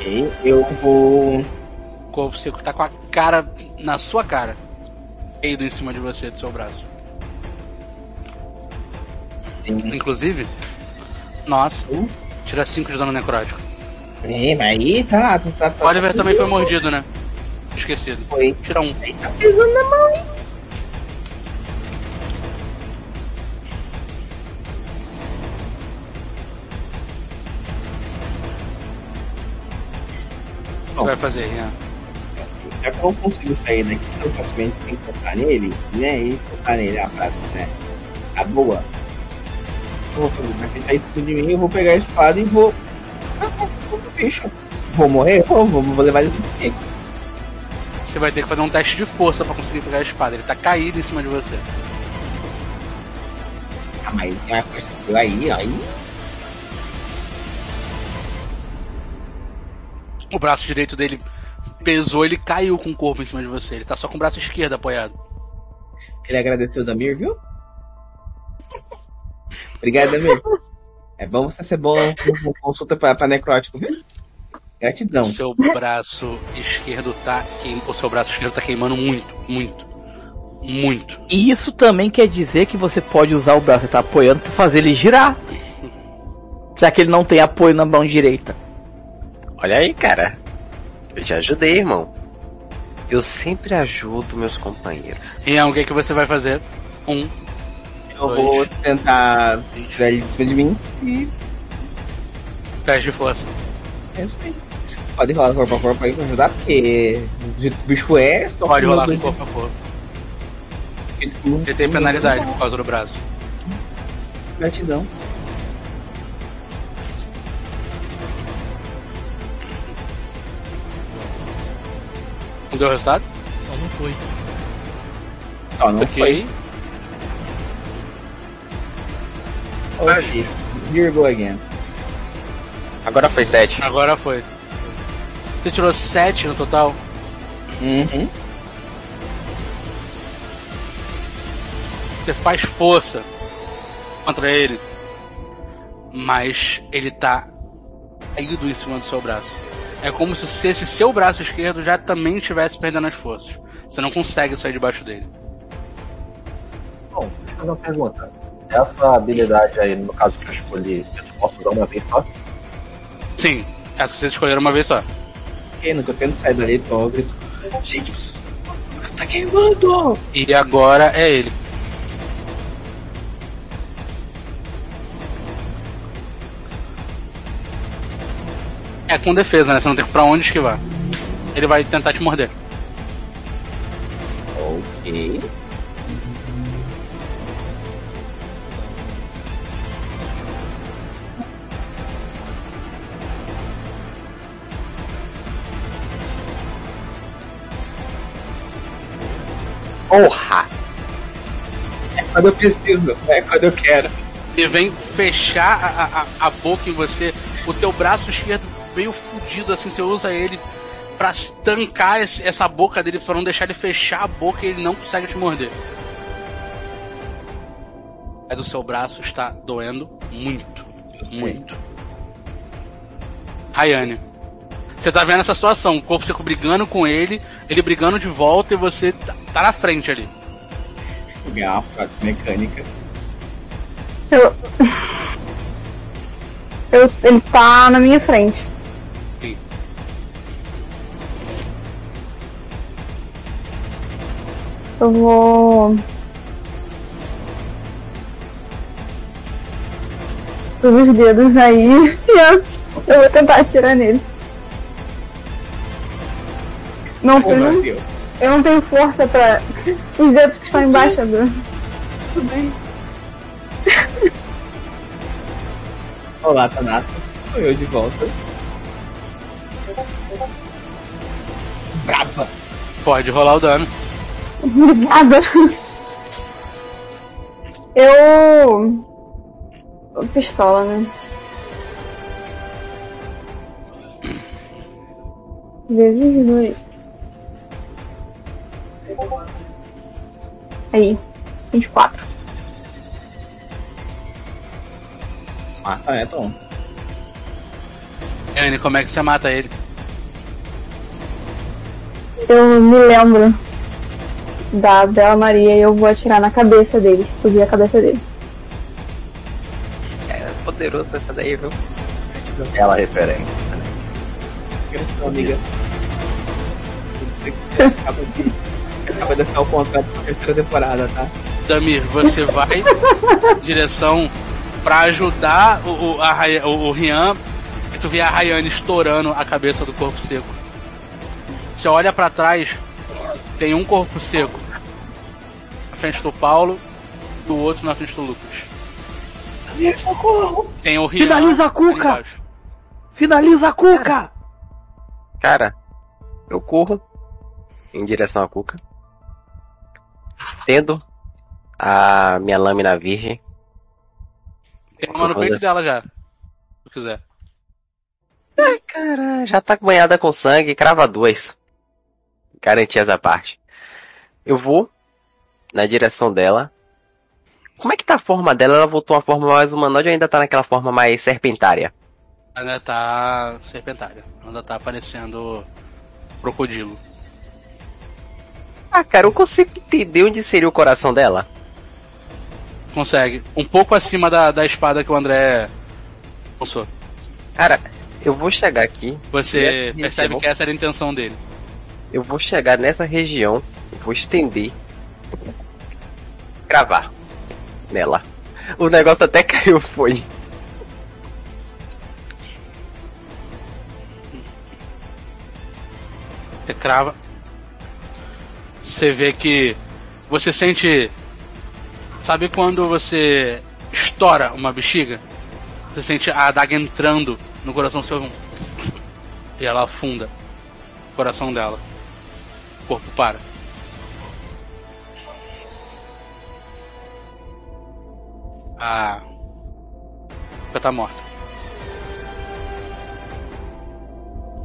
Ok, eu vou. O corpo seco tá com a cara na sua cara. Caído em cima de você, do seu braço. Sim. Inclusive, nossa, tira 5 de dano necrótico. É, mas aí tá. tá, tá, tá O Oliver também foi mordido, né? Esquecido. Foi. Tira um. Aí tá pesando na mão, hein? O que vai fazer, Rian? Já que eu consigo sair daqui tão facilmente sem tocar nele, né? E tocar nele a frase, né? Tá boa. Fazer, vai tentar cima de mim, eu vou pegar a espada e vou. Vou pro bicho. Vou morrer? Vou, vou, vou levar ele comigo. Você vai ter que fazer um teste de força pra conseguir pegar a espada. Ele tá caído em cima de você. Ah, mas tem uma força que aí, aí. O braço direito dele pesou, ele caiu com o corpo em cima de você. Ele tá só com o braço esquerdo apoiado. Queria agradecer o Damir, viu? Obrigado, Damir. É bom você ser bom com consulta pra, pra necrótico, viu? Gratidão. O seu braço esquerdo tá queim... O seu braço esquerdo tá queimando muito, muito. Muito. E isso também quer dizer que você pode usar o braço que tá apoiando para fazer ele girar. Já que ele não tem apoio na mão direita. Olha aí, cara. Eu te ajudei, irmão. Eu sempre ajudo meus companheiros. E é o que, que você vai fazer? Um. Eu Dois. vou tentar tirar ele de cima de mim e. Teste de força. É isso aí. Pode rolar corpo a corpo aí pra ajudar, porque do jeito que o bicho é, só Pode rolar com corpo a corpo. um- Ele tem penalidade por causa do braço. Gratidão. Não deu resultado? Só não foi. Só não ok. foi. Oxi. Here we go again. Agora foi 7. Agora foi. Você tirou 7 no total? Uhum. Você faz força contra ele. Mas ele tá caído em cima do seu braço. É como se esse seu braço esquerdo já também estivesse perdendo as forças. Você não consegue sair debaixo dele. Bom, deixa eu fazer uma pergunta. Essa habilidade aí, no caso que eu escolhi, eu posso usar uma vez só? Sim, essa que vocês escolheram uma vez só. Ok, no que eu tento sair dali, tô grito. Gente, mas tá queimando! E agora é ele. É com defesa, né? Você não tem pra onde esquivar. Ele vai tentar te morder. Ok. Porra! É quando eu preciso, é quando eu quero. Ele vem fechar a, a, a boca em você. O teu braço esquerdo meio fudido, assim, você usa ele pra estancar esse- essa boca dele, pra não deixar ele fechar a boca e ele não consegue te morder. Mas o seu braço está doendo muito. Muito. Rayane. Você tá vendo essa situação, o corpo seco brigando com ele, ele brigando de volta e você tá, tá na frente ali. Vou ganhar uma frase mecânica. Eu... eu. Ele tá na minha frente. Eu vou. Os dedos aí. e eu vou tentar atirar nele. Não Porra, tenho. Deus. Eu não tenho força pra. Os dedos que estão embaixo do. Tudo bem. Olá, Tanata. Sou eu de volta. Braba. Pode rolar o dano. Obrigada. Eu. Pistola, né? Vezes dois. Aí. 24. Mata, é, Tom. Anne, como é que você mata ele? Eu me lembro da Bela Maria e eu vou atirar na cabeça dele. Explodir a cabeça dele. É poderoso essa daí, viu? Ela é referência. Gratidão, amiga. Você acaba de, acaba de assinar o contrato pra terceira temporada, tá? Damir, você vai em direção pra ajudar o, o, a, o, o Rian e tu vê a Rayane estourando a cabeça do corpo seco. Você olha pra trás, tem um corpo seco na frente do Paulo e o outro na frente do Lucas. Socorro! Tem o Rian. Finaliza a Cuca! Finaliza a Cuca! Cara, eu corro em direção à Cuca. Estendo a minha lâmina virgem. Tem uma no peito dela já. Se tu quiser. Ai, cara, já tá banhada com sangue, crava duas. Garantir essa parte. Eu vou na direção dela. Como é que tá a forma dela? Ela voltou a forma mais humanoide ou ainda tá naquela forma mais serpentária? Ainda tá serpentária. Ainda tá aparecendo crocodilo. Ah, cara, eu consigo entender onde seria o coração dela. Consegue. Um pouco acima da, da espada que o André lançou. Cara, eu vou chegar aqui. Você percebe que essa era a intenção dele. Eu vou chegar nessa região, vou estender. Gravar. Nela. O negócio até caiu, foi. Você crava. Você vê que você sente. Sabe quando você estoura uma bexiga? Você sente a adaga entrando no coração seu. E ela afunda o coração dela. O corpo para. A. Já tá morta.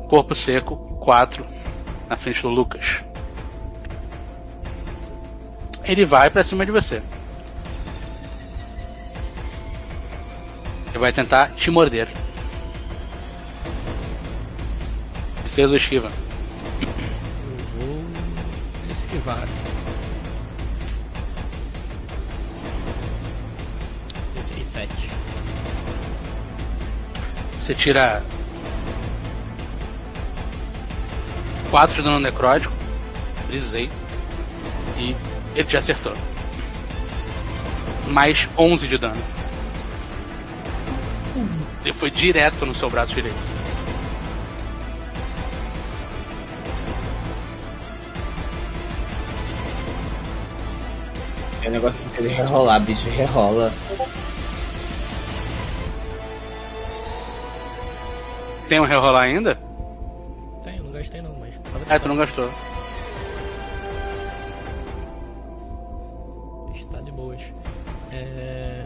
Corpo seco, 4, na frente do Lucas. Ele vai pra cima de você. Ele vai tentar te morder. Defesa ou esquiva? Esquivar. Eu tirei. Você tira 4 de dano necrótico. Brisei. E ele te acertou. Mais 11 de dano. Ele foi direto no seu braço direito. Negócio que ele rerolar, bicho, rerola. Tem um rerolar ainda? Tem, não gastei não, mas. Ah, tu não gastou. Está de boas. É.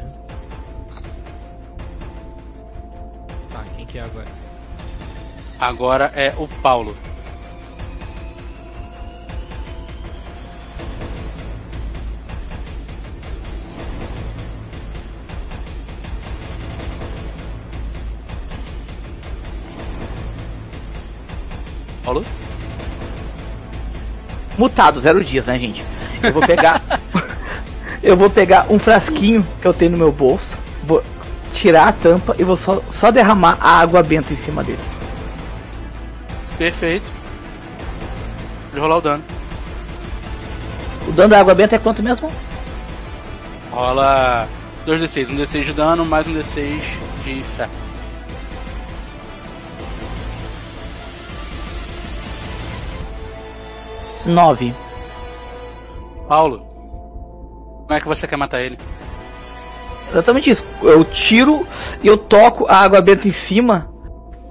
Tá, quem que é agora? Agora é o Paulo. Mutado, zero dias, né, gente? Eu vou pegar. eu vou pegar um frasquinho que eu tenho no meu bolso, vou tirar a tampa e vou só, só derramar a água benta em cima dele. Perfeito. Vou rolar o dano. O dano da água benta é quanto mesmo? Rola 2d6, um d6 de dano mais um d6 de ferro. 9. Paulo, como é que você quer matar ele? Exatamente isso. Eu tiro e eu toco a água benta em cima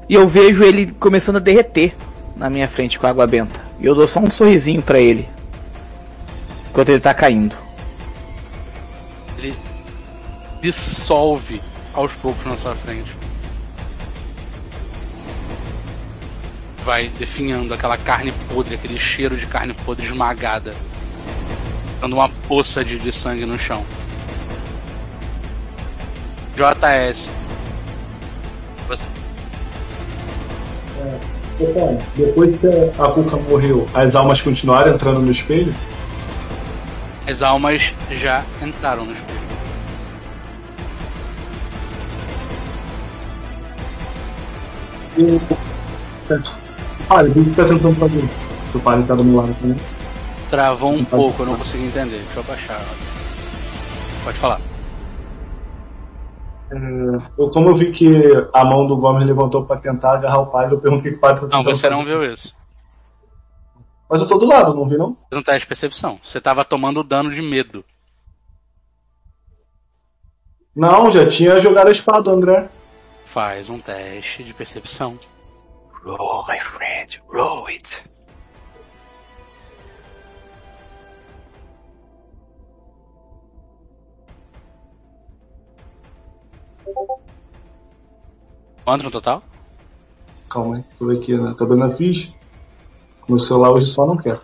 e eu vejo ele começando a derreter na minha frente com a água benta. E eu dou só um sorrisinho para ele enquanto ele tá caindo. Ele dissolve aos poucos na sua frente. Vai definhando aquela carne podre, aquele cheiro de carne podre esmagada. Dando uma poça de, de sangue no chão. JS. Você. Então, depois que a Cuca morreu, as almas continuaram entrando no espelho? As almas já entraram no espelho. E... Olha, o que tá tentando fazer? O padre tá do meu lado também. Travou um pouco, eu não consegui entender. Deixa eu abaixar. Pode falar. É, eu, como eu vi que a mão do Gomes levantou pra tentar agarrar o padre, eu pergunto o que o padre tá Não, você não fazer. viu isso. Mas eu tô do lado, não vi não? Fez um teste de percepção. Você tava tomando dano de medo. Não, já tinha jogado a espada, André. Faz um teste de percepção. Roll, my friend, roll it. Quanto no total? Calma aí, tô aqui, né? Tô vendo a ficha. Meu celular hoje só não quer.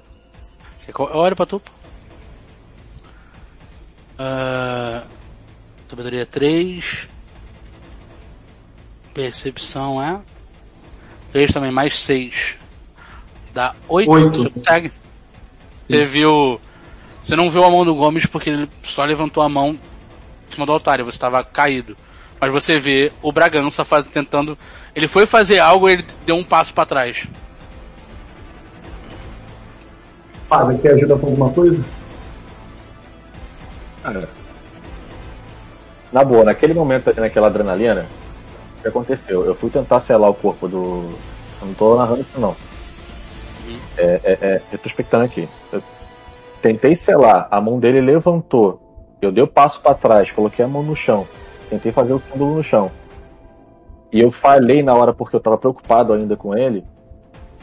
Eu olho pra tu. pô. Ah, sabedoria 3. Percepção é. 3 também, mais 6. Dá 8. Oito. Você consegue? Você Você viu. Você não viu a mão do Gomes porque ele só levantou a mão em cima do altar e você estava caído. Mas você vê o Bragança faz, tentando. Ele foi fazer algo e ele deu um passo para trás. Fala, quer ajuda com alguma coisa? Cara, na boa, naquele momento, naquela adrenalina, que aconteceu? Eu fui tentar selar o corpo do. Eu não tô narrando isso não. É, é, é retrospectando aqui. Eu tentei selar, a mão dele levantou. Eu dei o passo para trás, coloquei a mão no chão. Tentei fazer o símbolo no chão. E eu falhei na hora porque eu tava preocupado ainda com ele.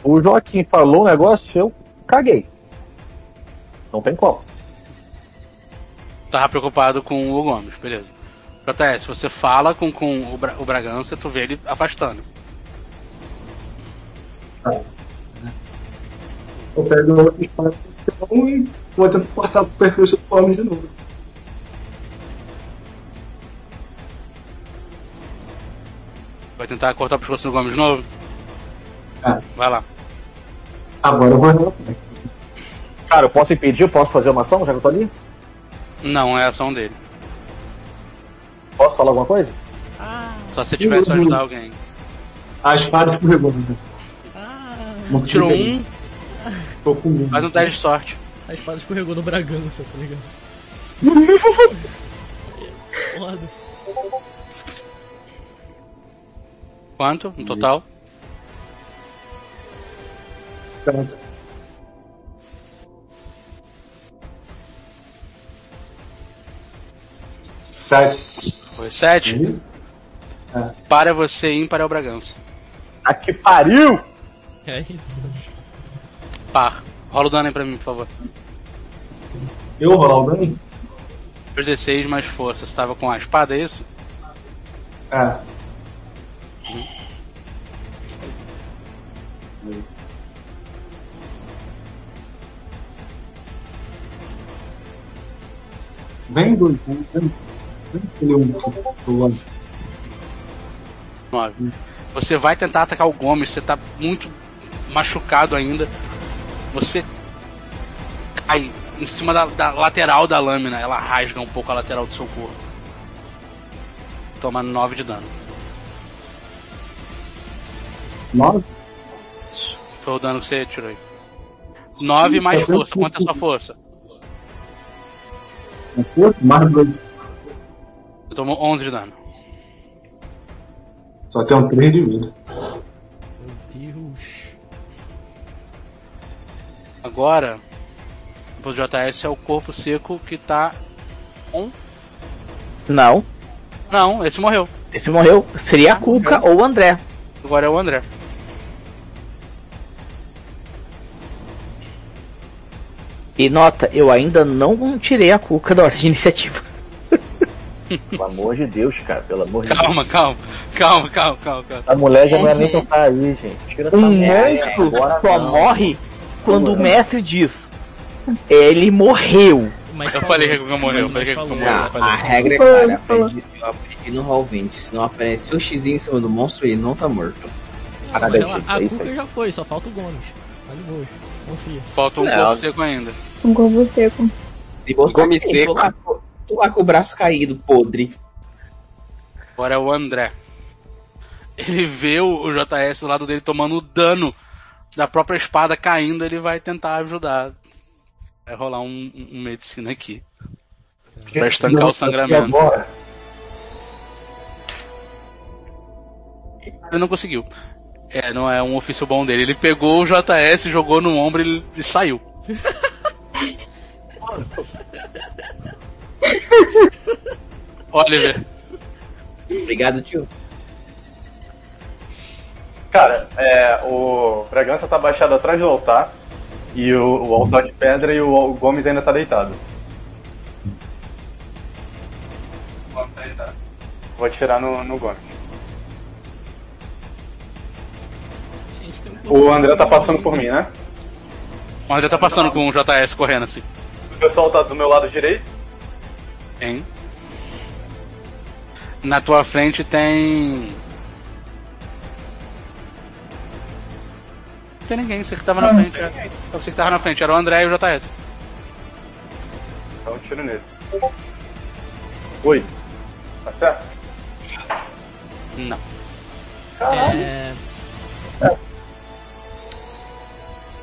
O Joaquim falou um negócio, eu caguei. Não tem como. Tava preocupado com o Gomes, beleza. JS, você fala com, com o, Bra o Bragança, tu vê ele afastando. Eu pego o espada e vou tentar cortar o percurso do homem de novo. Vai tentar cortar o pescoço do Gomes de novo? É. Vai lá. Agora eu vou. Cara, eu posso impedir? Eu posso fazer uma ação já que eu tô ali? Não, é a ação dele. Posso falar alguma coisa? Só se tivesse Uhum. ajudar alguém. A espada escorregou. né? Não Tirou um, Tô com medo. faz um teste de sorte. A espada escorregou no Bragança, tá ligado? Foda. Quanto no total? Sete. Foi 7? Uhum. É. Para você ímpar é o Bragança. A que pariu! É isso. Par. Rola o dano aí pra mim, por favor. Eu rolar o dano? 16 mais força. Você tava com a espada, é isso? É. Vem dois, vem, vem. Escolher um. 9. Você vai tentar atacar o Gomes, você tá muito machucado ainda. Você cai em cima da, da lateral da lâmina, ela rasga um pouco a lateral do seu corpo. Toma 9 de dano. Nove? Foi o dano que você tirou aí. 9 mais tem força. Quanto é a sua força? Um força, mais dois. Você tomou 11 de dano. Só tem um 3 de vida. Meu Deus. Agora, pro JS é o corpo seco que tá on. Não. Não, esse morreu. Esse morreu. Seria a Cuca ou o André. Agora é o André. E nota, eu ainda não tirei a Cuca da ordem de iniciativa. Pelo amor de Deus, cara, pelo amor de Deus. Calma, calma, calma, calma, calma, calma. A mulher já não é nem pra estar aí, gente. Tira Um monstro agora só não. morre quando o mestre diz. Ele morreu. Mas Eu falei que a Cuca morreu, eu falei que a Cuca falou. morreu. Ah, a regra é clara. Aprendi, eu aprendi no Roll 20. Se não aparecer o X em cima do monstro, ele não tá morto. Não, Cada mas ela- a é já foi, só falta o Gomes. Tá de boa. Confia. Falta um Não. corpo seco ainda. Um corpo seco. Tá aqui, seco. Tô lá, com- lá com o braço caído, podre. Agora é o André. Ele vê o JS do lado dele tomando o dano da própria espada caindo, ele vai tentar ajudar. Vai rolar um, um- medicina aqui. Pra estancar o sangramento. Ele não conseguiu. É, não é um ofício bom dele. Ele pegou o JS, jogou no ombro e ele e saiu. Oliver, Obrigado, tio. Cara, é, o Bragança tá baixado atrás do altar. E o, o altar de pedra e o, o Gomes ainda tá deitado. Vou atirar no, no Gomes. Gente, um O André tá passando por mim, né? o André tá passando com o JS correndo assim. O pessoal tá do meu lado direito. Hein? Na tua frente tem. tem ninguém, você que tava na frente. É você que tava na frente, era o André e o JS. Dá um tiro nele. Oi. Tá certo? Não. É...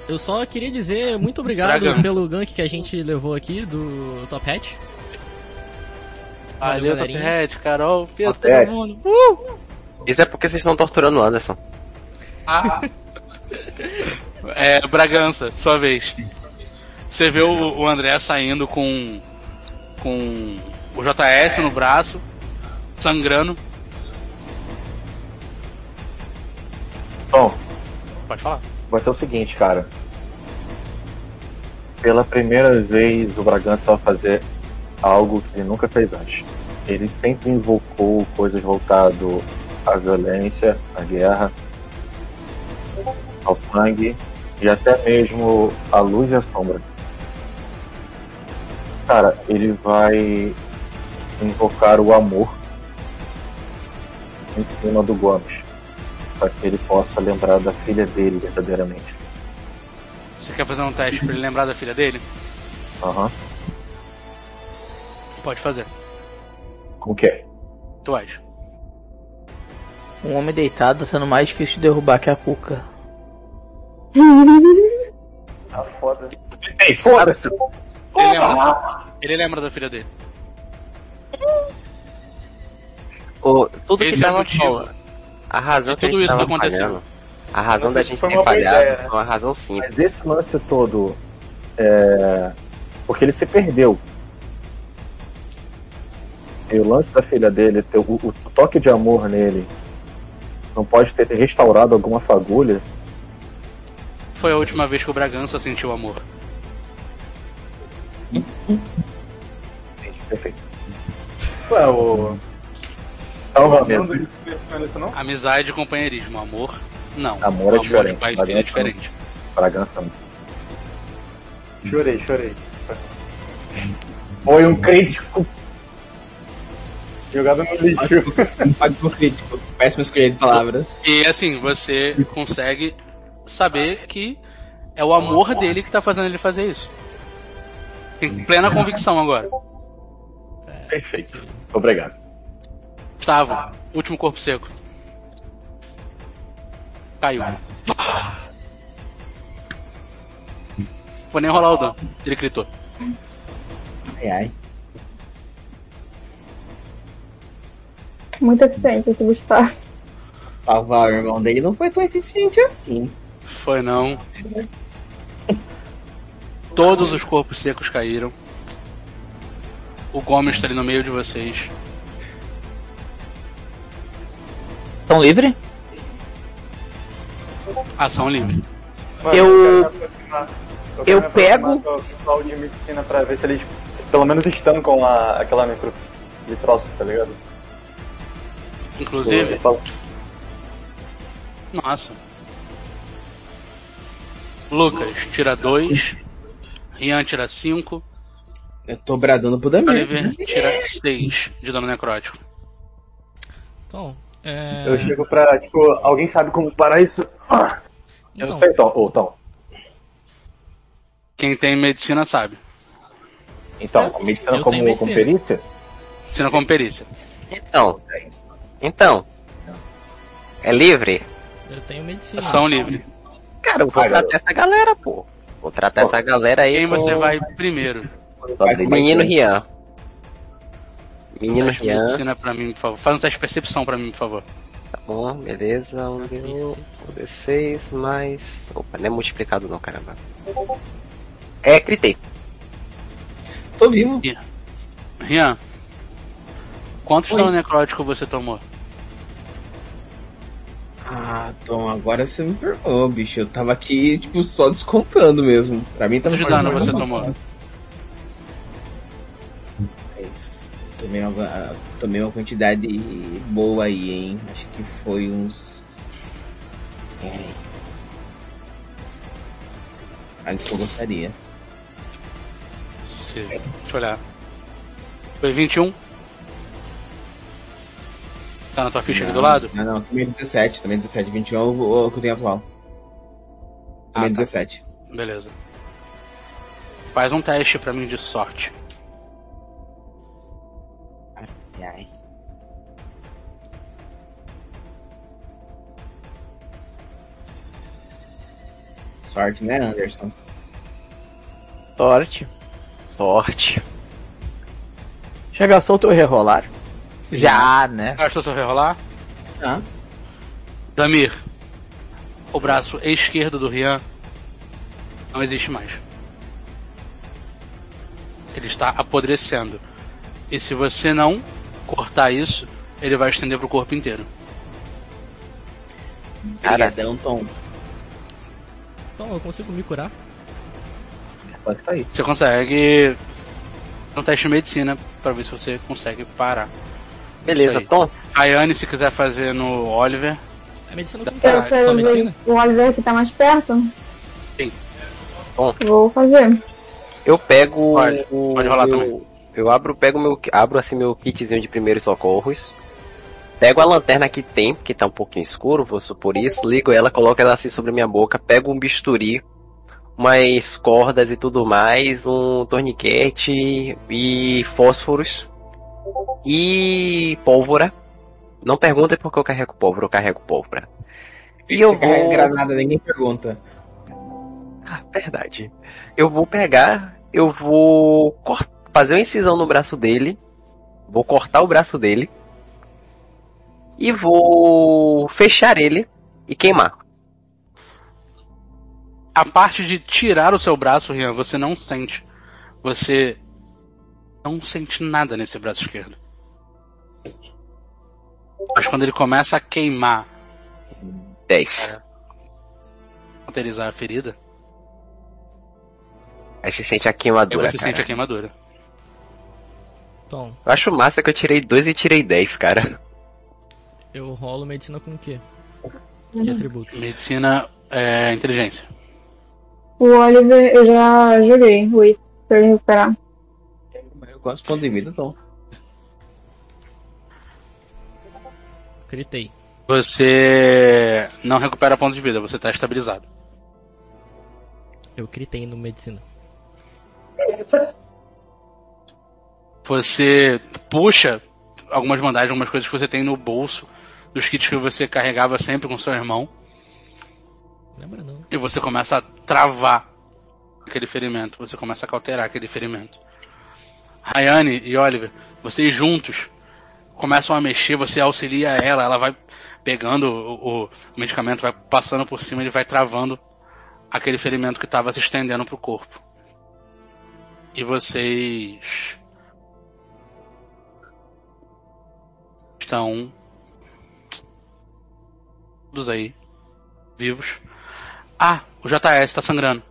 Eu só queria dizer muito obrigado pelo gank que a gente levou aqui do Top Hat. Valeu, Top galerinha. Hat, Carol, Pedro, todo mundo. Uh! Isso é porque vocês estão torturando o Anderson. Ah. É, Bragança, sua vez. Você vê o, o André saindo com. com o JS no braço, sangrando. Tom, Pode falar. vai ser o seguinte, cara. Pela primeira vez, o Bragança vai fazer algo que ele nunca fez antes. Ele sempre invocou coisas voltado à violência, à guerra, ao sangue e até mesmo à luz e à sombra. Cara, ele vai invocar o amor em cima do Gomes, para que ele possa lembrar da filha dele verdadeiramente. Você quer fazer um teste pra ele lembrar da filha dele? Aham. Pode fazer. Como que é? Tu acha? Um homem deitado sendo mais difícil de derrubar que a cuca. Tá foda. Ei, foda-se! Ele lembra, ele lembra da filha dele. O, tudo Esse que é o tava motivo. falando. A razão De que tudo isso que tava aconteceu. falhando. A razão da gente ter falhado ideia. foi uma razão simples. Mas esse lance todo é. Porque ele se perdeu. E o lance da filha dele, ter o, o toque de amor nele, não pode ter restaurado alguma fagulha. Foi a última vez que o Bragança sentiu amor. Perfeito. Ué, o. Salvamento. Isso não? Amizade e companheirismo. Amor, não. Amor é O diferente. de pai Bragança é diferente. Bragança não. Chorei, chorei. Foi um crítico. Jogado no lixo. Impacto crítico. Péssimo escolher de palavras. E assim, você consegue saber que é o amor dele que tá fazendo ele fazer isso. Tem plena convicção agora. Perfeito. Obrigado. Gustavo, último corpo seco. Caiu. Vou nem rolar o dano. Ele gritou. Ai, ai. Muito eficiente esse Gustavo. Salvar o irmão dele não foi tão eficiente assim. Foi não. Todos os corpos secos caíram. O Gomes está ali no meio de vocês. Estão livre? Ação livre. Mano, Eu- eu me pego- do pessoal de medicina pra ver se eles, pelo menos estão com a, aquela micro de troço, tá ligado? Inclusive, Nossa. Lucas tira 2. Rian tira 5. Eu tô bradando pro Damir. Oliver tira 6 de dano necrótico. Então, é... Eu chego pra, tipo, alguém sabe como parar isso? Ah! Eu então, não sei, Tom. Ô, Tom. Quem tem medicina sabe. Então, a medicina Eu como, tenho como medicina. perícia? Medicina como perícia. Então. Então. É livre? eu tenho medicina. Ação livre. Cara, eu vou Vai, tratar essa galera, pô. Vou tratar essa galera aí. Quem com você vai primeiro? Tá Menino Rian. Menino Rian. medicina pra mim, por favor. Faz um teste de percepção pra mim, por favor. Tá bom, beleza. Um D1, um D6 mais. Opa, não é multiplicado não, caramba. É, critei. Tô vivo. Rian. Quantos dano necrótico você tomou? Ah, Tom, agora você me perdoou, bicho. Eu tava aqui, tipo, só descontando mesmo. Pra mim tava Quantos de dano você tomou? Mas Tomei uma, tomei uma quantidade boa aí, hein? Acho que foi uns. É. Mais do que eu gostaria. Se- Deixa eu olhar. Foi 21? Tá na tua ficha aqui do Não, lado? Não, não, tomei 17, tomei 17, 21 é o, o que eu tenho atual. Tomei Ah, tá. 17. Beleza. Faz um teste pra mim de sorte. Ai. Sorte, né, Anderson? Sorte. Sorte. Já gastou o teu rerolar? Já, né? Gastou seu rerolar? Ah. Damir, o braço esquerdo do Rian não existe mais. Ele está apodrecendo. E se você não cortar isso, ele vai estender pro corpo inteiro. Obrigadão, Tom. Então, eu consigo me curar? Pode sair. Você consegue um teste de medicina pra ver se você consegue parar. Beleza. Tom. Ayane, se quiser fazer no Oliver. A medicina Eu quero medicina? ver o Oliver que tá mais perto. Sim. Bom. Vou fazer. Eu pego Pode, o. pode rolar eu, também. Eu abro, pego meu, abro assim meu kitzinho de primeiros socorros. Pego a lanterna que tem, porque tá um pouquinho escuro, vou supor isso. Ligo ela, coloco ela assim sobre a minha boca. Pego um bisturi, umas cordas e tudo mais, um torniquete e fósforos e pólvora. Não pergunta por que eu carrego pólvora, eu carrego pólvora. E eu Você carrega vou. granada, ninguém pergunta. Ah, verdade. Eu vou pegar, eu vou fazer uma incisão no braço dele, vou cortar o braço dele e vou fechar ele e queimar. A parte de tirar o seu braço, Rian, você não sente. Você não sente nada nesse braço esquerdo. Mas quando ele começa a queimar, 10. cauterizar a ferida, Aí você sente a aí queimadura. você cara. sente a queimadura. Tom, Eu acho massa que eu tirei 2 e tirei 10, cara. eu rolo medicina com o quê? Que atributo? Medicina é inteligência. O Oliver eu já joguei. Pra ele recuperar. Eu gosto de vida, Tom. Critei. Você não recupera pontos de vida, você está estabilizado. Eu critei no medicina. Você puxa algumas bandagens, algumas coisas que você tem no bolso, dos kits que você carregava sempre com seu irmão, Lembra não? e você começa a travar aquele ferimento, você começa a cauterar aquele ferimento. Rayane e Oliver, vocês juntos começam a mexer, você auxilia ela, ela vai pegando o, o medicamento, vai passando por cima, ele vai travando aquele ferimento que estava se estendendo pro corpo. E vocês estão todos aí vivos. Ah, o JS tá sangrando.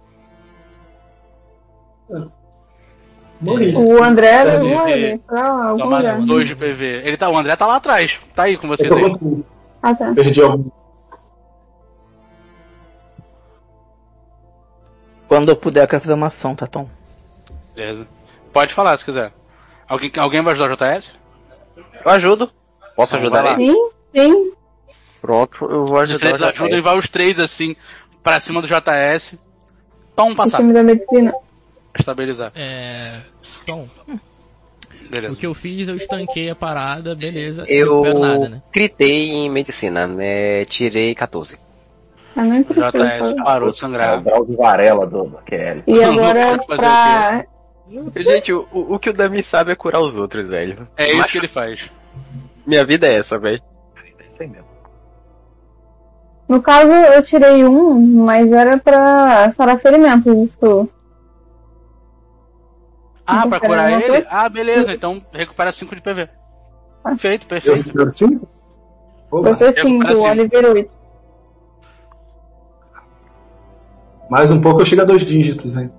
Morri. O André levou ele pra algum Tomaram lugar. dois de PV. Ele tá, o André tá lá atrás. Tá aí com vocês tô aí. Ah, tá. Perdi algum. Quando eu puder, eu quero fazer uma ação, tá, Tom? Beleza. Pode falar se quiser. Alguém, alguém vai ajudar o JS? Eu ajudo. Posso Então, ajudar lá. ele? Sim, sim. Pronto, eu vou Vocês ajudar o ajudam e vai os três assim pra cima do JS. Toma um O passado. time da medicina. Estabilizar. É. Beleza. o que eu fiz, eu estanquei a parada, beleza. não Eu nada, né? critei em medicina, né? Tirei 14. Eu nem O preciso. JS parou de É o sangrar. de varela do, QL. E agora pra. Gente, o, o que o Dami sabe é curar os outros, velho. É isso que ele faz. Minha vida é essa, velho. É isso aí mesmo. No caso, eu tirei um, mas era pra sarar ferimentos, isso. Ah, pra curar ele? coisa? Ah, beleza. Então recupera 5 de PV. Perfeito, Eu perfeito. recupero cinco? Oba, Você sim, recupera o cinco. Oliver 8. mais um pouco eu chego a dois dígitos, hein?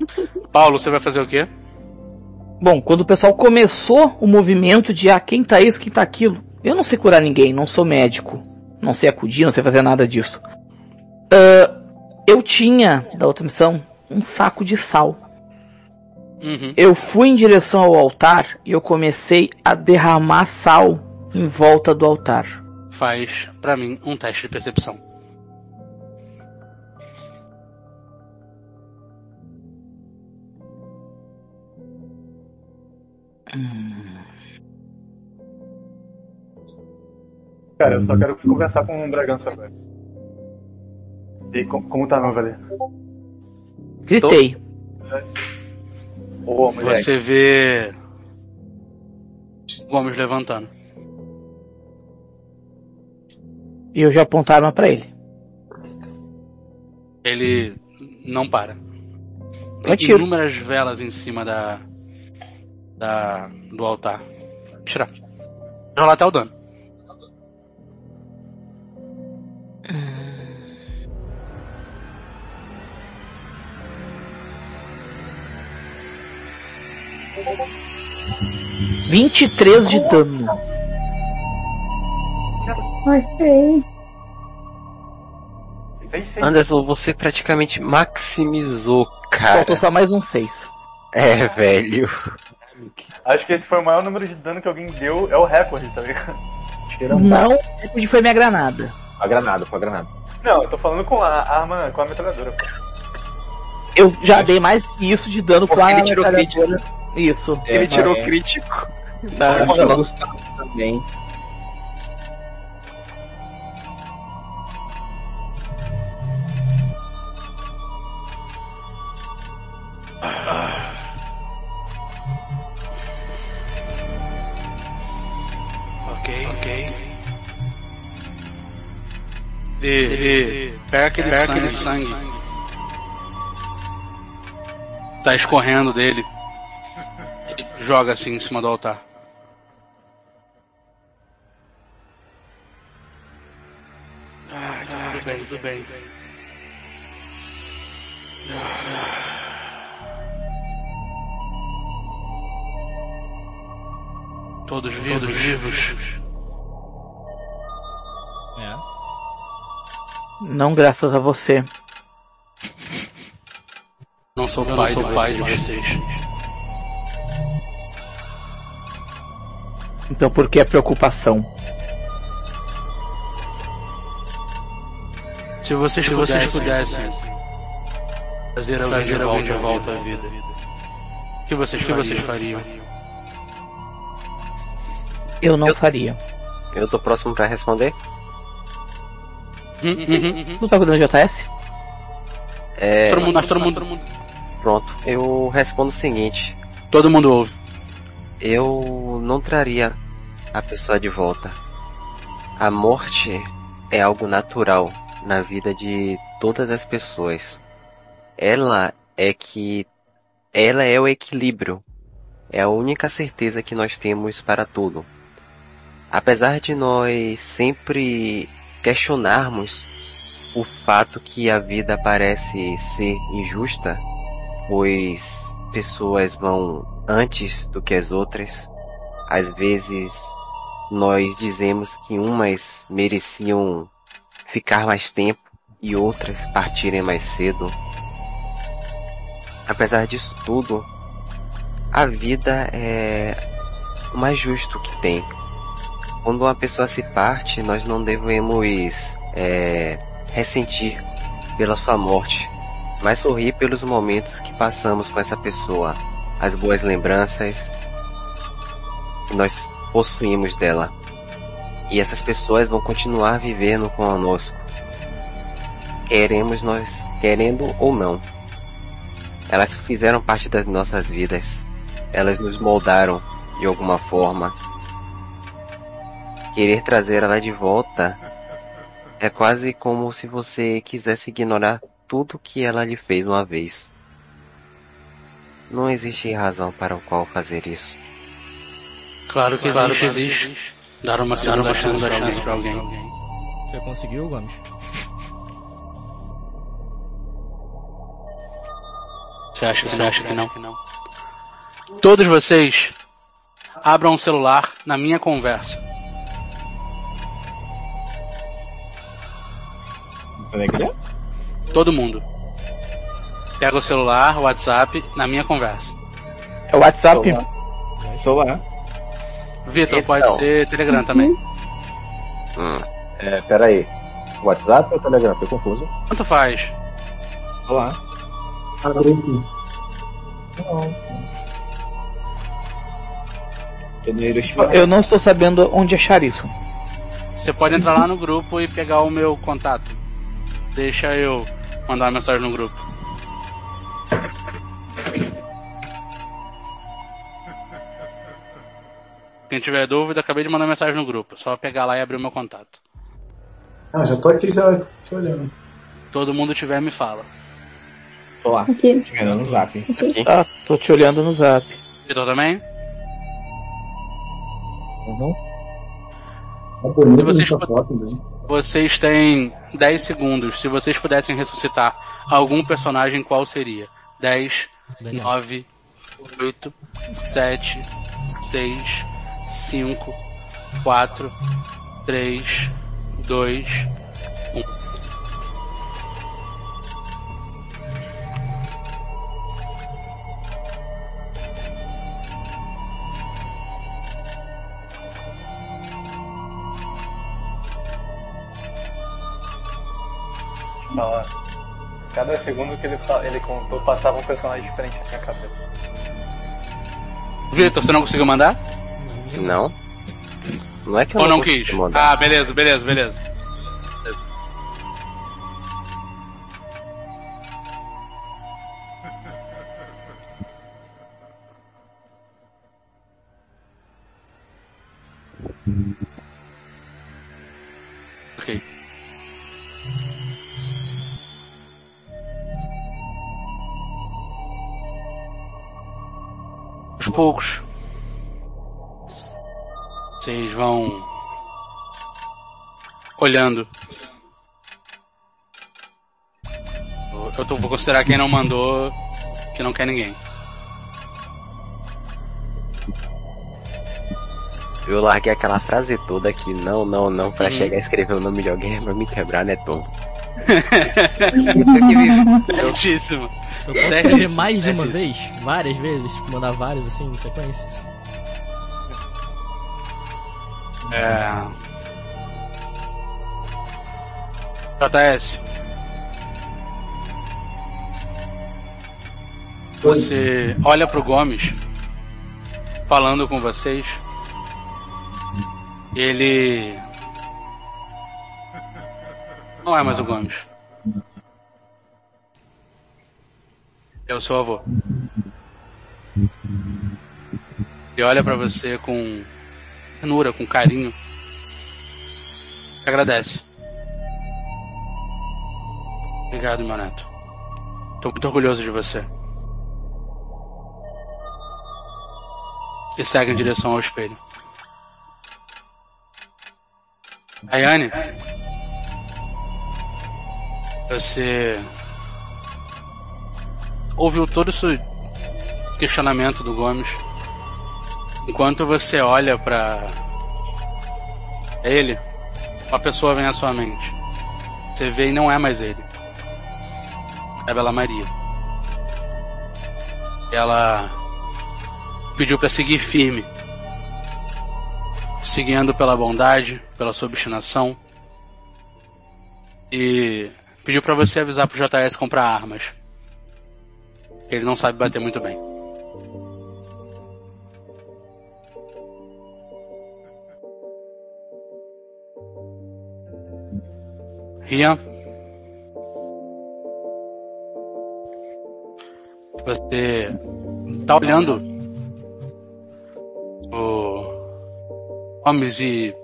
Paulo, você vai fazer o quê? Bom, quando o pessoal começou o movimento de ah, quem tá isso, quem tá aquilo, eu não sei curar ninguém, não sou médico, não sei acudir, não sei fazer nada disso. Ah, eu tinha, da outra missão, um saco de sal. Uhum. Eu fui em direção ao altar e eu comecei a derramar sal em volta do altar. Faz para mim um teste de percepção. Cara, eu só quero conversar com o Bragança, velho. E como, como tá, não, velho? Gritei. Você vê Gomes levantando. E eu já aponto a arma pra ele. Ele não para. Eu Tem atiro. inúmeras velas em cima da, da do altar. Tirar. Rolar até o dano. Vinte e três de dano. Ok. Anderson, você praticamente maximizou, cara. Faltou só mais um seis. É, velho. Acho que esse foi o maior número de dano que alguém deu, é o recorde, tá ligado? Não, o recorde foi minha granada. A granada, foi a granada. Não, eu tô falando com a arma, com a metralhadora. pô. Eu já dei mais que isso de dano com Porque a ele tirou metralhadora. Isso. É, Ele tirou é. crítico. Tá, Da- o Gustavo também. Ok, ok. E, e pega aquele Pega sangue. aquele sangue. Tá escorrendo dele. E Joga assim em cima do altar. Ah, tá tudo bem, tudo bem. Todos vivos, Todos vivos. É. Não graças a você. Não sou pai, não sou de, pai vocês. de vocês. Então por que a preocupação? Se vocês, Se pudessem, vocês pudessem trazer alguém, trazer de, alguém volta de volta à vida, o que vocês, o que vocês fariam? Eu não faria. Eu tô próximo pra responder. Uhum, uhum. Tu tá cuidando de JS? É, Todo mundo, nós, todo mundo, todo mundo. Pronto. Eu respondo o seguinte. Todo mundo ouve. Eu não traria a pessoa de volta. A morte é algo natural na vida de todas as pessoas. Ela é que ela é o equilíbrio. É a única certeza que nós temos para tudo. Apesar de nós sempre questionarmos o fato que a vida parece ser injusta, pois pessoas vão antes do que as outras. Às vezes nós dizemos que umas mereciam ficar mais tempo e outras partirem mais cedo. Apesar disso tudo, a vida é o mais justo que tem. Quando uma pessoa se parte, nós não devemos é, ressentir pela sua morte, mas sorrir pelos momentos que passamos com essa pessoa, as boas lembranças que nós possuímos dela. E essas pessoas vão continuar vivendo conosco. Queremos nós, querendo ou não. Elas fizeram parte das nossas vidas. Elas nos moldaram de alguma forma. Querer trazer ela de volta é quase como se você quisesse ignorar tudo que ela lhe fez uma vez. Não existe razão para o qual fazer isso. Claro que Claro existe. que existe. Dar uma Dar uma chance, alguém, chance pra alguém. Você conseguiu, Gomes? Você acha que, você acha que não? Todos vocês abram o celular na minha conversa. Telegram? Todo mundo. Pega o celular, o WhatsApp, na minha conversa. É o WhatsApp? Estou lá. Estou lá. Vitor, Então. pode ser Telegram também. Hum. É, pera aí. WhatsApp ou Telegram? Tô confuso. Quanto faz? Estou lá. Abre aqui. Tô no Hiroshima. Eu não estou sabendo onde achar isso. Você pode entrar lá no grupo e pegar o meu contato. Deixa eu mandar uma mensagem no grupo. Quem tiver dúvida, acabei de mandar mensagem no grupo. Só pegar lá e abrir o meu contato. Ah, já tô aqui já te olhando. Todo mundo tiver, me fala. Tô lá. Aqui. Te vendo no zap. Aqui. Tá, tô te olhando no zap. Vitor também? Uhum. Tá bonito Se vocês essa foto, né? Vocês têm 10 segundos. Se vocês pudessem ressuscitar algum personagem, qual seria? 10, Daniel. 9, 8, 7, 6, 5, 4, 3, 2, 1. Falar. Cada segundo que ele, ele contou, passava um personagem diferente na minha cabeça. Vitor, você não conseguiu mandar? Não. Não é que eu Ou não consegui quis? mandar. Ah, beleza, beleza, beleza. Ok. Poucos. Vocês vão olhando. Eu- tô- vou considerar quem não mandou que não quer ninguém. Eu larguei aquela frase toda aqui, não, não, não, pra Uhum. chegar a escrever o nome de alguém é pra me quebrar, né, Tom? Certíssimo. Eu posso escrever mais de uma vez? Várias vezes? Tipo, mandar várias assim em sequência? É. JS. Você olha pro Gomes falando com vocês. Ele não é mais o Gomes. É o seu avô. Ele olha pra você com ternura, com carinho. Agradece. Obrigado, meu neto. Tô muito orgulhoso de você. E segue em direção ao espelho. Ayane, você ouviu todo esse questionamento do Gomes. Enquanto você olha pra ele, uma pessoa vem à sua mente. Você vê e não é mais ele. É a Bela Maria. Ela pediu pra seguir firme, seguindo pela bondade, pela sua obstinação. E pediu pra você avisar pro JS comprar armas. Ele não sabe bater muito bem. Rian. Você tá olhando o homens e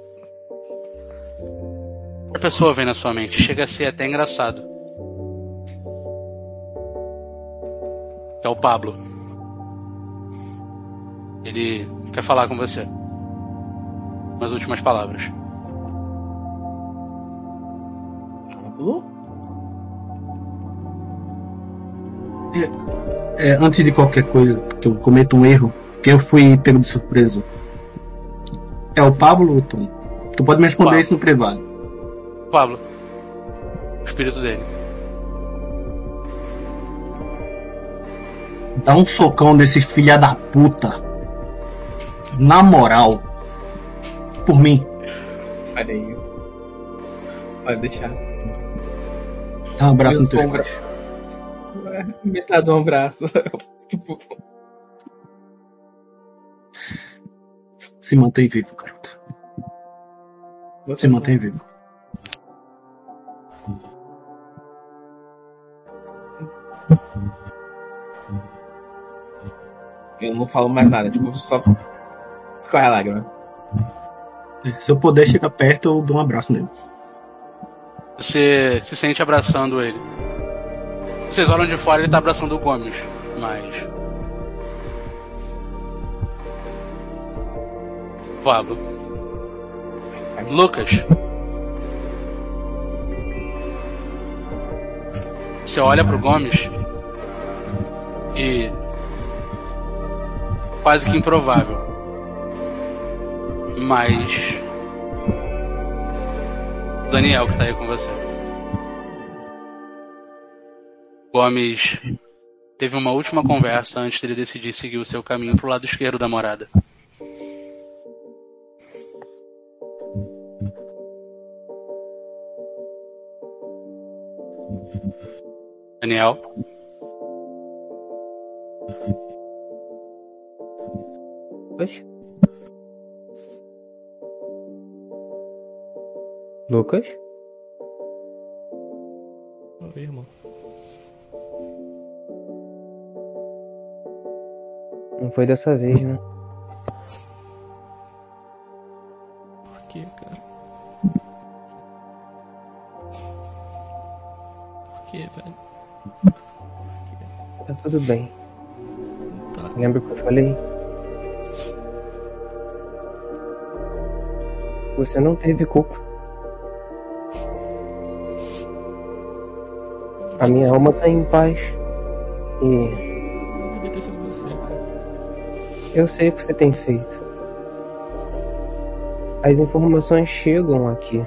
a pessoa vem na sua mente. Chega a ser até engraçado. É o Pablo. Ele quer falar com você. Umas últimas palavras. Pablo? É, antes de qualquer coisa, que eu cometo um erro, que eu fui pego de surpresa. É o Pablo Tom? Tu pode me responder Pablo. isso no privado. Pablo. O espírito dele. Dá um socão desse filha da puta. Na moral. Por mim. Olha isso. Pode deixar. Dá um abraço no teu coração. Metade do um braço. Tipo, Se mantém vivo, garoto. Se mantém vivo. Eu não falo mais nada, tipo, só escorre a lágrima. Se eu puder chegar perto, eu dou um abraço nele. Você se sente abraçando ele. Vocês olham de fora ele tá abraçando o Gomes, mas. Pablo. Lucas. Você olha pro Gomes e. Quase que improvável. Mas. Daniel que tá aí com você. Gomes teve uma última conversa antes dele decidir seguir o seu caminho pro lado esquerdo da morada. Daniel. Lucas? Oi, irmão. Não foi dessa vez, né? Por que, cara? Por que, velho? Tá tudo bem. Tá. Lembra o que eu falei? Você não teve culpa. A minha alma tá em paz. E Devia ter sido você, cara. eu sei o que você tem feito. As informações chegam aqui,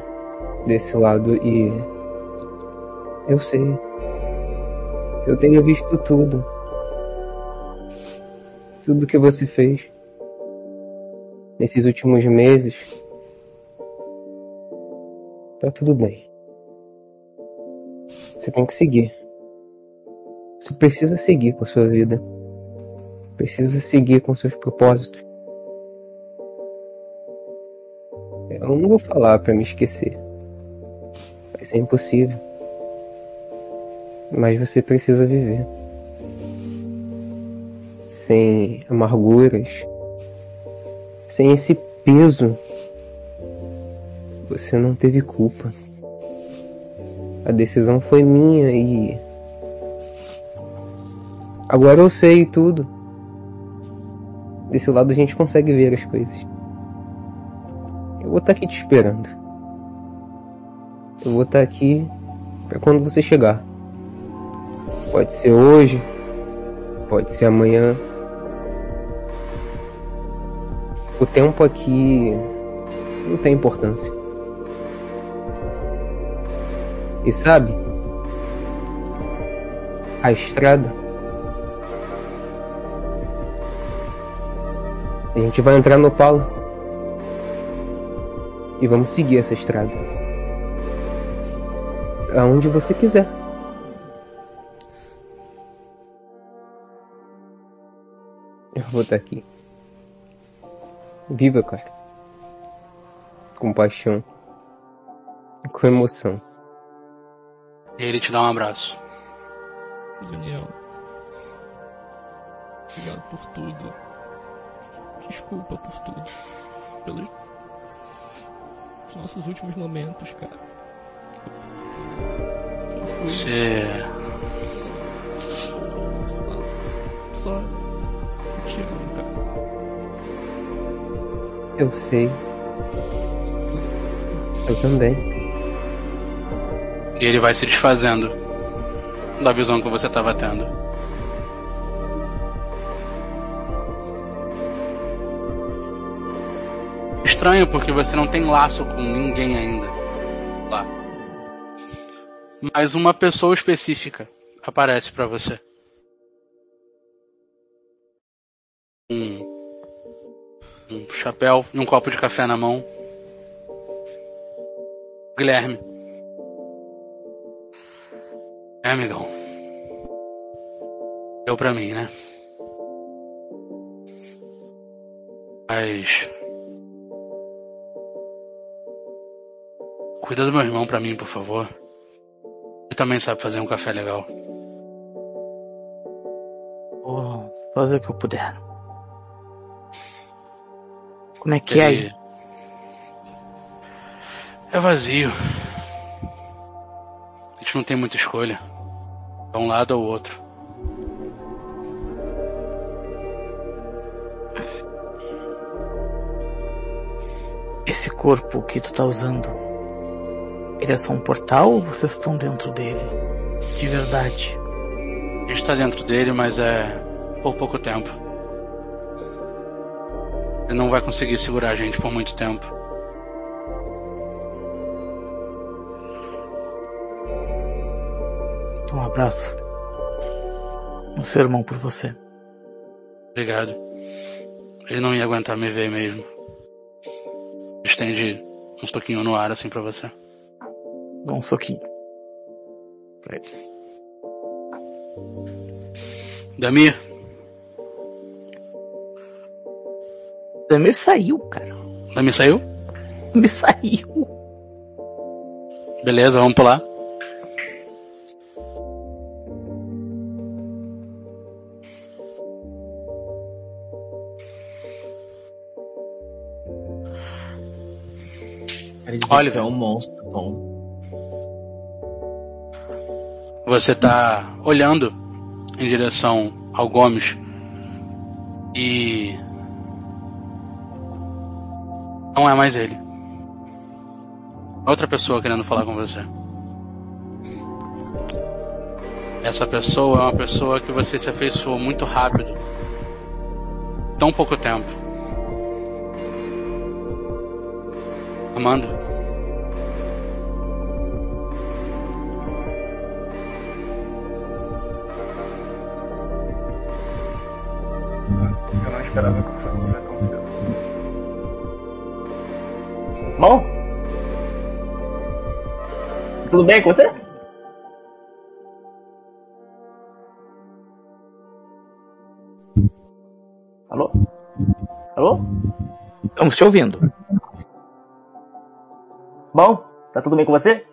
desse lado, e. Eu sei. Eu tenho visto tudo. Tudo que você fez. Nesses últimos meses. Tá tudo bem. Você tem que seguir. Você precisa seguir com a sua vida. Precisa seguir com seus propósitos. Eu não vou falar pra me esquecer. Vai ser impossível. Mas você precisa viver. Sem amarguras. Sem esse peso. Você não teve culpa. A decisão foi minha e. Agora eu sei tudo. Desse lado a gente consegue ver as coisas. Eu vou estar aqui te esperando. Eu vou estar aqui para quando você chegar. Pode ser hoje, pode ser amanhã. O tempo aqui não tem importância. E sabe? A estrada. A gente vai entrar no palo. E vamos seguir essa estrada. Aonde você quiser. Eu vou estar aqui. Viva, cara. Com paixão. Com emoção. E ele te dá um abraço. Daniel. Obrigado por tudo. Desculpa por tudo. Pelos os nossos últimos momentos, cara. Eu fui Você. só. Eu te amo, cara. Eu sei. Eu também. E ele vai se desfazendo da visão que você estava tendo. Estranho porque você não tem laço com ninguém ainda lá. Mas uma pessoa específica aparece pra você. Um, um chapéu e um copo de café na mão. Guilherme. É, amigão? Deu pra mim, né? Mas. Cuida do meu irmão pra mim, por favor. Ele também sabe fazer um café legal. Vou fazer o que eu puder. Como é que é Ele... é aí? É vazio. A gente não tem muita escolha. Um lado ou outro. Esse corpo que tu tá usando, ele é só um portal ou vocês estão dentro dele? De verdade? A gente tá dentro dele, mas é por pouco tempo. Ele não vai conseguir segurar a gente por muito tempo. Um abraço. Um sermão por você. Obrigado. Ele não ia aguentar me ver mesmo. Estende uns toquinhos no ar assim pra você. Dá um soquinho. Pra ele. Damir, Damir saiu, cara. Damir saiu? Damir saiu. Beleza, vamos pular. Oliver é um monstro, Tom. Você tá olhando em direção ao Gomes e não é mais ele. Outra pessoa querendo falar com você. Essa pessoa é uma pessoa que você se afeiçoou muito rápido. Tão pouco tempo. Amanda. Não tão cedo. Bom? Tudo bem com você? Alô? Alô? Estamos te ouvindo. Bom? Tá tudo bem com você?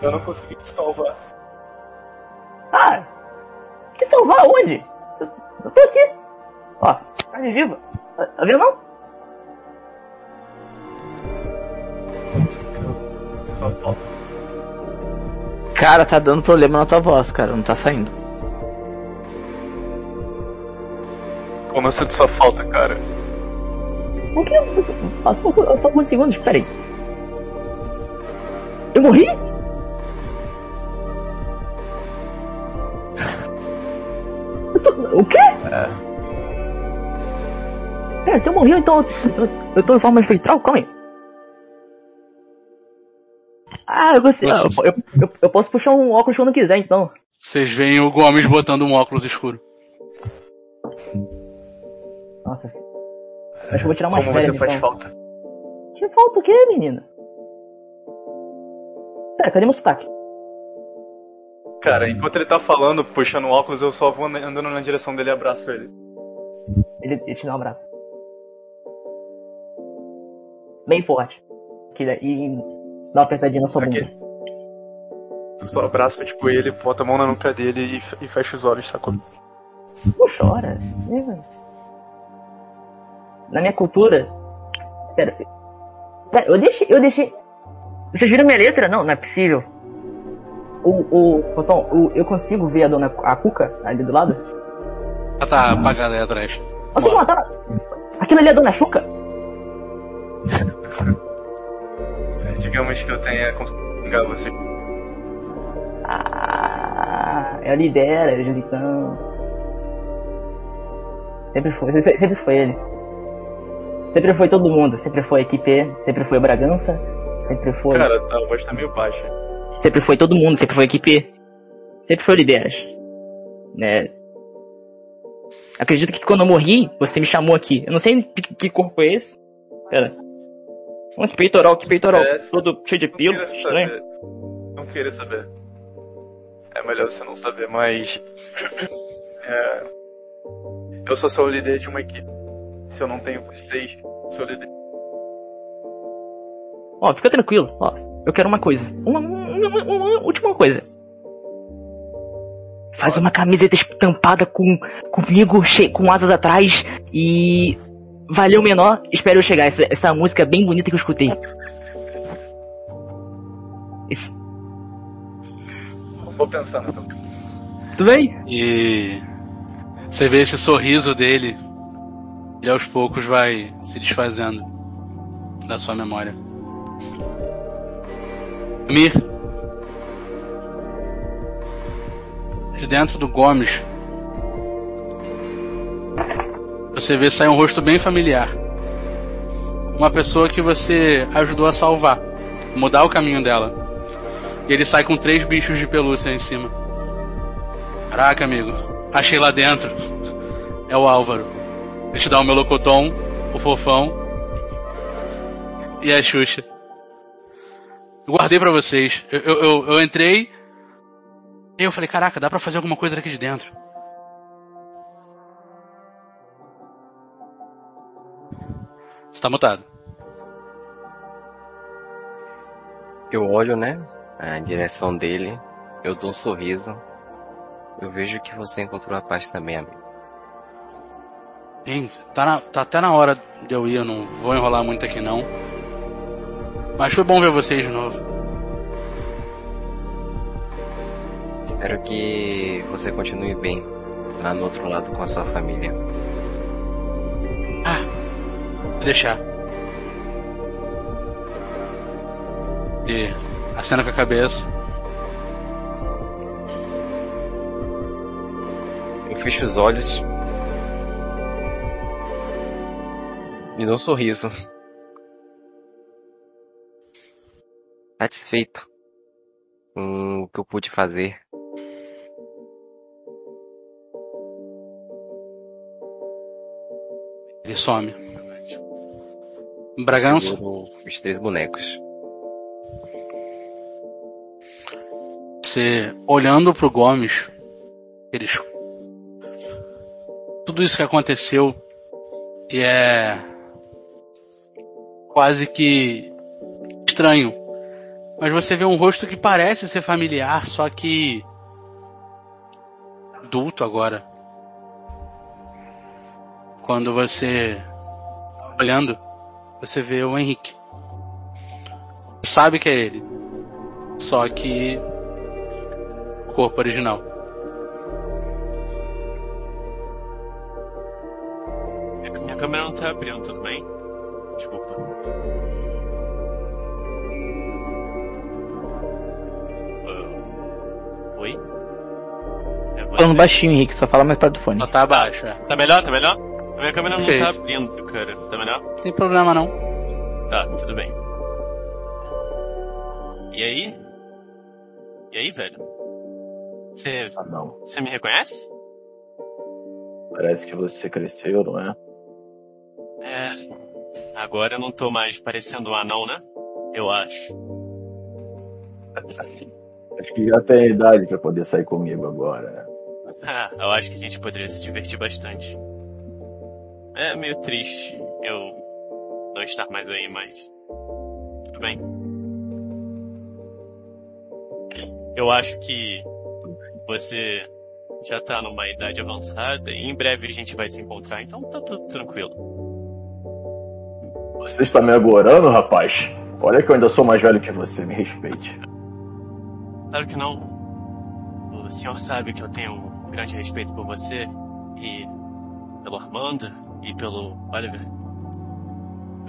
Eu não consegui te salvar. Salvar onde? Eu, eu tô aqui. Ó, carne viva. Tá, tá vendo não? Só falta. Cara, tá dando problema na tua voz, cara. Não tá saindo. Como eu sinto sua falta, cara. O que? Passou só alguns segundos, peraí. Eu morri? O quê? É. É, se eu morri, então eu, eu, tô em forma espectral? Calma aí. Ah, eu, gostei. Ah, eu, eu, eu, posso puxar um óculos quando quiser, então. Vocês veem o Gomes botando um óculos escuro. Nossa. Acho que eu vou tirar umas Como férias, você faz então. falta. Que falta o quê, menina? Pera, cadê meu sotaque? Cara, enquanto ele tá falando, puxando o óculos, eu só vou andando na direção dele e abraço ele. Ele, ele te dá um abraço. Bem forte. E dá uma apertadinha na sua bunda. Eu só abraço, tipo, ele, boto a mão na nuca dele e, e fecho os olhos, sacou? Não chora. Na minha cultura. Pera. Pera, eu deixei. Eu deixei. Vocês viram minha letra? Não, não é possível. O. O. Tom, o, eu consigo ver a dona. A Cuca ali do lado? Ela tá apagada aí atrás. Você mataram. Aquilo ali é a dona Chuca? Digamos que eu tenha conseguido vingar você. Ah, ela lidera, Jericão. Sempre foi, se- sempre foi ele. Sempre foi todo mundo, sempre foi a equipe, sempre foi a Bragança, sempre foi. Cara, tá, a voz tá meio baixa. Sempre foi todo mundo, sempre foi a equipe. Sempre foi o Lideras. Né? Acredito que quando eu morri, você me chamou aqui. Eu não sei que, que corpo é esse. Pera. Um peitoral, que peitoral. Parece- Todo cheio de pelo, estranho. saber. Não queria saber. É melhor você não saber, mas. É, eu só sou o líder de uma equipe. Se eu não tenho vocês, sou o líder. Ó, fica tranquilo. Ó, eu quero uma coisa. Uma, uma, uma- uma última coisa. Faz uma camiseta estampada com comigo, com asas atrás e valeu menor. Espero eu chegar. Essa, essa música é bem bonita que eu escutei. Esse- Vou pensar então. Tudo bem? E você vê esse sorriso dele e aos poucos vai se desfazendo da sua memória. Mir. De dentro do Gomes. Você vê sair um rosto bem familiar. Uma pessoa que você ajudou a salvar, mudar o caminho dela. E ele sai com três bichos de pelúcia em cima. Caraca, amigo. Achei lá dentro. É o Álvaro. Ele te dá o melocotom, o fofão e a Xuxa. Guardei pra vocês. Eu, eu, eu, entrei e eu falei, caraca, dá pra fazer alguma coisa daqui de dentro. Você tá mutado. Eu olho, né? A direção dele. Eu dou um sorriso. Eu vejo que você encontrou a paz também, amigo. Sim, tá, na- tá até na hora de eu ir, eu não vou enrolar muito aqui não. Mas foi bom ver vocês de novo. Espero que você continue bem lá no outro lado com a sua família. Vou deixar. E acena com a cabeça. Eu fecho os olhos. E dou um sorriso. Satisfeito com o que eu pude fazer. Ele some. Bragança? Seguro Os três bonecos. Você olhando pro Gomes, eles. Tudo isso que aconteceu e é quase que estranho. Mas você vê um rosto que parece ser familiar, só que adulto agora. Quando você olhando, você vê o Henrique. Sabe que é ele. Só que corpo original. Minha câmera não tá abrindo, tudo bem? Desculpa. Oi? É você? Falando baixinho, Henrique, só fala mais perto do fone. Só tá abaixo, é. Tá melhor? Tá melhor? A minha câmera não tá Perfeito. abrindo, cara. Tá melhor? Tem problema não. Tá, tudo bem. E aí? E aí, velho? Você. não. Você me reconhece? Parece que você cresceu, não é? É. Agora eu não tô mais parecendo um anão, né? Eu acho. Acho que já tem idade pra poder sair comigo agora. Ah, eu acho que a gente poderia se divertir bastante. É meio triste eu não estar mais aí, mas. Tudo bem. Eu acho que você já tá numa idade avançada e em breve a gente vai se encontrar, então tá tudo tranquilo. Você está me agorando, rapaz? Olha que eu ainda sou mais velho que você, me respeite. Claro que não. O senhor sabe que eu tenho um grande respeito por você e pelo Armando e pelo Oliver.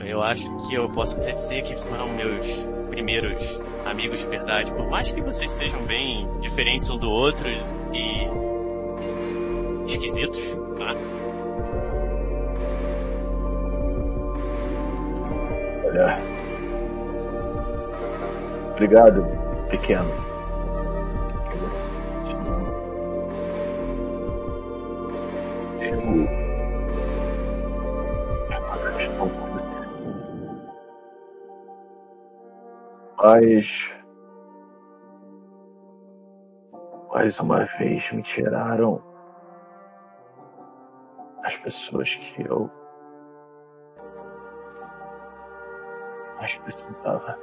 Eu acho que eu posso até dizer que foram meus primeiros amigos de verdade, por mais que vocês sejam bem diferentes um do outro e esquisitos, né? Olha. Obrigado, pequeno. Você. Mas. Mais uma vez me tiraram as pessoas que eu mais precisava.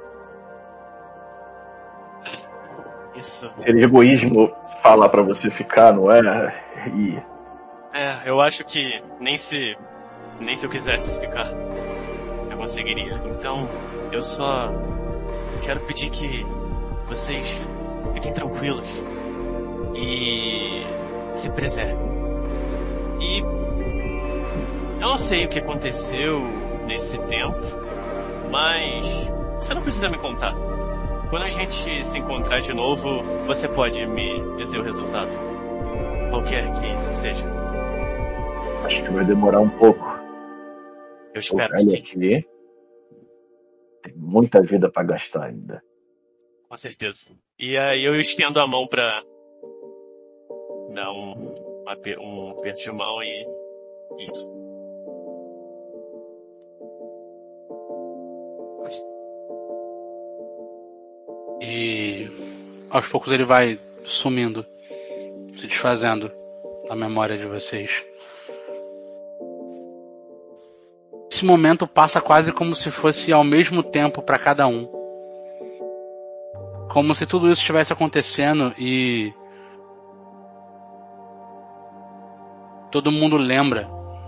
Isso. Seria egoísmo falar pra você ficar, não é? E É, eu acho que nem se. Nem se eu quisesse ficar, eu conseguiria. Então, eu só quero pedir que vocês fiquem tranquilos e se preservem. E eu não sei o que aconteceu nesse tempo, mas você não precisa me contar. Quando a gente se encontrar de novo, você pode me dizer o resultado. Qualquer que seja. Acho que vai demorar um pouco. Eu espero sim, aqui tem muita vida pra gastar ainda. com certeza. E aí eu estendo a mão pra dar um, um um aperto de mão e. e E aos poucos ele vai sumindo, se desfazendo da memória de vocês. Esse momento passa quase como se fosse ao mesmo tempo para cada um. Como se tudo isso estivesse acontecendo e todo mundo lembra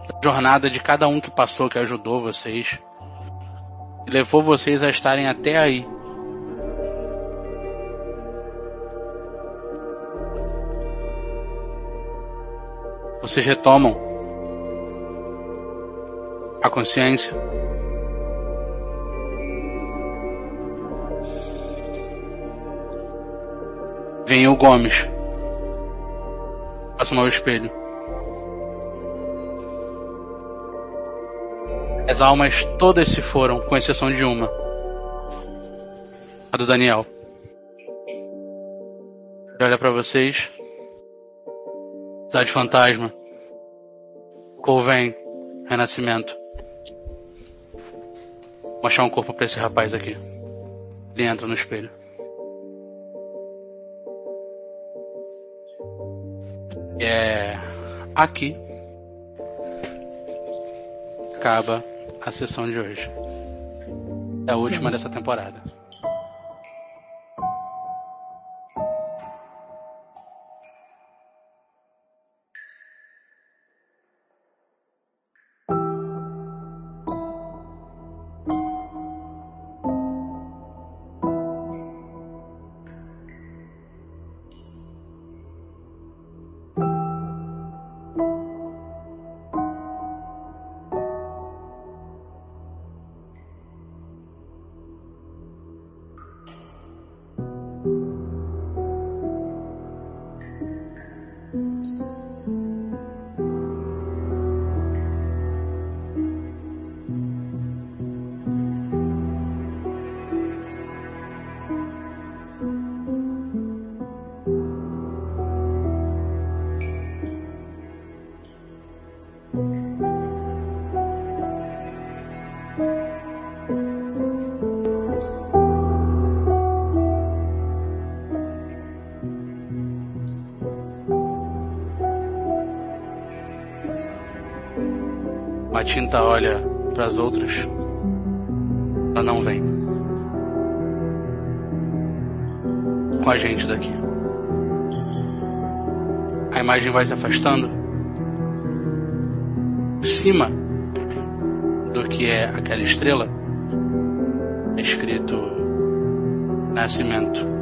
da jornada de cada um que passou, que ajudou vocês. Levou vocês a estarem até aí. Vocês retomam a consciência. Vem o Gomes. Próximo ao espelho. As almas todas se foram, com exceção de uma. A do Daniel. Ele olha pra vocês. Cidade Fantasma. Colvém. Renascimento. Achar um corpo pra esse rapaz aqui. Ele entra no espelho. É aqui acaba a sessão de hoje. É a última dessa temporada. As outras. Ela não vem. Com a gente daqui. A imagem vai se afastando. Em cima do que é aquela estrela, é escrito Nascimento.